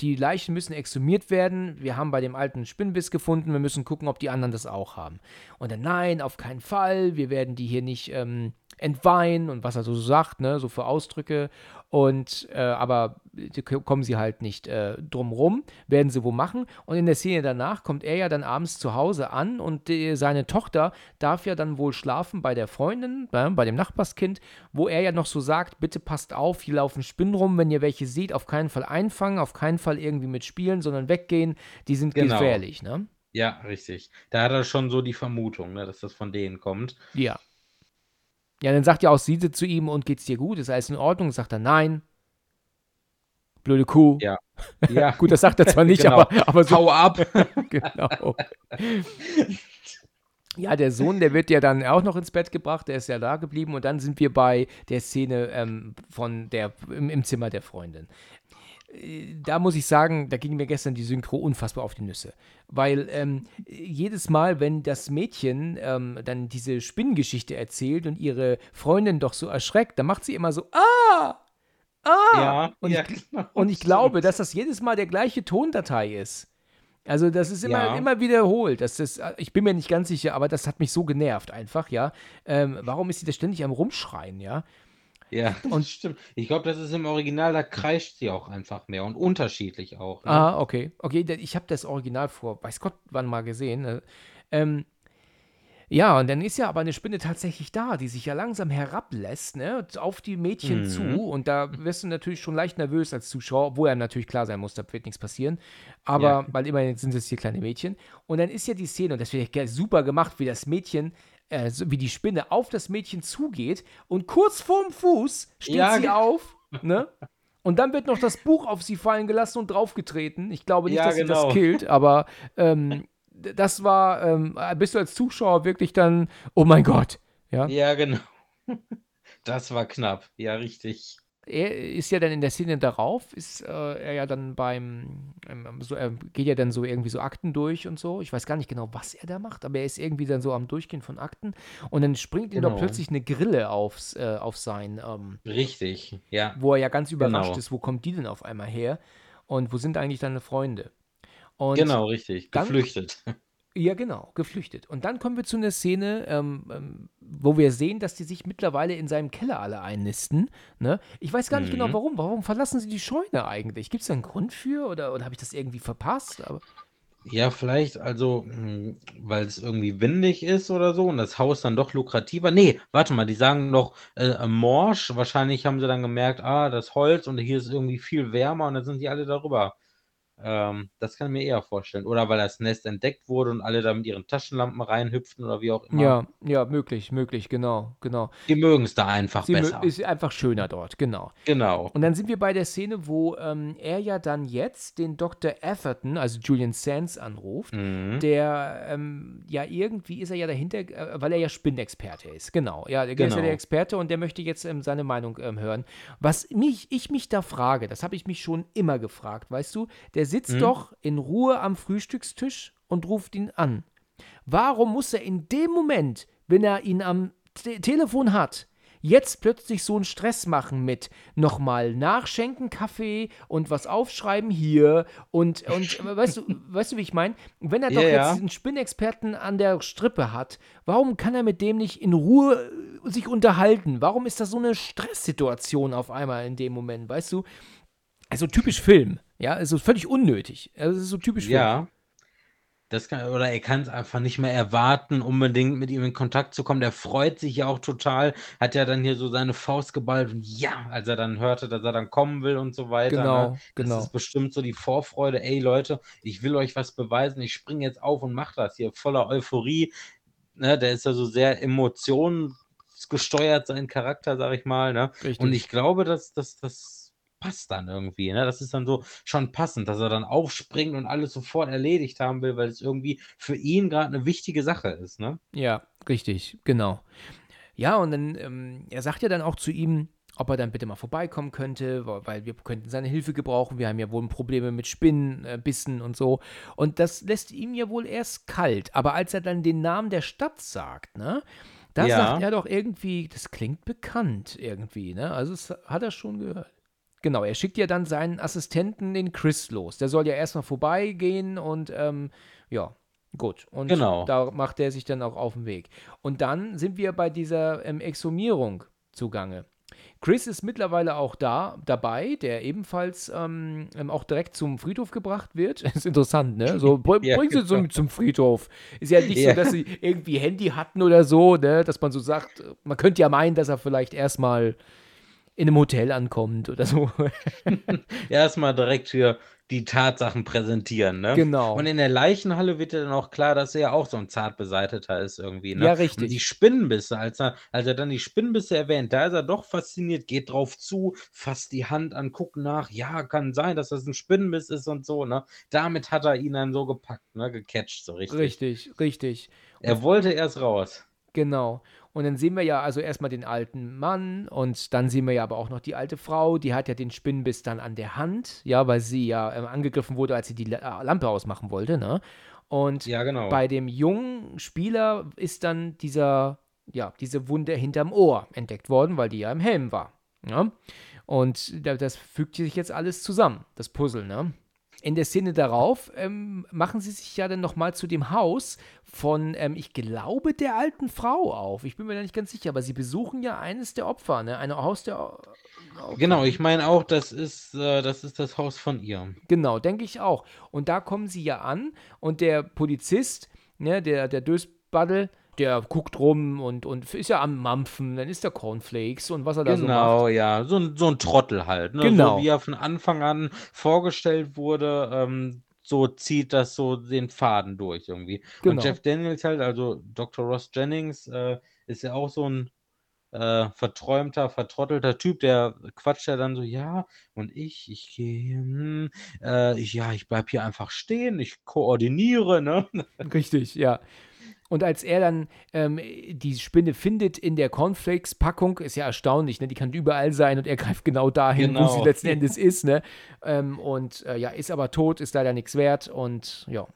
Speaker 2: die Leichen müssen exhumiert werden. Wir haben bei dem alten Spinnbiss gefunden. Wir müssen gucken, ob die anderen das auch haben. Und dann, nein, auf keinen Fall. Wir werden die hier nicht ähm, entweihen und was er so sagt, ne, so für Ausdrücke. Und äh, aber kommen sie halt nicht äh, drum rum, werden sie wo machen. Und in der Szene danach kommt er ja dann abends zu Hause an und die, seine Tochter darf ja dann wohl schlafen bei der Freundin, äh, bei dem Nachbarskind, wo er ja noch so sagt, bitte passt auf, hier laufen Spinnen rum, wenn ihr welche seht, auf keinen Fall einfangen, auf keinen Fall irgendwie mitspielen, sondern weggehen, die sind genau. gefährlich, ne?
Speaker 3: Ja, richtig. Da hat er schon so die Vermutung, ne, dass das von denen kommt.
Speaker 2: Ja. Ja, dann sagt ja auch Siede zu ihm und geht's dir gut? Ist alles in Ordnung? Sagt er nein. Blöde Kuh.
Speaker 3: Ja. *laughs* ja.
Speaker 2: gut, das sagt er zwar nicht, *laughs*
Speaker 3: genau.
Speaker 2: aber, aber
Speaker 3: so. Hau ab. *laughs*
Speaker 2: genau. Ja, der Sohn, der wird ja dann auch noch ins Bett gebracht, der ist ja da geblieben und dann sind wir bei der Szene ähm, von der im, im, Zimmer der Freundin. Äh, da muss ich sagen, da ging mir gestern die Synchro unfassbar auf die Nüsse. Weil ähm, jedes Mal, wenn das Mädchen ähm, dann diese Spinnengeschichte erzählt und ihre Freundin doch so erschreckt, dann macht sie immer so, ah! Ah!
Speaker 3: Ja,
Speaker 2: und,
Speaker 3: ja,
Speaker 2: ich,
Speaker 3: genau,
Speaker 2: und ich glaube, dass das jedes Mal der gleiche Tondatei ist. Also das ist immer,
Speaker 3: Ja.
Speaker 2: immer wiederholt. Das ist, ich bin mir nicht ganz sicher, aber das hat mich so genervt einfach, ja. Ähm, warum ist sie da ständig am Rumschreien, ja?
Speaker 3: Ja, *laughs*
Speaker 2: Und-
Speaker 3: stimmt. Ich glaube, das ist im Original, da kreischt sie auch einfach mehr und unterschiedlich auch. Ne?
Speaker 2: Ah, okay. Okay, ich habe das Original vor, weiß Gott, wann mal gesehen. äh, Ähm, ja, und dann ist ja aber eine Spinne tatsächlich da, die sich ja langsam herablässt, ne, auf die Mädchen
Speaker 3: Mhm.
Speaker 2: zu. Und da wirst du natürlich schon leicht nervös als Zuschauer, obwohl einem natürlich klar sein muss, da wird nichts passieren. Aber,
Speaker 3: Ja.
Speaker 2: weil immerhin sind es hier kleine Mädchen. Und dann ist ja die Szene, und das wird ja super gemacht, wie das Mädchen, äh, so, wie die Spinne auf das Mädchen zugeht und kurz vorm Fuß steht
Speaker 3: Ja,
Speaker 2: sie auf, *laughs* ne? Und dann wird noch das Buch auf sie fallen gelassen und draufgetreten. Ich glaube nicht,
Speaker 3: Ja,
Speaker 2: dass sie
Speaker 3: genau.
Speaker 2: das killt, aber ähm, *laughs* das war, ähm, bist du als Zuschauer wirklich dann, oh mein Gott, ja.
Speaker 3: Ja, genau. *laughs* Das war knapp. Ja, richtig.
Speaker 2: Er ist ja dann in der Szene darauf, ist äh, er ja dann beim, ähm, so, er geht ja dann so irgendwie so Akten durch und so. Ich weiß gar nicht genau, was er da macht, aber er ist irgendwie dann so am Durchgehen von Akten und dann springt ihm doch
Speaker 3: Genau.
Speaker 2: plötzlich eine Grille aufs, äh, auf sein, ähm,
Speaker 3: Richtig. Ja.
Speaker 2: wo er ja ganz überrascht
Speaker 3: Genau.
Speaker 2: ist, wo kommt die denn auf einmal her und wo sind eigentlich deine Freunde? Und
Speaker 3: Genau, richtig.
Speaker 2: dann-
Speaker 3: Geflüchtet.
Speaker 2: Ja, genau, geflüchtet. Und dann kommen wir zu einer Szene, ähm, ähm, wo wir sehen, dass die sich mittlerweile in seinem Keller alle einnisten. Ne? Ich weiß gar nicht genau,
Speaker 3: Mhm.
Speaker 2: warum. Warum verlassen sie die Scheune eigentlich? Gibt es da einen Grund für oder, oder habe ich das irgendwie verpasst? Aber,
Speaker 3: Ja, vielleicht, also, hm, weil es irgendwie windig ist oder so und das Haus dann doch lukrativer. Nee, warte mal, die sagen noch äh, morsch. Wahrscheinlich haben sie dann gemerkt, ah, das Holz und hier ist irgendwie viel wärmer und dann sind die alle darüber. Ähm, das kann ich mir eher vorstellen. Oder weil das Nest entdeckt wurde und alle da mit ihren Taschenlampen reinhüpften oder wie auch immer.
Speaker 2: ja, ja, möglich, möglich, genau, genau.
Speaker 3: Die mögen es da einfach
Speaker 2: Sie
Speaker 3: besser.
Speaker 2: ist einfach schöner dort, genau.
Speaker 3: Genau.
Speaker 2: Und dann sind wir bei der Szene, wo ähm, er ja dann jetzt den Dr. Atherton, also Julian Sands, anruft.
Speaker 3: Mhm.
Speaker 2: Der, ähm, ja, irgendwie ist er ja dahinter, äh, weil er ja Spinnexperte ist. Genau. Ja, der ist ja
Speaker 3: Genau.
Speaker 2: der Experte und der möchte jetzt ähm, seine Meinung ähm, hören. Was mich, ich mich da frage, das habe ich mich schon immer gefragt, weißt du, der sitzt
Speaker 3: Mhm.
Speaker 2: doch in Ruhe am Frühstückstisch und ruft ihn an. Warum muss er in dem Moment, wenn er ihn am Te Telefon hat, jetzt plötzlich so einen Stress machen mit nochmal nachschenken Kaffee und was aufschreiben hier und, und *laughs* weißt du, weißt du, wie ich meine? Wenn er doch
Speaker 3: Ja,
Speaker 2: jetzt
Speaker 3: ja.
Speaker 2: diesen Spinnexperten an der Strippe hat, warum kann er mit dem nicht in Ruhe äh, sich unterhalten? Warum ist das so eine Stresssituation auf einmal in dem Moment, weißt du? Also typisch Film, ja, also völlig unnötig. Also es ist so typisch.
Speaker 3: Ja. Das kann, oder er kann es einfach nicht mehr erwarten, unbedingt mit ihm in Kontakt zu kommen. Der freut sich ja auch total, hat ja dann hier so seine Faust geballt und ja, als er dann hörte, dass er dann kommen will und so weiter.
Speaker 2: Genau,
Speaker 3: ne?
Speaker 2: genau.
Speaker 3: Das ist bestimmt so die Vorfreude, ey Leute, ich will euch was beweisen, ich springe jetzt auf und mach das hier voller Euphorie. Ne, der ist ja so sehr emotionsgesteuert, sein Charakter, sag ich mal. Ne?
Speaker 2: Richtig.
Speaker 3: Und ich glaube, dass das, das passt dann irgendwie. Ne? Das ist dann so schon passend, dass er dann aufspringt und alles sofort erledigt haben will, weil es irgendwie für ihn gerade eine wichtige Sache ist. Ne?
Speaker 2: Ja, richtig, genau. Ja, und dann, ähm, er sagt ja dann auch zu ihm, ob er dann bitte mal vorbeikommen könnte, weil wir könnten seine Hilfe gebrauchen. Wir haben ja wohl Probleme mit Spinnen, äh, Bissen und so. Und das lässt ihm ja wohl erst kalt. Aber als er dann den Namen der Stadt sagt, ne, da
Speaker 3: Ja.
Speaker 2: sagt er doch irgendwie, das klingt bekannt irgendwie, ne? Also das hat er schon gehört. Genau, er schickt ja dann seinen Assistenten, den Chris, los. Der soll ja erstmal vorbeigehen und ähm, ja, gut. Und
Speaker 3: Genau.
Speaker 2: da macht er sich dann auch auf den Weg. Und dann sind wir bei dieser ähm, Exhumierung zugange. Chris ist mittlerweile auch da dabei, der ebenfalls ähm, ähm auch direkt zum Friedhof gebracht wird. *laughs* ist interessant, ne? So, bring *laughs* ja, sie zum, zum Friedhof. Ist ja nicht ja. so, dass sie irgendwie Handy hatten oder so, ne? Dass man so sagt, man könnte ja meinen, dass er vielleicht erstmal in einem Hotel ankommt oder so. *laughs*
Speaker 3: Erstmal direkt hier die Tatsachen präsentieren, ne?
Speaker 2: Genau.
Speaker 3: Und in der Leichenhalle wird ja dann auch klar, dass er ja auch so ein zart beseiteter ist irgendwie, ne?
Speaker 2: Ja, richtig.
Speaker 3: Und die Spinnenbisse, als er, als er dann die Spinnenbisse erwähnt, da ist er doch fasziniert, geht drauf zu, fasst die Hand an, guckt nach, ja, kann sein, dass das ein Spinnenbiss ist und so, ne? Damit hat er ihn dann so gepackt, ne? Gecatcht, so richtig.
Speaker 2: Richtig, richtig.
Speaker 3: Er wollte erst raus.
Speaker 2: Genau. Und dann sehen wir ja also erstmal den alten Mann und dann sehen wir ja aber auch noch die alte Frau, die hat ja den Spinnenbiss dann an der Hand, ja, weil sie ja äh, angegriffen wurde, als sie die äh, Lampe ausmachen wollte, ne? Und
Speaker 3: ja, genau.
Speaker 2: bei dem jungen Spieler ist dann dieser, ja, diese Wunde hinterm Ohr entdeckt worden, weil die ja im Helm war. Ja? Und das fügt sich jetzt alles zusammen, das Puzzle, ne? In der Szene darauf ähm, machen sie sich ja dann nochmal zu dem Haus von, ähm, ich glaube, der alten Frau auf. Ich bin mir da nicht ganz sicher, aber sie besuchen ja eines der Opfer, ne? Ein Haus der Opfer.
Speaker 3: Genau, ich meine auch, das ist, äh, das ist das Haus von ihr.
Speaker 2: Genau, denke ich auch. Und da kommen sie ja an und der Polizist, ne, der, der Dösbaddel, der guckt rum und, und ist ja am Mampfen, dann ist der Cornflakes und was er da
Speaker 3: genau,
Speaker 2: so macht. Genau,
Speaker 3: ja, so ein, so ein Trottel halt. Ne?
Speaker 2: Genau.
Speaker 3: So wie er von Anfang an vorgestellt wurde, ähm, so zieht das so den Faden durch irgendwie. Genau. Und Jeff Daniels halt, also Dr. Ross Jennings, äh, ist ja auch so ein äh, verträumter, vertrottelter Typ, der quatscht ja dann so, ja, und ich, ich gehe, hm, äh, ja, ich bleib hier einfach stehen, ich koordiniere, ne? *laughs*
Speaker 2: Richtig, ja. Und als er dann ähm, die Spinne findet in der Cornflakes-Packung, ist ja erstaunlich, ne? Die kann überall sein und er greift genau dahin, genau. wo sie letzten Endes ist, ne? Ähm, und äh, ja, ist aber tot, ist leider nichts wert und ja.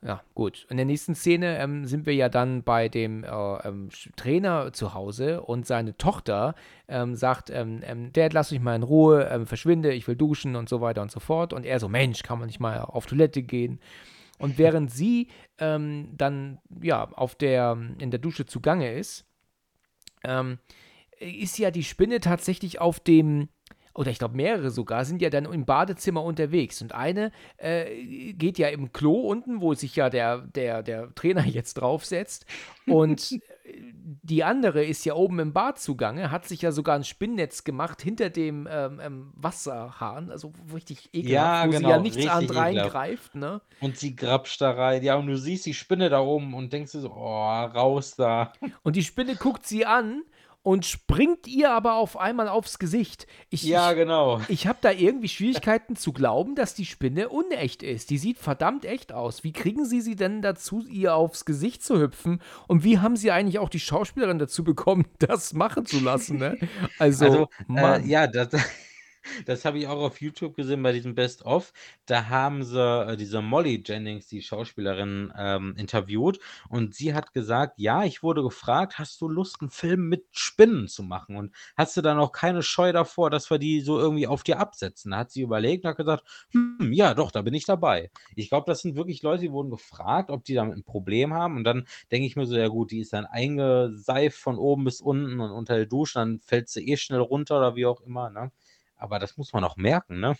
Speaker 2: Ja, gut. In der nächsten Szene ähm, sind wir ja dann bei dem äh, ähm, Trainer zu Hause und seine Tochter ähm, sagt, ähm, ähm, Dad, lass mich mal in Ruhe, ähm, verschwinde, ich will duschen und so weiter und so fort. Und er so, Mensch, kann man nicht mal auf Toilette gehen? Und während sie ähm, dann ja auf der in der Dusche zugange ist, ähm, ist ja die Spinne tatsächlich auf dem oder ich glaube mehrere sogar, sind ja dann im Badezimmer unterwegs. Und eine äh, geht ja im Klo unten, wo sich ja der, der, der Trainer *laughs* jetzt draufsetzt. Und die andere ist ja oben im Bad zugange, hat sich ja sogar ein Spinnnetz gemacht hinter dem ähm, ähm, Wasserhahn, also richtig ekelhaft,
Speaker 3: ja,
Speaker 2: wo
Speaker 3: genau,
Speaker 2: sie ja nichts an reingreift, ne?
Speaker 3: Und sie grapscht da rein, ja, und du siehst die Spinne da oben und denkst dir so, oh, raus da.
Speaker 2: Und die Spinne guckt sie an und springt ihr aber auf einmal aufs Gesicht. Ich,
Speaker 3: ja, genau.
Speaker 2: Ich, ich habe da irgendwie Schwierigkeiten zu glauben, dass die Spinne unecht ist. Die sieht verdammt echt aus. Wie kriegen sie sie denn dazu, ihr aufs Gesicht zu hüpfen? Und wie haben sie eigentlich auch die Schauspielerin dazu bekommen, *laughs* das machen zu lassen? Ne? Also, also
Speaker 3: äh, ja, das. *laughs* Das habe ich auch auf YouTube gesehen bei diesem Best-of. Da haben sie äh, diese Molly Jennings, die Schauspielerin, ähm, interviewt und sie hat gesagt: „Ja, ich wurde gefragt: ‚Hast du Lust, einen Film mit Spinnen zu machen und hast du dann auch keine Scheu davor, dass wir die so irgendwie auf dir absetzen?‘“ Da hat sie überlegt und hat gesagt: „Hm, ja doch, da bin ich dabei.“ Ich glaube, das sind wirklich Leute, die wurden gefragt, ob die damit ein Problem haben und dann denke ich mir so: „Ja gut, die ist dann eingeseift von oben bis unten und unter der Dusche, dann fällt sie eh schnell runter“ oder wie auch immer, ne? Aber das muss man auch merken, ne?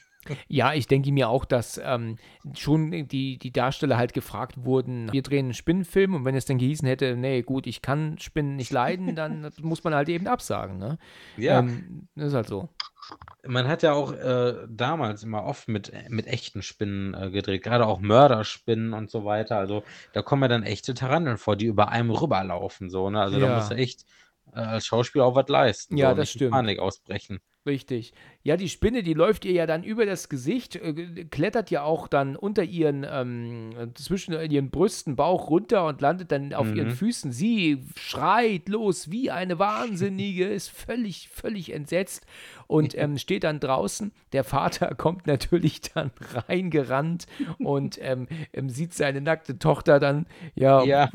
Speaker 2: Ja, ich denke mir auch, dass ähm, schon die, die Darsteller halt gefragt wurden, wir drehen einen Spinnenfilm und wenn es dann gehießen hätte, nee, gut, ich kann Spinnen nicht leiden, *laughs* dann muss man halt eben absagen, ne?
Speaker 3: Ja.
Speaker 2: Ähm, ist halt so.
Speaker 3: Man hat ja auch äh, damals immer oft mit, mit echten Spinnen äh, gedreht, gerade auch Mörderspinnen und so weiter. Also da kommen ja dann echte Taranteln vor, die über einem rüberlaufen, so, ne? Also ja. da muss er echt äh, als Schauspieler auch was leisten.
Speaker 2: Ja,
Speaker 3: so,
Speaker 2: das stimmt.
Speaker 3: Panik ausbrechen.
Speaker 2: Richtig. Ja, die Spinne, die läuft ihr ja dann über das Gesicht, äh, klettert ja auch dann unter ihren, ähm, zwischen ihren Brüsten, Bauch runter und landet dann auf mhm. ihren Füßen. Sie schreit los wie eine Wahnsinnige, *laughs* ist völlig, völlig entsetzt und ähm, steht dann draußen. Der Vater *laughs* kommt natürlich dann reingerannt und ähm, ähm sieht seine nackte Tochter dann, ja,
Speaker 3: ja.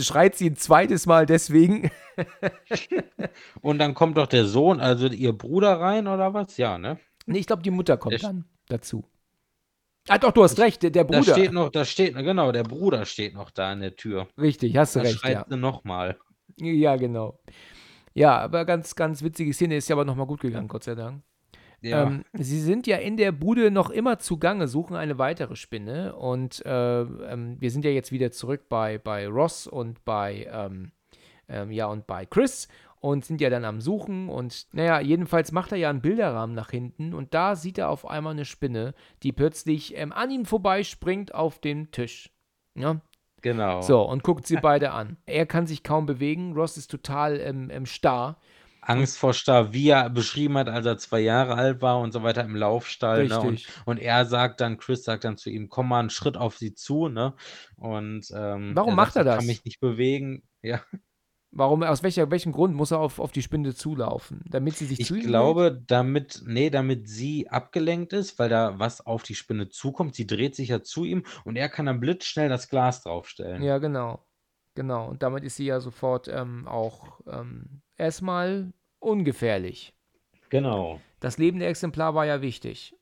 Speaker 2: schreit sie ein zweites Mal deswegen. *laughs*
Speaker 3: und dann kommt doch der Sohn, also ihr Bruder rein oder was? Ja, ne?
Speaker 2: Nee, ich glaube, die Mutter kommt der dann dazu. Ah, doch, du hast recht, der, der Bruder.
Speaker 3: Da steht noch, da steht, genau, der Bruder steht noch da in der Tür.
Speaker 2: Richtig, hast du
Speaker 3: da
Speaker 2: recht.
Speaker 3: Schreit ja. nochmal.
Speaker 2: Ja, genau. Ja, aber ganz, ganz witzige Szene ist ja aber nochmal gut gegangen, Gott sei Dank.
Speaker 3: Ja.
Speaker 2: Ähm, sie sind ja in der Bude noch immer zugange, suchen eine weitere Spinne und äh, ähm, wir sind ja jetzt wieder zurück bei, bei Ross und bei, ähm, ähm, ja, und bei Chris und sind ja dann am Suchen und naja, jedenfalls macht er ja einen Bilderrahmen nach hinten und da sieht er auf einmal eine Spinne, die plötzlich ähm, an ihm vorbeispringt auf den Tisch. Ja,
Speaker 3: genau.
Speaker 2: so, und guckt sie beide an. Er kann sich kaum bewegen, Ross ist total ähm, ähm, starr.
Speaker 3: Angst vor Star, wie er beschrieben hat, als er zwei Jahre alt war und so weiter im Laufstall. Ne? Und, und er sagt dann, Chris sagt dann zu ihm, komm mal einen Schritt auf sie zu, ne? Und ähm,
Speaker 2: Warum macht
Speaker 3: sagt,
Speaker 2: er
Speaker 3: Ich
Speaker 2: das?
Speaker 3: kann mich nicht bewegen. Ja,
Speaker 2: Warum, aus welcher, welchem Grund muss er auf, auf die Spinne zulaufen? Damit sie sich
Speaker 3: ich
Speaker 2: zu ihm
Speaker 3: glaube, damit, nee, damit sie abgelenkt ist, weil da was auf die Spinne zukommt. Sie dreht sich ja zu ihm und er kann dann blitzschnell das Glas draufstellen.
Speaker 2: Ja, genau. Genau. Und damit ist sie ja sofort ähm, auch ähm, erstmal ungefährlich.
Speaker 3: Genau.
Speaker 2: Das lebende Exemplar war ja wichtig.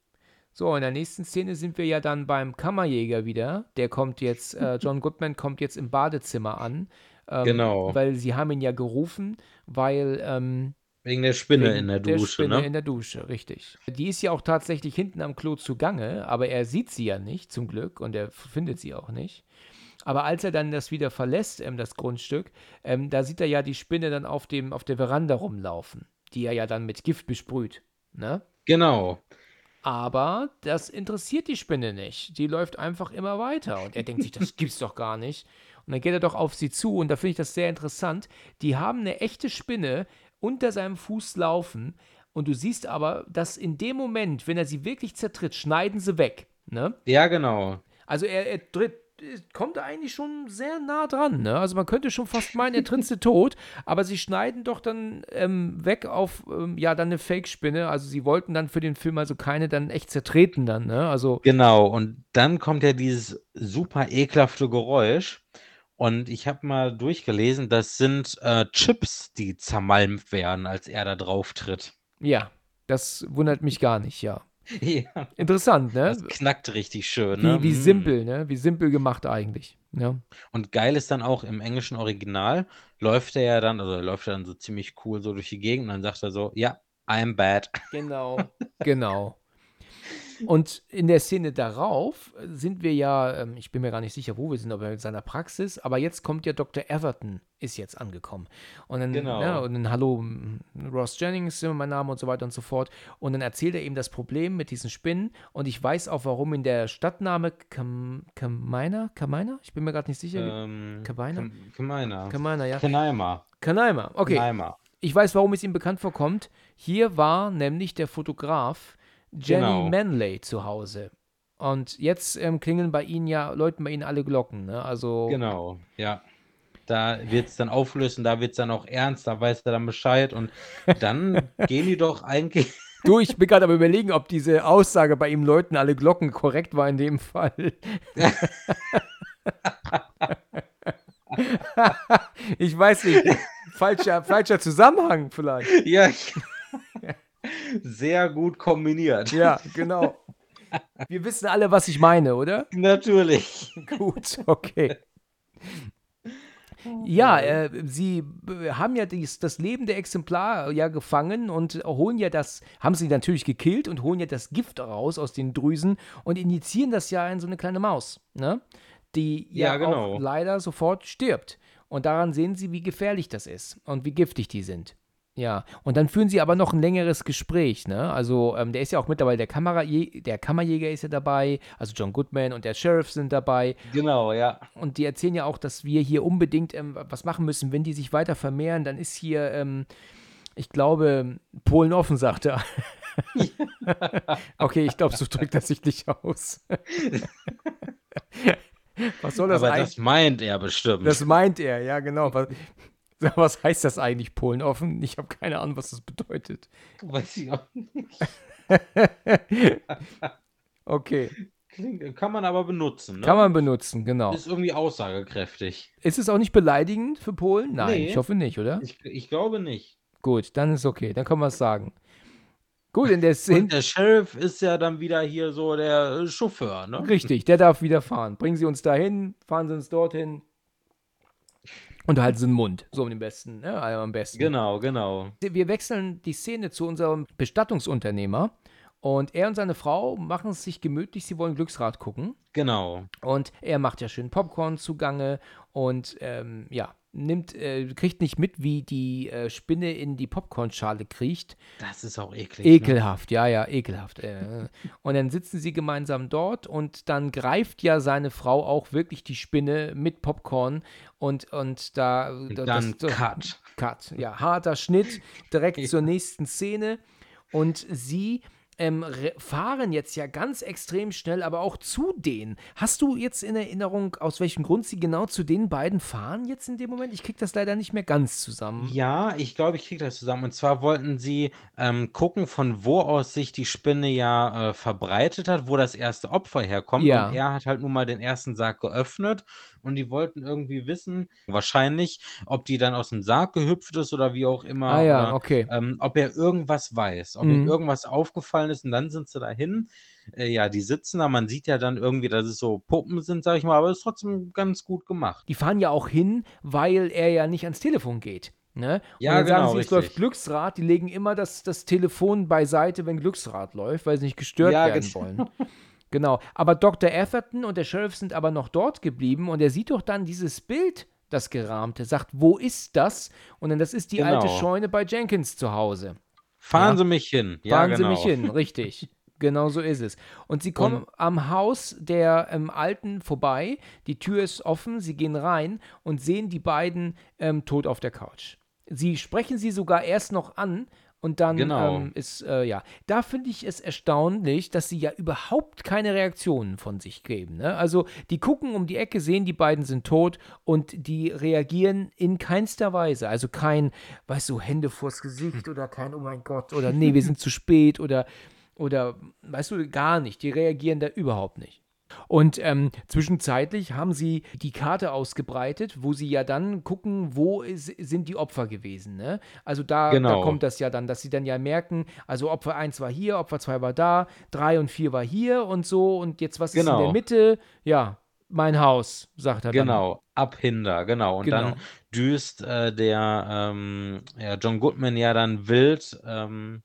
Speaker 2: So, in der nächsten Szene sind wir ja dann beim Kammerjäger wieder. Der kommt jetzt, äh, John Goodman kommt jetzt im Badezimmer an. Ähm,
Speaker 3: Genau.
Speaker 2: Weil sie haben ihn ja gerufen, weil ähm,
Speaker 3: Wegen der Spinne
Speaker 2: Wegen
Speaker 3: in der
Speaker 2: der
Speaker 3: Dusche,
Speaker 2: Spinne
Speaker 3: ne?
Speaker 2: in der Dusche, richtig. Die ist ja auch tatsächlich hinten am Klo zugange, aber er sieht sie ja nicht, zum Glück, und er findet sie auch nicht. Aber als er dann das wieder verlässt, ähm, das Grundstück, ähm, da sieht er ja die Spinne dann auf, dem, auf der Veranda rumlaufen, die er ja dann mit Gift besprüht. Ne?
Speaker 3: Genau.
Speaker 2: Aber das interessiert die Spinne nicht. Die läuft einfach immer weiter. Und er denkt sich, das gibt's doch gar nicht. Und dann geht er doch auf sie zu. Und da finde ich das sehr interessant. Die haben eine echte Spinne unter seinem Fuß laufen. Und du siehst aber, dass in dem Moment, wenn er sie wirklich zertritt, schneiden sie weg. Ne?
Speaker 3: Ja, genau.
Speaker 2: Also er, er tritt, kommt eigentlich schon sehr nah dran. Ne? Also man könnte schon fast meinen, er tritt sie *laughs* tot, aber sie schneiden doch dann ähm, weg auf, ähm, ja, dann eine Fake-Spinne. Also sie wollten dann für den Film also keine dann echt zertreten dann, ne? Also,
Speaker 3: Genau, und dann kommt ja dieses super ekelhafte Geräusch. Und ich habe mal durchgelesen, das sind äh, Chips, die zermalmt werden, als er da drauf tritt.
Speaker 2: ja, das wundert mich gar nicht, ja. *laughs*
Speaker 3: Ja,
Speaker 2: Interessant, ne?
Speaker 3: das knackt richtig schön. Ne?
Speaker 2: Wie, wie
Speaker 3: Mm.
Speaker 2: simpel, ne? Wie simpel gemacht eigentlich. Ja.
Speaker 3: Und geil ist dann auch im englischen Original, läuft er ja dann, also läuft er dann so ziemlich cool so durch die Gegend und dann sagt er so, ja, I'm bad.
Speaker 2: Genau, *laughs* genau. Und in der Szene darauf sind wir ja, ähm, ich bin mir gar nicht sicher, wo wir sind, aber in seiner Praxis, aber jetzt kommt ja Dr. Everton, ist jetzt angekommen. Und dann,
Speaker 3: Genau.
Speaker 2: ja, und dann hallo, Ross Jennings, äh, mein Name und so weiter und so fort. Und dann erzählt er ihm das Problem mit diesen Spinnen und ich weiß auch, warum in der Stadtname Kam Kamaina, Kamaina? Ich bin mir gerade nicht sicher.
Speaker 3: Ähm, Kamaina.
Speaker 2: Kamaina, ja.
Speaker 3: Kanaima.
Speaker 2: Kanaima, okay.
Speaker 3: Kanaima.
Speaker 2: Ich weiß, warum es ihm bekannt vorkommt. Hier war nämlich der Fotograf Jenny
Speaker 3: Genau.
Speaker 2: Manley zu Hause. Und jetzt ähm, klingeln bei Ihnen ja, läuten bei Ihnen alle Glocken. Ne? Also,
Speaker 3: Genau, ja. Da wird es dann auflösen, da wird es dann auch ernst, da weiß er dann Bescheid und dann *laughs* gehen die doch eigentlich.
Speaker 2: du, ich bin gerade am überlegen, ob diese Aussage bei ihm läuten alle Glocken korrekt war in dem Fall. *laughs* *laughs* ich weiß nicht. Falscher, falscher Zusammenhang vielleicht.
Speaker 3: Ja, ich- sehr gut kombiniert.
Speaker 2: Ja, genau. Wir wissen alle, was ich meine, oder?
Speaker 3: Natürlich.
Speaker 2: Gut, okay. *laughs* Ja, äh, sie haben ja dies, das lebende Exemplar ja gefangen und holen ja das, haben sie natürlich gekillt und holen ja das Gift raus aus den Drüsen und injizieren das ja in so eine kleine Maus, ne? Die ja,
Speaker 3: Ja, genau.
Speaker 2: auch leider sofort stirbt. Und daran sehen sie, wie gefährlich das ist und wie giftig die sind. Ja, und dann führen sie aber noch ein längeres Gespräch, ne? Also, ähm, der ist ja auch mittlerweile, der, Kameraje der Kammerjäger ist ja dabei, also John Goodman und der Sheriff sind dabei.
Speaker 3: Genau, ja.
Speaker 2: Und die erzählen ja auch, dass wir hier unbedingt ähm, was machen müssen. Wenn die sich weiter vermehren, dann ist hier, ähm, ich glaube, Polen offen, sagt er. *laughs* okay, ich glaube, so drückt er sich nicht aus. *laughs* was soll das
Speaker 3: Aber
Speaker 2: eigentlich?
Speaker 3: das meint er bestimmt.
Speaker 2: Das meint er, ja, genau. Was, *laughs* was heißt das eigentlich, Polen offen? Ich habe keine Ahnung, was das bedeutet.
Speaker 3: Weiß ich auch nicht. *laughs*
Speaker 2: Okay,
Speaker 3: Klingt, kann man aber benutzen, ne?
Speaker 2: kann man benutzen, genau.
Speaker 3: Ist irgendwie aussagekräftig.
Speaker 2: Ist es auch nicht beleidigend für Polen? Nein,
Speaker 3: Nee.
Speaker 2: ich hoffe nicht, oder?
Speaker 3: Ich, ich glaube nicht.
Speaker 2: Gut, dann ist okay, dann können wir es sagen. Gut, in der Szene. *laughs*
Speaker 3: Und der Sheriff ist ja dann wieder hier so der Chauffeur, ne?
Speaker 2: Richtig, der darf wieder fahren. Bringen Sie uns dahin, fahren Sie uns dorthin. Und halt so einen Mund, so am besten, ne? Also am besten.
Speaker 3: Genau, genau.
Speaker 2: Wir wechseln die Szene zu unserem Bestattungsunternehmer. Und er und seine Frau machen es sich gemütlich, sie wollen Glücksrad gucken.
Speaker 3: Genau.
Speaker 2: Und er macht ja schön Popcorn zugange und ähm, ja, nimmt, äh, kriegt nicht mit, wie die äh, Spinne in die Popcornschale kriecht.
Speaker 3: Das ist auch eklig.
Speaker 2: Ekelhaft, ne? ja, ja, ekelhaft. Äh. *laughs* und dann sitzen sie gemeinsam dort und dann greift ja seine Frau auch wirklich die Spinne mit Popcorn und, und da. Und
Speaker 3: dann das, Cut.
Speaker 2: Cut, ja, harter Schnitt direkt *laughs* zur nächsten Szene. Und sie ähm, fahren jetzt ja ganz extrem schnell, aber auch zu denen. Hast du jetzt in Erinnerung, aus welchem Grund sie genau zu den beiden fahren jetzt in dem Moment? Ich kriege das leider nicht mehr ganz zusammen.
Speaker 3: Ja, ich glaube, ich kriege das zusammen. Und zwar wollten sie ähm, gucken, von wo aus sich die Spinne ja äh, verbreitet hat, wo das erste Opfer herkommt. Ja. Und er hat halt nun mal den ersten Sarg geöffnet und die wollten irgendwie wissen, wahrscheinlich, ob die dann aus dem Sarg gehüpft ist oder wie auch immer.
Speaker 2: Ah ja,
Speaker 3: oder,
Speaker 2: okay.
Speaker 3: Ähm, ob er irgendwas weiß, ob mhm. ihm irgendwas aufgefallen ist und dann sind sie dahin. Äh, ja, die sitzen da, man sieht ja dann irgendwie, dass es so Puppen sind, sag ich mal, aber es ist trotzdem ganz gut gemacht.
Speaker 2: Die fahren ja auch hin, weil er ja nicht ans Telefon geht. Ne?
Speaker 3: Ja, und dann genau, sagen
Speaker 2: sie, es läuft Glücksrad, die legen immer das, das Telefon beiseite, wenn Glücksrad läuft, weil sie nicht gestört ja, werden wollen. *laughs* Genau. Aber Dr. Atherton und der Sheriff sind aber noch dort geblieben und er sieht doch dann dieses Bild, das gerahmte, sagt, wo ist das? Und dann, das ist die genau. alte Scheune bei Jenkins zu Hause.
Speaker 3: Fahren ja? Sie mich hin.
Speaker 2: Ja, Fahren genau. Sie mich hin, richtig. *laughs* Genau so ist es. Und sie kommen und, am Haus der ähm, Alten vorbei. Die Tür ist offen. Sie gehen rein und sehen die beiden ähm, tot auf der Couch. Sie sprechen sie sogar erst noch an und dann
Speaker 3: genau.
Speaker 2: ähm, ist, äh, ja, da finde ich es erstaunlich, dass sie ja überhaupt keine Reaktionen von sich geben. Ne? Also die gucken um die Ecke, sehen, die beiden sind tot und die reagieren in keinster Weise. Also kein, weißt du, Hände vors Gesicht oder kein, oh mein Gott, oder nee, wir sind zu *laughs* spät oder, oder, weißt du, gar nicht. Die reagieren da überhaupt nicht. Und ähm, zwischenzeitlich haben sie die Karte ausgebreitet, wo sie ja dann gucken, wo ist, sind die Opfer gewesen. Ne? Also da, genau. da kommt das ja dann, dass sie dann ja merken, also Opfer 1 war hier, Opfer 2 war da, 3 und 4 war hier und so und jetzt was genau. ist in der genau. Mitte? Ja, mein Haus, sagt er
Speaker 3: dann. Genau, abhinder, genau. Und genau. dann düst äh, der ähm, ja, John Goodman ja dann wild ähm,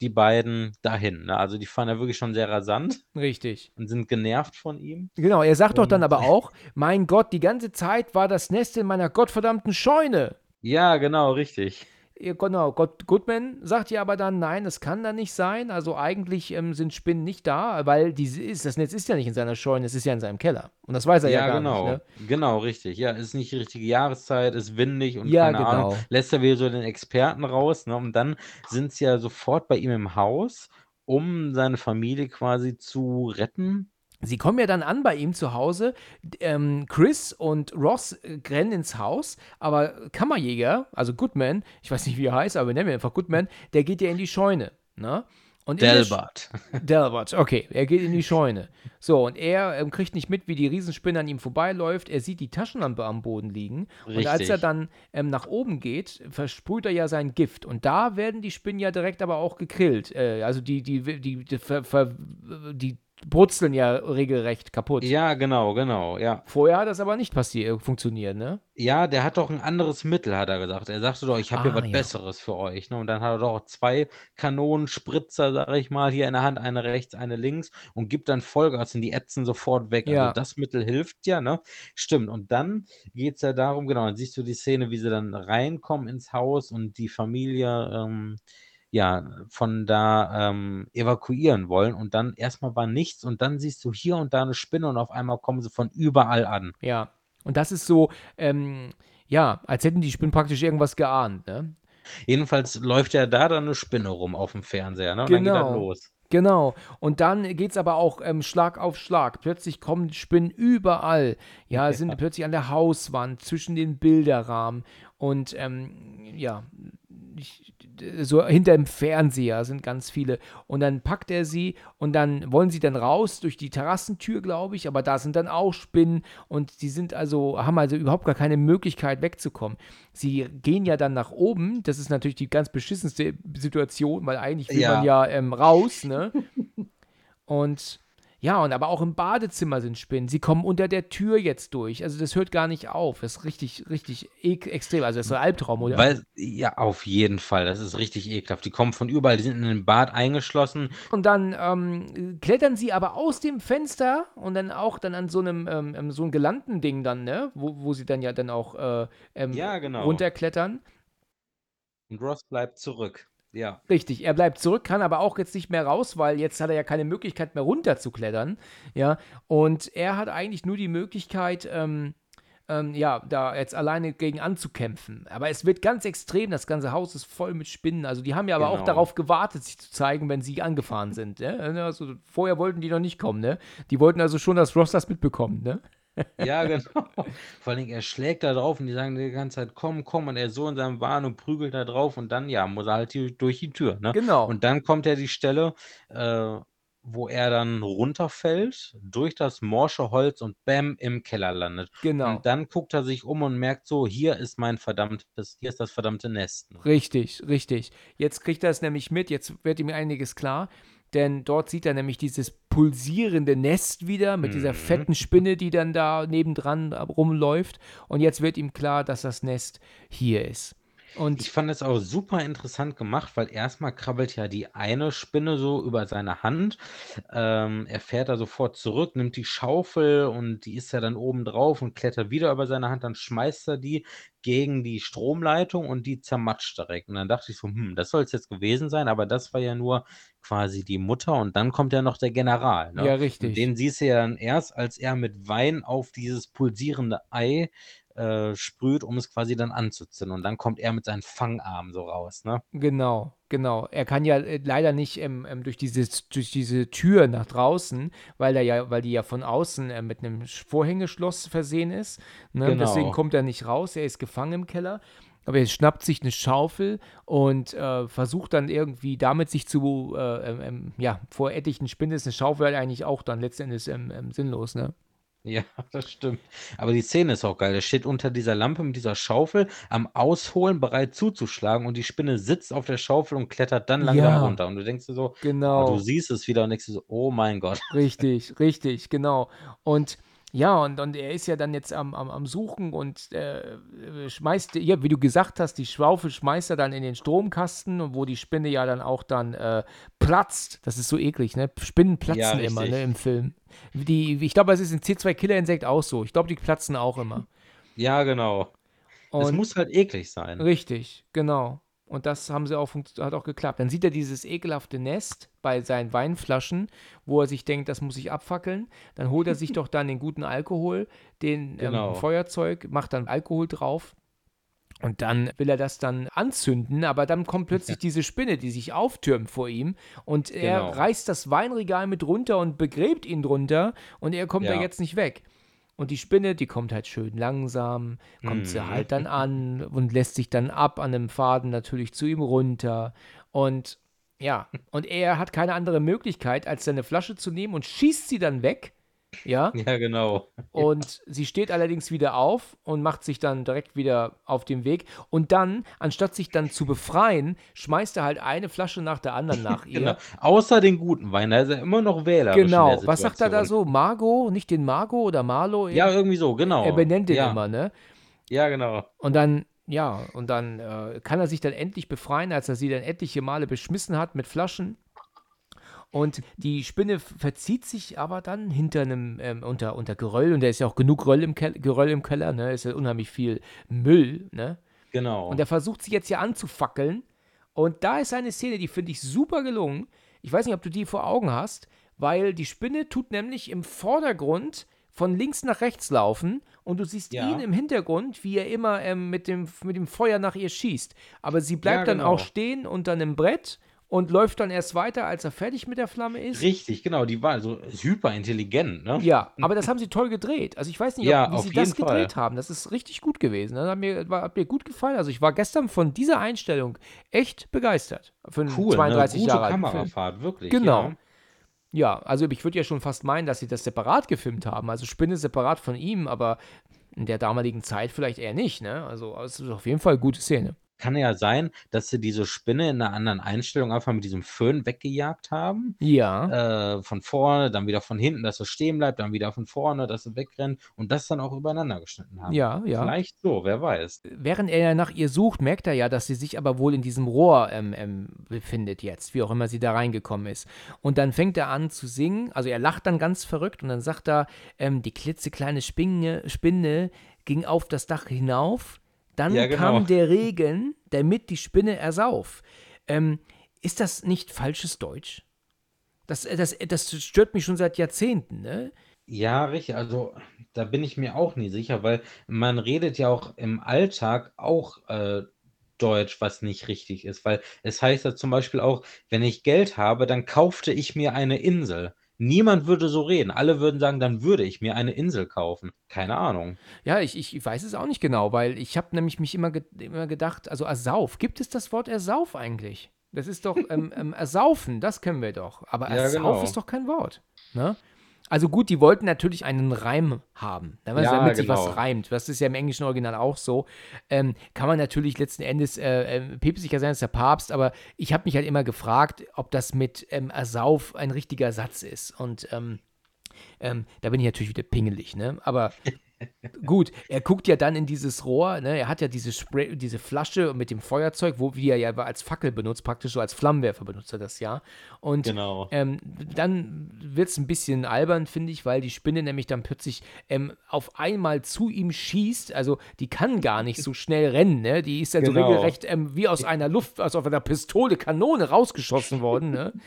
Speaker 3: die beiden dahin. Ne? Also die fahren ja wirklich schon sehr rasant.
Speaker 2: Richtig.
Speaker 3: Und sind genervt von ihm.
Speaker 2: Genau, er sagt und doch dann aber auch, mein Gott, die ganze Zeit war das Nest in meiner gottverdammten Scheune.
Speaker 3: Ja, genau, richtig
Speaker 2: genau, Goodman sagt ja aber dann, nein, das kann da nicht sein. Also eigentlich ähm, sind Spinnen nicht da, weil die ist, das Netz ist ja nicht in seiner Scheune, es ist ja in seinem Keller. Und das weiß er ja, ja gar
Speaker 3: genau.
Speaker 2: nicht.
Speaker 3: Ne? Genau, richtig. Ja, es ist nicht die richtige Jahreszeit, ist windig und ja, keine genau. Ahnung. Lässt er wieder so den Experten raus. Ne? Und dann sind sie ja sofort bei ihm im Haus, um seine Familie quasi zu retten.
Speaker 2: Sie kommen ja dann an bei ihm zu Hause. Ähm, Chris und Ross äh, rennen ins Haus, aber Kammerjäger, also Goodman, ich weiß nicht, wie er heißt, aber wir nennen ihn einfach Goodman, der geht ja in die Scheune. Ne?
Speaker 3: Und Delbert. *laughs*
Speaker 2: Delbert, okay. Er geht in die Scheune. So, und er ähm, kriegt nicht mit, wie die Riesenspinne an ihm vorbeiläuft. Er sieht die Taschenlampe am Boden liegen. Richtig. Und als er dann ähm, nach oben geht, versprüht er ja sein Gift. Und da werden die Spinnen ja direkt aber auch gegrillt. Äh, also die, die, die, die, die, die brutzeln ja regelrecht kaputt.
Speaker 3: Ja, genau, genau, ja.
Speaker 2: Vorher hat das aber nicht passiert, funktioniert, ne?
Speaker 3: Ja, der hat doch ein anderes Mittel, hat er gesagt. Er sagte doch, ich habe ah, hier was ja. Besseres für euch. Ne? Und dann hat er doch zwei Kanonenspritzer, sag ich mal, hier in der Hand, eine rechts, eine links und gibt dann Vollgas und die ätzen sofort weg. Also ja. Also das Mittel hilft ja, ne? Stimmt. Und dann geht es ja darum, genau, dann siehst du die Szene, wie sie dann reinkommen ins Haus und die Familie ähm, ja, von da ähm, evakuieren wollen und dann erstmal war nichts und dann siehst du hier und da eine Spinne und auf einmal kommen sie von überall an.
Speaker 2: Ja, und das ist so, ähm, ja, als hätten die Spinnen praktisch irgendwas geahnt, ne?
Speaker 3: Jedenfalls läuft ja da dann eine Spinne rum auf dem Fernseher, ne? Und genau. dann geht er genau. los.
Speaker 2: Genau. Und dann geht es aber auch ähm, Schlag auf Schlag. Plötzlich kommen Spinnen überall. *laughs* Ja, sind plötzlich an der Hauswand, zwischen den Bilderrahmen. Und ähm, ja, ich, so hinter dem Fernseher sind ganz viele. Und dann packt er sie und dann wollen sie dann raus durch die Terrassentür, glaube ich, aber da sind dann auch Spinnen und die sind also, haben also überhaupt gar keine Möglichkeit wegzukommen. Sie gehen ja dann nach oben, das ist natürlich die ganz beschissenste Situation, weil eigentlich will ja. man ja ähm, raus, ne? *laughs* Und Ja, und aber auch im Badezimmer sind Spinnen. Sie kommen unter der Tür jetzt durch. Also das hört gar nicht auf. Das ist richtig, richtig extrem. Also das ist ein Albtraum, oder?
Speaker 3: Weil, ja, auf jeden Fall. Das ist richtig ekelhaft. Die kommen von überall, die sind in den Bad eingeschlossen.
Speaker 2: Und dann ähm, klettern sie aber aus dem Fenster und dann auch dann an so einem ähm, ähm so einem gelanden Ding dann, ne? Wo, wo sie dann ja dann auch äh, ähm,
Speaker 3: ja, genau.
Speaker 2: runterklettern.
Speaker 3: Und Ross bleibt zurück. Ja.
Speaker 2: Richtig, er bleibt zurück, kann aber auch jetzt nicht mehr raus, weil jetzt hat er ja keine Möglichkeit mehr runterzuklettern. Ja, und er hat eigentlich nur die Möglichkeit, ähm, ähm, ja, da jetzt alleine gegen anzukämpfen. Aber es wird ganz extrem, das ganze Haus ist voll mit Spinnen. Also die haben ja aber genau. auch darauf gewartet, sich zu zeigen, wenn sie angefahren sind. Ne? Also vorher wollten die noch nicht kommen, ne? Die wollten also schon, dass Ross das mitbekommt, ne?
Speaker 3: Ja, genau. Vor allem, er schlägt da drauf und die sagen die ganze Zeit, komm, komm, und er so in seinem Wahn und prügelt da drauf und dann, ja, muss er halt die, durch die Tür, ne?
Speaker 2: Genau.
Speaker 3: Und dann kommt er die Stelle, äh, wo er dann runterfällt, durch das morsche Holz und bam, im Keller landet.
Speaker 2: Genau.
Speaker 3: Und dann guckt er sich um und merkt so, hier ist mein verdammtes, hier ist das verdammte Nest.
Speaker 2: Ne? Richtig, richtig. Jetzt kriegt er es nämlich mit, jetzt wird ihm einiges klar denn dort sieht er nämlich dieses pulsierende Nest wieder mit mhm. dieser fetten Spinne, die dann da nebendran rumläuft. Und jetzt wird ihm klar, dass das Nest hier ist.
Speaker 3: Und ich fand es auch super interessant gemacht, weil erstmal krabbelt ja die eine Spinne so über seine Hand. Ähm, er fährt da sofort zurück, nimmt die Schaufel und die ist ja dann oben drauf und klettert wieder über seine Hand. Dann schmeißt er die gegen die Stromleitung und die zermatscht direkt. Und dann dachte ich so, hm, das soll es jetzt gewesen sein, aber das war ja nur quasi die Mutter und dann kommt ja noch der General. Ne?
Speaker 2: Ja, richtig.
Speaker 3: Und den siehst du ja dann erst, als er mit Wein auf dieses pulsierende Ei äh, sprüht, um es quasi dann anzuzünden. Und dann kommt er mit seinen Fangarmen so raus, ne?
Speaker 2: Genau, genau. Er kann ja äh, leider nicht ähm, ähm, durch, diese, durch diese Tür nach draußen, weil, er ja, weil die ja von außen äh, mit einem Vorhängeschloss versehen ist. Ne? Genau. Deswegen kommt er nicht raus, er ist gefangen im Keller. Aber er schnappt sich eine Schaufel und äh, versucht dann irgendwie damit sich zu, äh, ähm, ähm ja, vor etlichen Spinnen ist eine Schaufel halt eigentlich auch dann letztendlich ähm, ähm, sinnlos, ne? *laughs*
Speaker 3: Ja, das stimmt. Aber die Szene ist auch geil. Er steht unter dieser Lampe mit dieser Schaufel am Ausholen, bereit zuzuschlagen und die Spinne sitzt auf der Schaufel und klettert dann langsam Ja, runter. Und du denkst dir so, oh, du siehst es wieder und denkst dir so, oh mein Gott. *laughs*
Speaker 2: Richtig, richtig, genau. Und ja, und, und er ist ja dann jetzt am, am, am Suchen und äh, schmeißt, ja, wie du gesagt hast, die Schaufel schmeißt er dann in den Stromkasten, wo die Spinne ja dann auch dann äh, platzt. Das ist so eklig, ne? Spinnen platzen immer, ne, im Film. Die, ich glaube, es ist in C2 Killer Insekt auch so. Ich glaube, die platzen auch immer.
Speaker 3: Ja, genau. Es muss halt eklig sein.
Speaker 2: Richtig, genau. Und das haben sie auch, hat auch geklappt. Dann sieht er dieses ekelhafte Nest bei seinen Weinflaschen, wo er sich denkt, das muss ich abfackeln. Dann holt er sich *laughs* doch dann den guten Alkohol, den ähm, genau. ähm, Feuerzeug, macht dann Alkohol drauf. Und dann will er das dann anzünden, aber dann kommt plötzlich *laughs* diese Spinne, die sich auftürmt vor ihm und er genau. reißt das Weinregal mit runter und begräbt ihn drunter und er kommt ja. da jetzt nicht weg. Und die Spinne, die kommt halt schön langsam, kommt mhm. sie halt dann an und lässt sich dann ab an einem Faden natürlich zu ihm runter. Und ja, und er hat keine andere Möglichkeit, als seine Flasche zu nehmen und schießt sie dann weg ja. *laughs*
Speaker 3: Ja, genau.
Speaker 2: Und sie steht allerdings wieder auf und macht sich dann direkt wieder auf den Weg. Und dann, anstatt sich dann zu befreien, schmeißt er halt eine Flasche nach der anderen nach *laughs* ihr. genau.
Speaker 3: Außer den guten Wein, da ist er immer noch Wähler.
Speaker 2: Genau. Was sagt er da so? Margot? Nicht den Margot oder Marlo?
Speaker 3: Ja, irgendwie so, genau.
Speaker 2: Er benennt den ja. immer, ne?
Speaker 3: Ja, genau.
Speaker 2: Und dann ja, und dann äh, kann er sich dann endlich befreien, als er sie dann etliche Male beschmissen hat mit Flaschen. Und die Spinne verzieht sich aber dann hinter einem, ähm, unter, unter Geröll, und da ist ja auch genug Geröll im, Ke Geröll im Keller, ne? Ist ja unheimlich viel Müll, ne?
Speaker 3: Genau.
Speaker 2: Und er versucht sie jetzt hier anzufackeln. Und da ist eine Szene, die finde ich super gelungen. Ich weiß nicht, ob du die vor Augen hast, weil die Spinne tut nämlich im Vordergrund von links nach rechts laufen und du siehst ja. ihn im Hintergrund, wie er immer ähm, mit, dem, mit dem Feuer nach ihr schießt. Aber sie bleibt ja, genau. dann auch stehen unter einem Brett und läuft dann erst weiter, als er fertig mit der Flamme ist.
Speaker 3: Richtig, genau, die war so hyper intelligent, ne?
Speaker 2: Ja, aber das haben sie toll gedreht. Also ich weiß nicht, ja, ob, wie sie das Fall. gedreht haben. Das ist richtig gut gewesen. Das hat mir, war, hat mir gut gefallen. Also ich war gestern von dieser Einstellung echt begeistert. Für einen cool, 32 ne? Gute Jahre
Speaker 3: Kamerafahrt, wirklich.
Speaker 2: Genau. Ja. Ja, also ich würde ja schon fast meinen, dass sie das separat gefilmt haben. Also Spinne separat von ihm, aber in der damaligen Zeit vielleicht eher nicht, ne? Also es ist auf jeden Fall eine gute Szene.
Speaker 3: Kann ja sein, dass sie diese Spinne in einer anderen Einstellung einfach mit diesem Föhn weggejagt haben.
Speaker 2: Ja.
Speaker 3: Äh, von vorne, dann wieder von hinten, dass es stehen bleibt, dann wieder von vorne, dass es wegrennt und das dann auch übereinander geschnitten haben.
Speaker 2: Ja, ja.
Speaker 3: Vielleicht so, wer weiß.
Speaker 2: Während er nach ihr sucht, merkt er ja, dass sie sich aber wohl in diesem Rohr ähm, ähm, befindet jetzt, wie auch immer sie da reingekommen ist. Und dann fängt er an zu singen, also er lacht dann ganz verrückt und dann sagt er, ähm, die klitzekleine Spinne, Spinne ging auf das Dach hinauf, dann
Speaker 3: Ja, genau.
Speaker 2: kam der Regen, damit die Spinne ersauf. Ähm, ist das nicht falsches Deutsch? Das, äh, das, das stört mich schon seit Jahrzehnten, ne?
Speaker 3: Ja, richtig. Also da bin ich mir auch nie sicher, weil man redet ja auch im Alltag auch äh, Deutsch, was nicht richtig ist. Weil es heißt ja zum Beispiel auch, wenn ich Geld habe, dann kaufte ich mir eine Insel. Niemand würde so reden. Alle würden sagen, dann würde ich mir eine Insel kaufen. Keine Ahnung.
Speaker 2: Ja, ich, ich weiß es auch nicht genau, weil ich habe nämlich mich immer, ge immer gedacht, also Ersauf, gibt es das Wort Ersauf eigentlich? Das ist doch ähm, ähm, Ersaufen, das können wir doch. Aber
Speaker 3: Ja,
Speaker 2: Ersauf
Speaker 3: genau.
Speaker 2: ist doch kein Wort. Ne? Also gut, die wollten natürlich einen Reim haben, damit,
Speaker 3: Ja,
Speaker 2: sich
Speaker 3: genau.
Speaker 2: was reimt. Das ist ja im englischen Original auch so. Ähm, kann man natürlich letzten Endes äh, äh, päpstlicher sein als der Papst, aber ich habe mich halt immer gefragt, ob das mit ähm, Ersauf ein richtiger Satz ist. Und ähm, ähm, da bin ich natürlich wieder pingelig, ne? Aber *laughs* gut, er guckt ja dann in dieses Rohr, ne? Er hat ja diese, Spray, diese Flasche mit dem Feuerzeug, wo wie er ja als Fackel benutzt, praktisch so als Flammenwerfer benutzt er das ja. Und
Speaker 3: Genau.
Speaker 2: ähm, dann wird es ein bisschen albern, finde ich, weil die Spinne nämlich dann plötzlich ähm, auf einmal zu ihm schießt. Also die kann gar nicht so schnell rennen, ne? Die ist ja so
Speaker 3: Genau.
Speaker 2: regelrecht ähm, wie aus einer Luft, aus auf einer Pistole, Kanone rausgeschossen worden, ne? *laughs*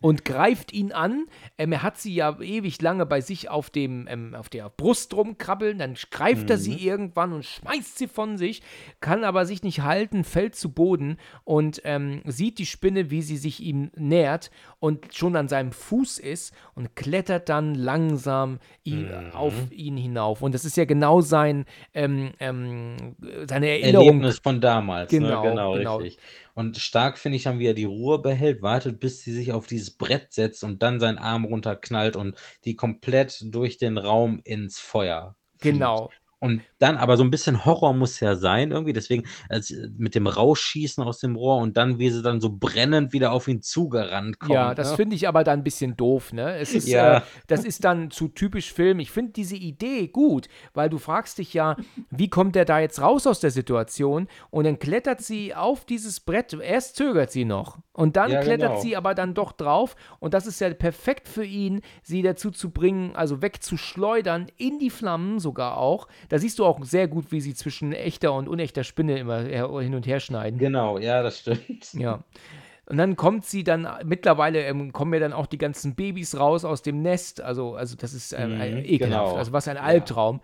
Speaker 2: und greift ihn an. Ähm, er hat sie ja ewig lange bei sich auf, dem, ähm, auf der Brust rumkrabbeln. Dann greift er sie irgendwann und schmeißt sie von sich, kann aber sich nicht halten, fällt zu Boden und ähm, sieht die Spinne, wie sie sich ihm nähert und schon an seinem Fuß ist und klettert dann langsam ihn, auf ihn hinauf. Und das ist ja genau sein, ähm, ähm, seine Erinnerung.
Speaker 3: Erlebnis von damals.
Speaker 2: Genau,
Speaker 3: ne? genau,
Speaker 2: genau.
Speaker 3: richtig. Und stark finde ich dann, wie er die Ruhe behält, wartet, bis sie sich auf dieses Brett setzt und dann seinen Arm runterknallt und die komplett durch den Raum ins Feuer.
Speaker 2: Genau.
Speaker 3: Und dann aber so ein bisschen Horror muss ja sein, irgendwie. Deswegen als, mit dem Rausschießen aus dem Rohr und dann, wie sie dann so brennend wieder auf ihn zugerannt kommt.
Speaker 2: Ja, das
Speaker 3: ne?
Speaker 2: finde ich aber dann ein bisschen doof, ne? Es ist,
Speaker 3: Ja.
Speaker 2: äh, das ist dann zu typisch Film. Ich finde diese Idee gut, weil du fragst dich ja, wie kommt der da jetzt raus aus der Situation? Und dann klettert sie auf dieses Brett. Erst zögert sie noch und dann
Speaker 3: Ja,
Speaker 2: klettert
Speaker 3: genau.
Speaker 2: sie aber dann doch drauf. Und das ist ja perfekt für ihn, sie dazu zu bringen, also wegzuschleudern, in die Flammen sogar auch. Da siehst du auch sehr gut, wie sie zwischen echter und unechter Spinne immer hin und her schneiden.
Speaker 3: Genau, ja, das stimmt.
Speaker 2: Ja. Und dann kommt sie dann, mittlerweile ähm, kommen ja dann auch die ganzen Babys raus aus dem Nest. Also, also das ist ähm,
Speaker 3: Mhm,
Speaker 2: äh, ekelhaft.
Speaker 3: genau.
Speaker 2: Also was ein
Speaker 3: Ja.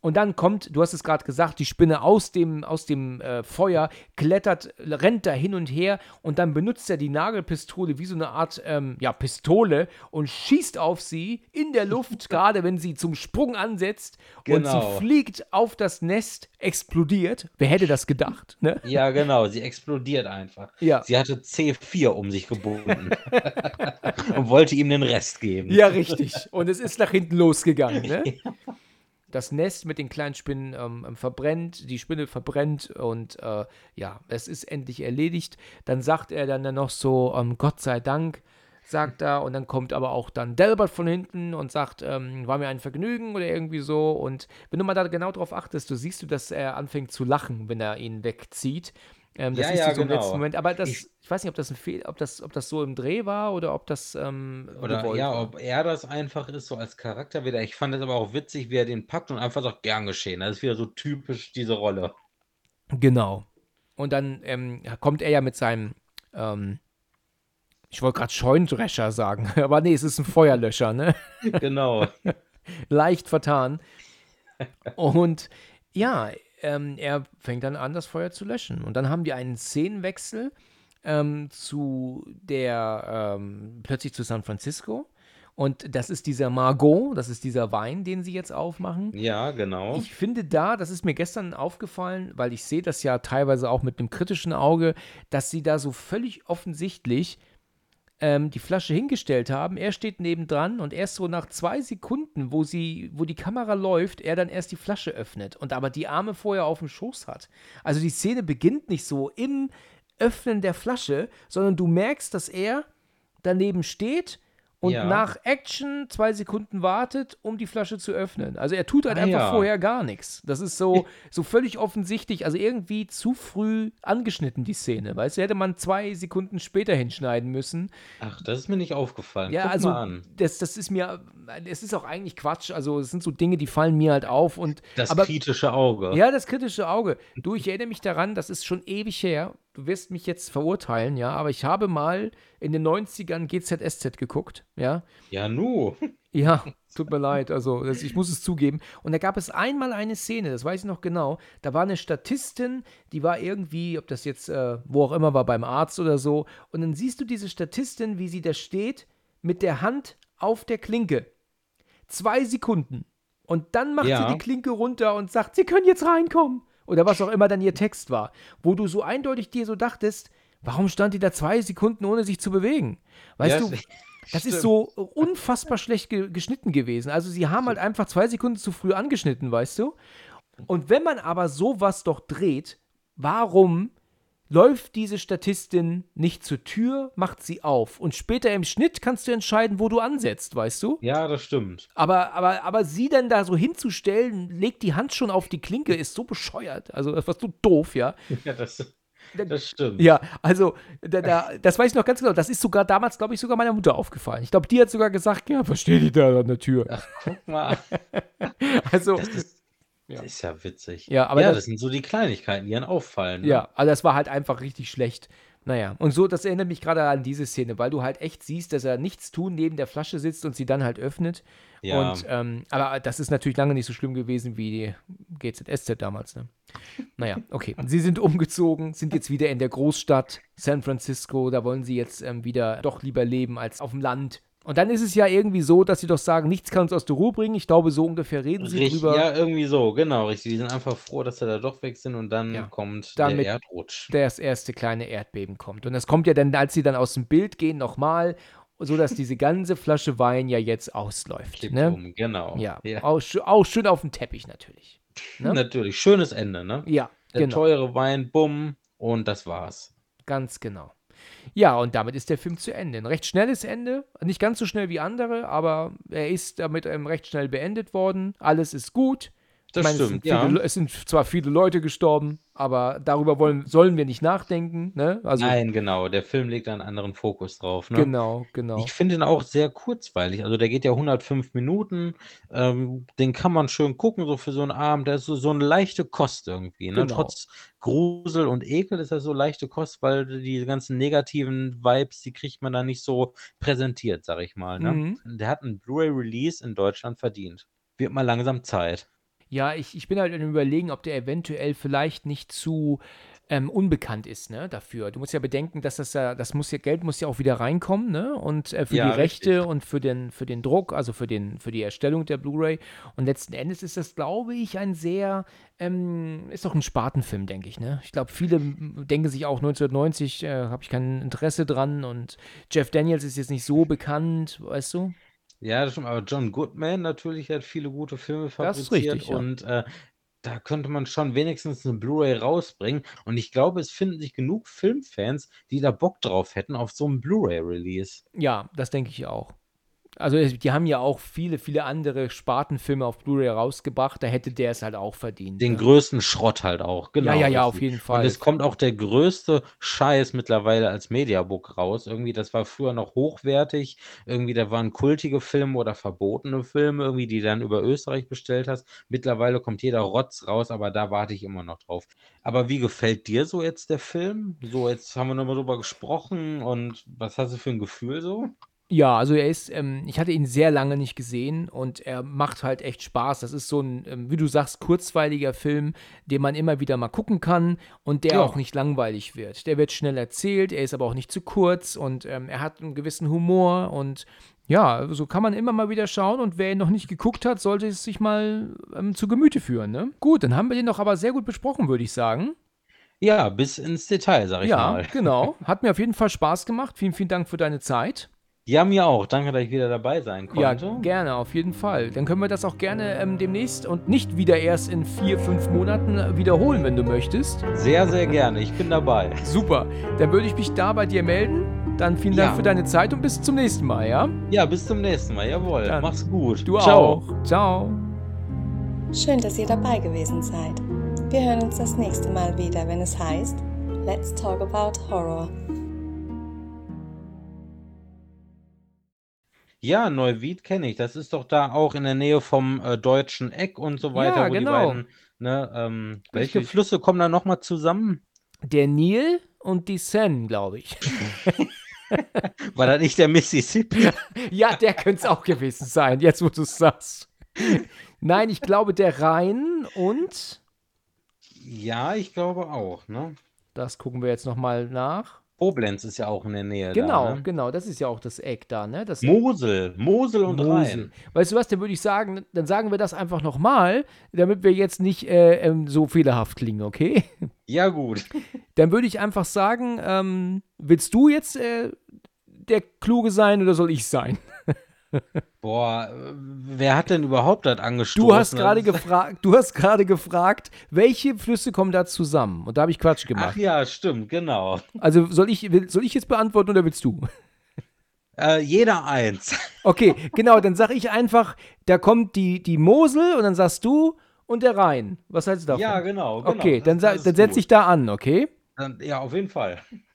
Speaker 2: Und dann kommt, du hast es gerade gesagt, die Spinne aus dem, aus dem äh, Feuer, klettert, rennt da hin und her und dann benutzt er die Nagelpistole wie so eine Art ähm, ja, Pistole und schießt auf sie in der Luft, *laughs* gerade wenn sie zum Sprung ansetzt und
Speaker 3: Genau.
Speaker 2: sie fliegt auf das Nest, explodiert. Wer hätte das gedacht? Ne?
Speaker 3: Ja, genau, sie explodiert einfach.
Speaker 2: Ja.
Speaker 3: Sie hatte C4 um sich gebunden *laughs* und wollte ihm den Rest geben.
Speaker 2: Ja, richtig. Und es ist nach hinten losgegangen. Ne? *laughs* Das Nest mit den kleinen Spinnen ähm, ähm, verbrennt, die Spinne verbrennt und äh, ja, es ist endlich erledigt. Dann sagt er dann noch so, ähm, Gott sei Dank, sagt er. Und dann kommt aber auch dann Delbert von hinten und sagt, ähm, war mir ein Vergnügen oder irgendwie so. Und wenn du mal da genau drauf achtest, du siehst du, dass er anfängt zu lachen, wenn er ihn wegzieht. Ähm, das
Speaker 3: Ja,
Speaker 2: siehst
Speaker 3: ja,
Speaker 2: so im
Speaker 3: genau.
Speaker 2: letzten Moment. Aber das,
Speaker 3: Ich-
Speaker 2: ich, weiß nicht, ob das ein Fehl, ob das, ob das so im Dreh war oder ob das ähm,
Speaker 3: Oder ja,
Speaker 2: war.
Speaker 3: ob er das einfach ist, so als Charakter wieder. Ich fand es aber auch witzig, wie er den packt und einfach sagt, gern geschehen. Das ist wieder so typisch diese Rolle.
Speaker 2: Genau. Und dann ähm, kommt er ja mit seinem, ähm, ich wollte gerade Scheunendrescher sagen, *laughs* aber nee, es ist ein Feuerlöscher, ne?
Speaker 3: Genau. *laughs*
Speaker 2: Leicht vertan. Und ja, ähm, er fängt dann an, das Feuer zu löschen. Und dann haben wir einen Szenenwechsel ähm, zu der, ähm, plötzlich zu San Francisco. Und das ist dieser Margot, das ist dieser Wein, den sie jetzt aufmachen.
Speaker 3: Ja, genau.
Speaker 2: Ich finde da, das ist mir gestern aufgefallen, weil ich sehe das ja teilweise auch mit einem kritischen Auge, dass sie da so völlig offensichtlich ähm, die Flasche hingestellt haben. Er steht nebendran und erst so nach zwei Sekunden, wo sie, wo die Kamera läuft, er dann erst die Flasche öffnet und aber die Arme vorher auf dem Schoß hat. Also die Szene beginnt nicht so im Öffnen der Flasche, sondern du merkst, dass er daneben steht und
Speaker 3: Ja.
Speaker 2: nach Action zwei Sekunden wartet, um die Flasche zu öffnen. Also er tut halt
Speaker 3: Ah,
Speaker 2: einfach
Speaker 3: ja.
Speaker 2: vorher gar nichts. Das ist so, so völlig offensichtlich, also irgendwie zu früh angeschnitten, die Szene. Weißt du, hätte man zwei Sekunden später hinschneiden müssen.
Speaker 3: Ach, das ist mir nicht aufgefallen.
Speaker 2: Ja,
Speaker 3: Guck
Speaker 2: also das, das ist mir, es ist auch eigentlich Quatsch. Also es sind so Dinge, die fallen mir halt auf und
Speaker 3: Das
Speaker 2: aber
Speaker 3: kritische Auge.
Speaker 2: ja, das kritische Auge. Du, ich erinnere mich daran, das ist schon ewig her. Du wirst mich jetzt verurteilen, ja, aber ich habe mal in den 90ern GZSZ geguckt, ja.
Speaker 3: Ja, nu. *laughs*
Speaker 2: Ja, tut mir leid, also ich muss es zugeben. Und da gab es einmal eine Szene, das weiß ich noch genau. Da war eine Statistin, die war irgendwie, ob das jetzt äh, wo auch immer war, beim Arzt oder so. Und dann siehst du diese Statistin, wie sie da steht, mit der Hand auf der Klinke. Zwei Sekunden. Und dann macht
Speaker 3: Ja.
Speaker 2: sie die Klinke runter und sagt, sie können jetzt reinkommen. Oder was auch immer dann ihr Text war. Wo du so eindeutig dir so dachtest, warum stand die da zwei Sekunden, ohne sich zu bewegen? Weißt
Speaker 3: Ja,
Speaker 2: du, *laughs* das ist
Speaker 3: stimmt.
Speaker 2: so unfassbar schlecht ge geschnitten gewesen. Also sie haben halt einfach zwei Sekunden zu früh angeschnitten, weißt du? Und wenn man aber sowas doch dreht, warum läuft diese Statistin nicht zur Tür, macht sie auf und später im Schnitt kannst du entscheiden, wo du ansetzt, weißt du?
Speaker 3: Ja, das stimmt.
Speaker 2: Aber, aber, aber sie dann da so hinzustellen, legt die Hand schon auf die Klinke, ist so bescheuert. Also das war so doof, ja. *laughs*
Speaker 3: Ja, das, das stimmt.
Speaker 2: Ja, also, da, da, das weiß ich noch ganz genau. Das ist sogar damals, glaube ich, sogar meiner Mutter aufgefallen. Ich glaube, die hat sogar gesagt, ja, was steht die da an der Tür?
Speaker 3: Guck mal. *laughs*
Speaker 2: Also,
Speaker 3: Das ist,
Speaker 2: Ja.
Speaker 3: das ist ja witzig.
Speaker 2: Ja, aber
Speaker 3: ja,
Speaker 2: das-
Speaker 3: das, sind so die Kleinigkeiten, die dann auffallen. Ne?
Speaker 2: ja, also das war halt einfach richtig schlecht. Naja, und so, das erinnert mich gerade an diese Szene, weil du halt echt siehst, dass er nichts tun neben der Flasche sitzt und sie dann halt öffnet.
Speaker 3: Ja.
Speaker 2: Und, ähm, aber das ist natürlich lange nicht so schlimm gewesen wie die GZSZ damals, ne? Naja, okay. Sie sind umgezogen, sind jetzt wieder in der Großstadt San Francisco. Da wollen sie jetzt ähm, wieder doch lieber leben als auf dem Land. Und dann ist es ja irgendwie so, dass sie doch sagen, nichts kann uns aus der Ruhe bringen. Ich glaube, so ungefähr reden sie
Speaker 3: Richtig,
Speaker 2: drüber.
Speaker 3: ja, irgendwie so, genau, richtig. Die sind einfach froh, dass sie da doch weg sind und dann
Speaker 2: Ja.
Speaker 3: kommt
Speaker 2: Dann
Speaker 3: der Erdrutsch.
Speaker 2: das erste kleine Erdbeben kommt. Und das kommt ja dann, als sie dann aus dem Bild gehen, nochmal, sodass diese ganze Flasche Wein ja jetzt ausläuft. Ne?
Speaker 3: um, genau.
Speaker 2: Ja,
Speaker 3: ja.
Speaker 2: Auch, auch schön auf dem Teppich natürlich. Ne? *laughs*
Speaker 3: Natürlich, schönes Ende, ne?
Speaker 2: Ja,
Speaker 3: Der
Speaker 2: genau.
Speaker 3: teure Wein, bumm, und das war's.
Speaker 2: Ganz genau. Ja, und damit ist der Film zu Ende. Ein recht schnelles Ende. Nicht ganz so schnell wie andere, aber er ist damit ähm, recht schnell beendet worden. Alles ist gut.
Speaker 3: Das
Speaker 2: meine, es
Speaker 3: stimmt,
Speaker 2: sind, viele,
Speaker 3: ja.
Speaker 2: Es sind zwar viele Leute gestorben, aber darüber wollen, sollen wir nicht nachdenken. Ne? Also,
Speaker 3: Nein, genau, der Film legt einen anderen Fokus drauf, ne?
Speaker 2: genau, genau.
Speaker 3: Ich finde ihn auch sehr kurzweilig. Also der geht ja 105 Minuten. Ähm, den kann man schön gucken, so für so einen Abend. Der ist so, so eine leichte Kost irgendwie. Ne?
Speaker 2: Genau.
Speaker 3: Trotz Grusel und Ekel ist das so leichte Kost, weil die ganzen negativen Vibes, die kriegt man da nicht so präsentiert, sag ich mal. Ne?
Speaker 2: Mhm.
Speaker 3: Der hat einen Blu-ray-Release in Deutschland verdient. Wird mal langsam Zeit.
Speaker 2: Ja, ich, ich bin halt im Überlegen, ob der eventuell vielleicht nicht zu ähm, unbekannt ist, ne, dafür. Du musst ja bedenken, dass das ja, das muss ja, Geld muss ja auch wieder reinkommen, ne? Und äh, für
Speaker 3: Ja,
Speaker 2: die Rechte
Speaker 3: richtig.
Speaker 2: und für den, für den Druck, also für den, für die Erstellung der Blu-ray. Und letzten Endes ist das, glaube ich, ein sehr, ähm, ist doch ein Spartenfilm, denke ich, ne? Ich glaube, viele denken sich auch 1990, äh, habe ich kein Interesse dran und Jeff Daniels ist jetzt nicht so bekannt, weißt du?
Speaker 3: Ja, das stimmt, aber John Goodman natürlich hat viele gute Filme
Speaker 2: Das ist
Speaker 3: fabriziert
Speaker 2: richtig, ja.
Speaker 3: und äh, da könnte man schon wenigstens eine Blu-ray rausbringen. Und ich glaube, es finden sich genug Filmfans, die da Bock drauf hätten auf so einen Blu-ray-Release.
Speaker 2: Ja, das denke ich auch. Also die haben ja auch viele, viele andere Spartenfilme auf Blu-ray rausgebracht, da hätte der es halt auch verdient.
Speaker 3: Den
Speaker 2: ne?
Speaker 3: größten Schrott halt auch, genau.
Speaker 2: ja, ja, ja, auf jeden
Speaker 3: Und
Speaker 2: Fall.
Speaker 3: es kommt auch der größte Scheiß mittlerweile als Mediabook raus. Irgendwie, das war früher noch hochwertig. Irgendwie, da waren kultige Filme oder verbotene Filme, irgendwie, die dann über Österreich bestellt hast. Mittlerweile kommt jeder Rotz raus, aber da warte ich immer noch drauf. Aber wie gefällt dir so jetzt der Film? So, jetzt haben wir nochmal drüber gesprochen und was hast du für ein Gefühl so?
Speaker 2: Ja, also er ist, ähm, ich hatte ihn sehr lange nicht gesehen und er macht halt echt Spaß. Das ist so ein, ähm, wie du sagst, kurzweiliger Film, den man immer wieder mal gucken kann und der
Speaker 3: Ja.
Speaker 2: auch nicht langweilig wird. Der wird schnell erzählt, er ist aber auch nicht zu kurz und ähm, er hat einen gewissen Humor und ja, so kann man immer mal wieder schauen und wer ihn noch nicht geguckt hat, sollte es sich mal ähm, zu Gemüte führen. Ne? Gut, dann haben wir den doch aber sehr gut besprochen, würde ich sagen.
Speaker 3: Ja, bis ins Detail, sag ich
Speaker 2: Ja,
Speaker 3: mal.
Speaker 2: genau. *laughs* Hat mir auf jeden Fall Spaß gemacht. Vielen, vielen Dank für deine Zeit.
Speaker 3: Ja, mir auch. Danke, dass ich wieder dabei sein
Speaker 2: Ja,
Speaker 3: konnte.
Speaker 2: gerne, auf jeden Fall. Dann können wir das auch gerne ähm, demnächst und nicht wieder erst in vier, fünf Monaten wiederholen, wenn du möchtest.
Speaker 3: Sehr, sehr gerne. Ich bin dabei.
Speaker 2: Super. Dann würde ich mich da bei dir melden. Dann vielen Dank
Speaker 3: Ja.
Speaker 2: für deine Zeit und bis zum nächsten Mal, ja?
Speaker 3: Ja, bis zum nächsten Mal. Jawohl.
Speaker 2: Dann.
Speaker 3: Mach's gut.
Speaker 2: Du
Speaker 3: Ciao.
Speaker 2: auch. Ciao.
Speaker 1: Schön, dass ihr dabei gewesen seid. Wir hören uns das nächste Mal wieder, wenn es heißt Let's Talk About Horror.
Speaker 3: Ja, Neuwied kenne ich. Das ist doch da auch in der Nähe vom äh, Deutschen Eck und so weiter,
Speaker 2: Ja,
Speaker 3: wo
Speaker 2: genau.
Speaker 3: die beiden. Ne, ähm, welche. Flüsse kommen da nochmal zusammen?
Speaker 2: Der Nil und die Seine, glaube ich. *laughs*
Speaker 3: War das nicht der Mississippi?
Speaker 2: ja, der könnte es auch gewesen sein, jetzt wo du es sagst. Nein, ich glaube der Rhein und
Speaker 3: ja, ich glaube auch, ne?
Speaker 2: das gucken wir jetzt nochmal nach.
Speaker 3: Koblenz ist ja auch in der Nähe.
Speaker 2: Genau,
Speaker 3: Da, ne?
Speaker 2: genau, das ist ja auch das Eck da, ne? Das
Speaker 3: Mosel, Mosel und
Speaker 2: Mosel.
Speaker 3: Rhein.
Speaker 2: Weißt du was, dann würde ich sagen, dann sagen wir das einfach nochmal, damit wir jetzt nicht äh, ähm, so fehlerhaft klingen, okay? *laughs*
Speaker 3: Ja, gut.
Speaker 2: Dann würde ich einfach sagen, ähm, willst du jetzt äh, der Kluge sein oder soll ich sein?
Speaker 3: Boah, wer hat denn überhaupt das angestoßen?
Speaker 2: Du hast gerade
Speaker 3: Das-
Speaker 2: gefragt, du hast gerade gefragt, welche Flüsse kommen da zusammen? Und da habe ich Quatsch
Speaker 3: Ach
Speaker 2: gemacht.
Speaker 3: ja, stimmt, genau.
Speaker 2: Also soll ich, soll ich jetzt beantworten oder willst du?
Speaker 3: Äh, jeder eins.
Speaker 2: Okay, genau, dann sag ich einfach, da kommt die, die Mosel und dann sagst du und der Rhein. Was hältst du davon?
Speaker 3: Ja, genau. genau.
Speaker 2: Okay,
Speaker 3: Das-
Speaker 2: dann, dann setz
Speaker 3: gut.
Speaker 2: dich da an, okay?
Speaker 3: Dann, ja, auf jeden Fall.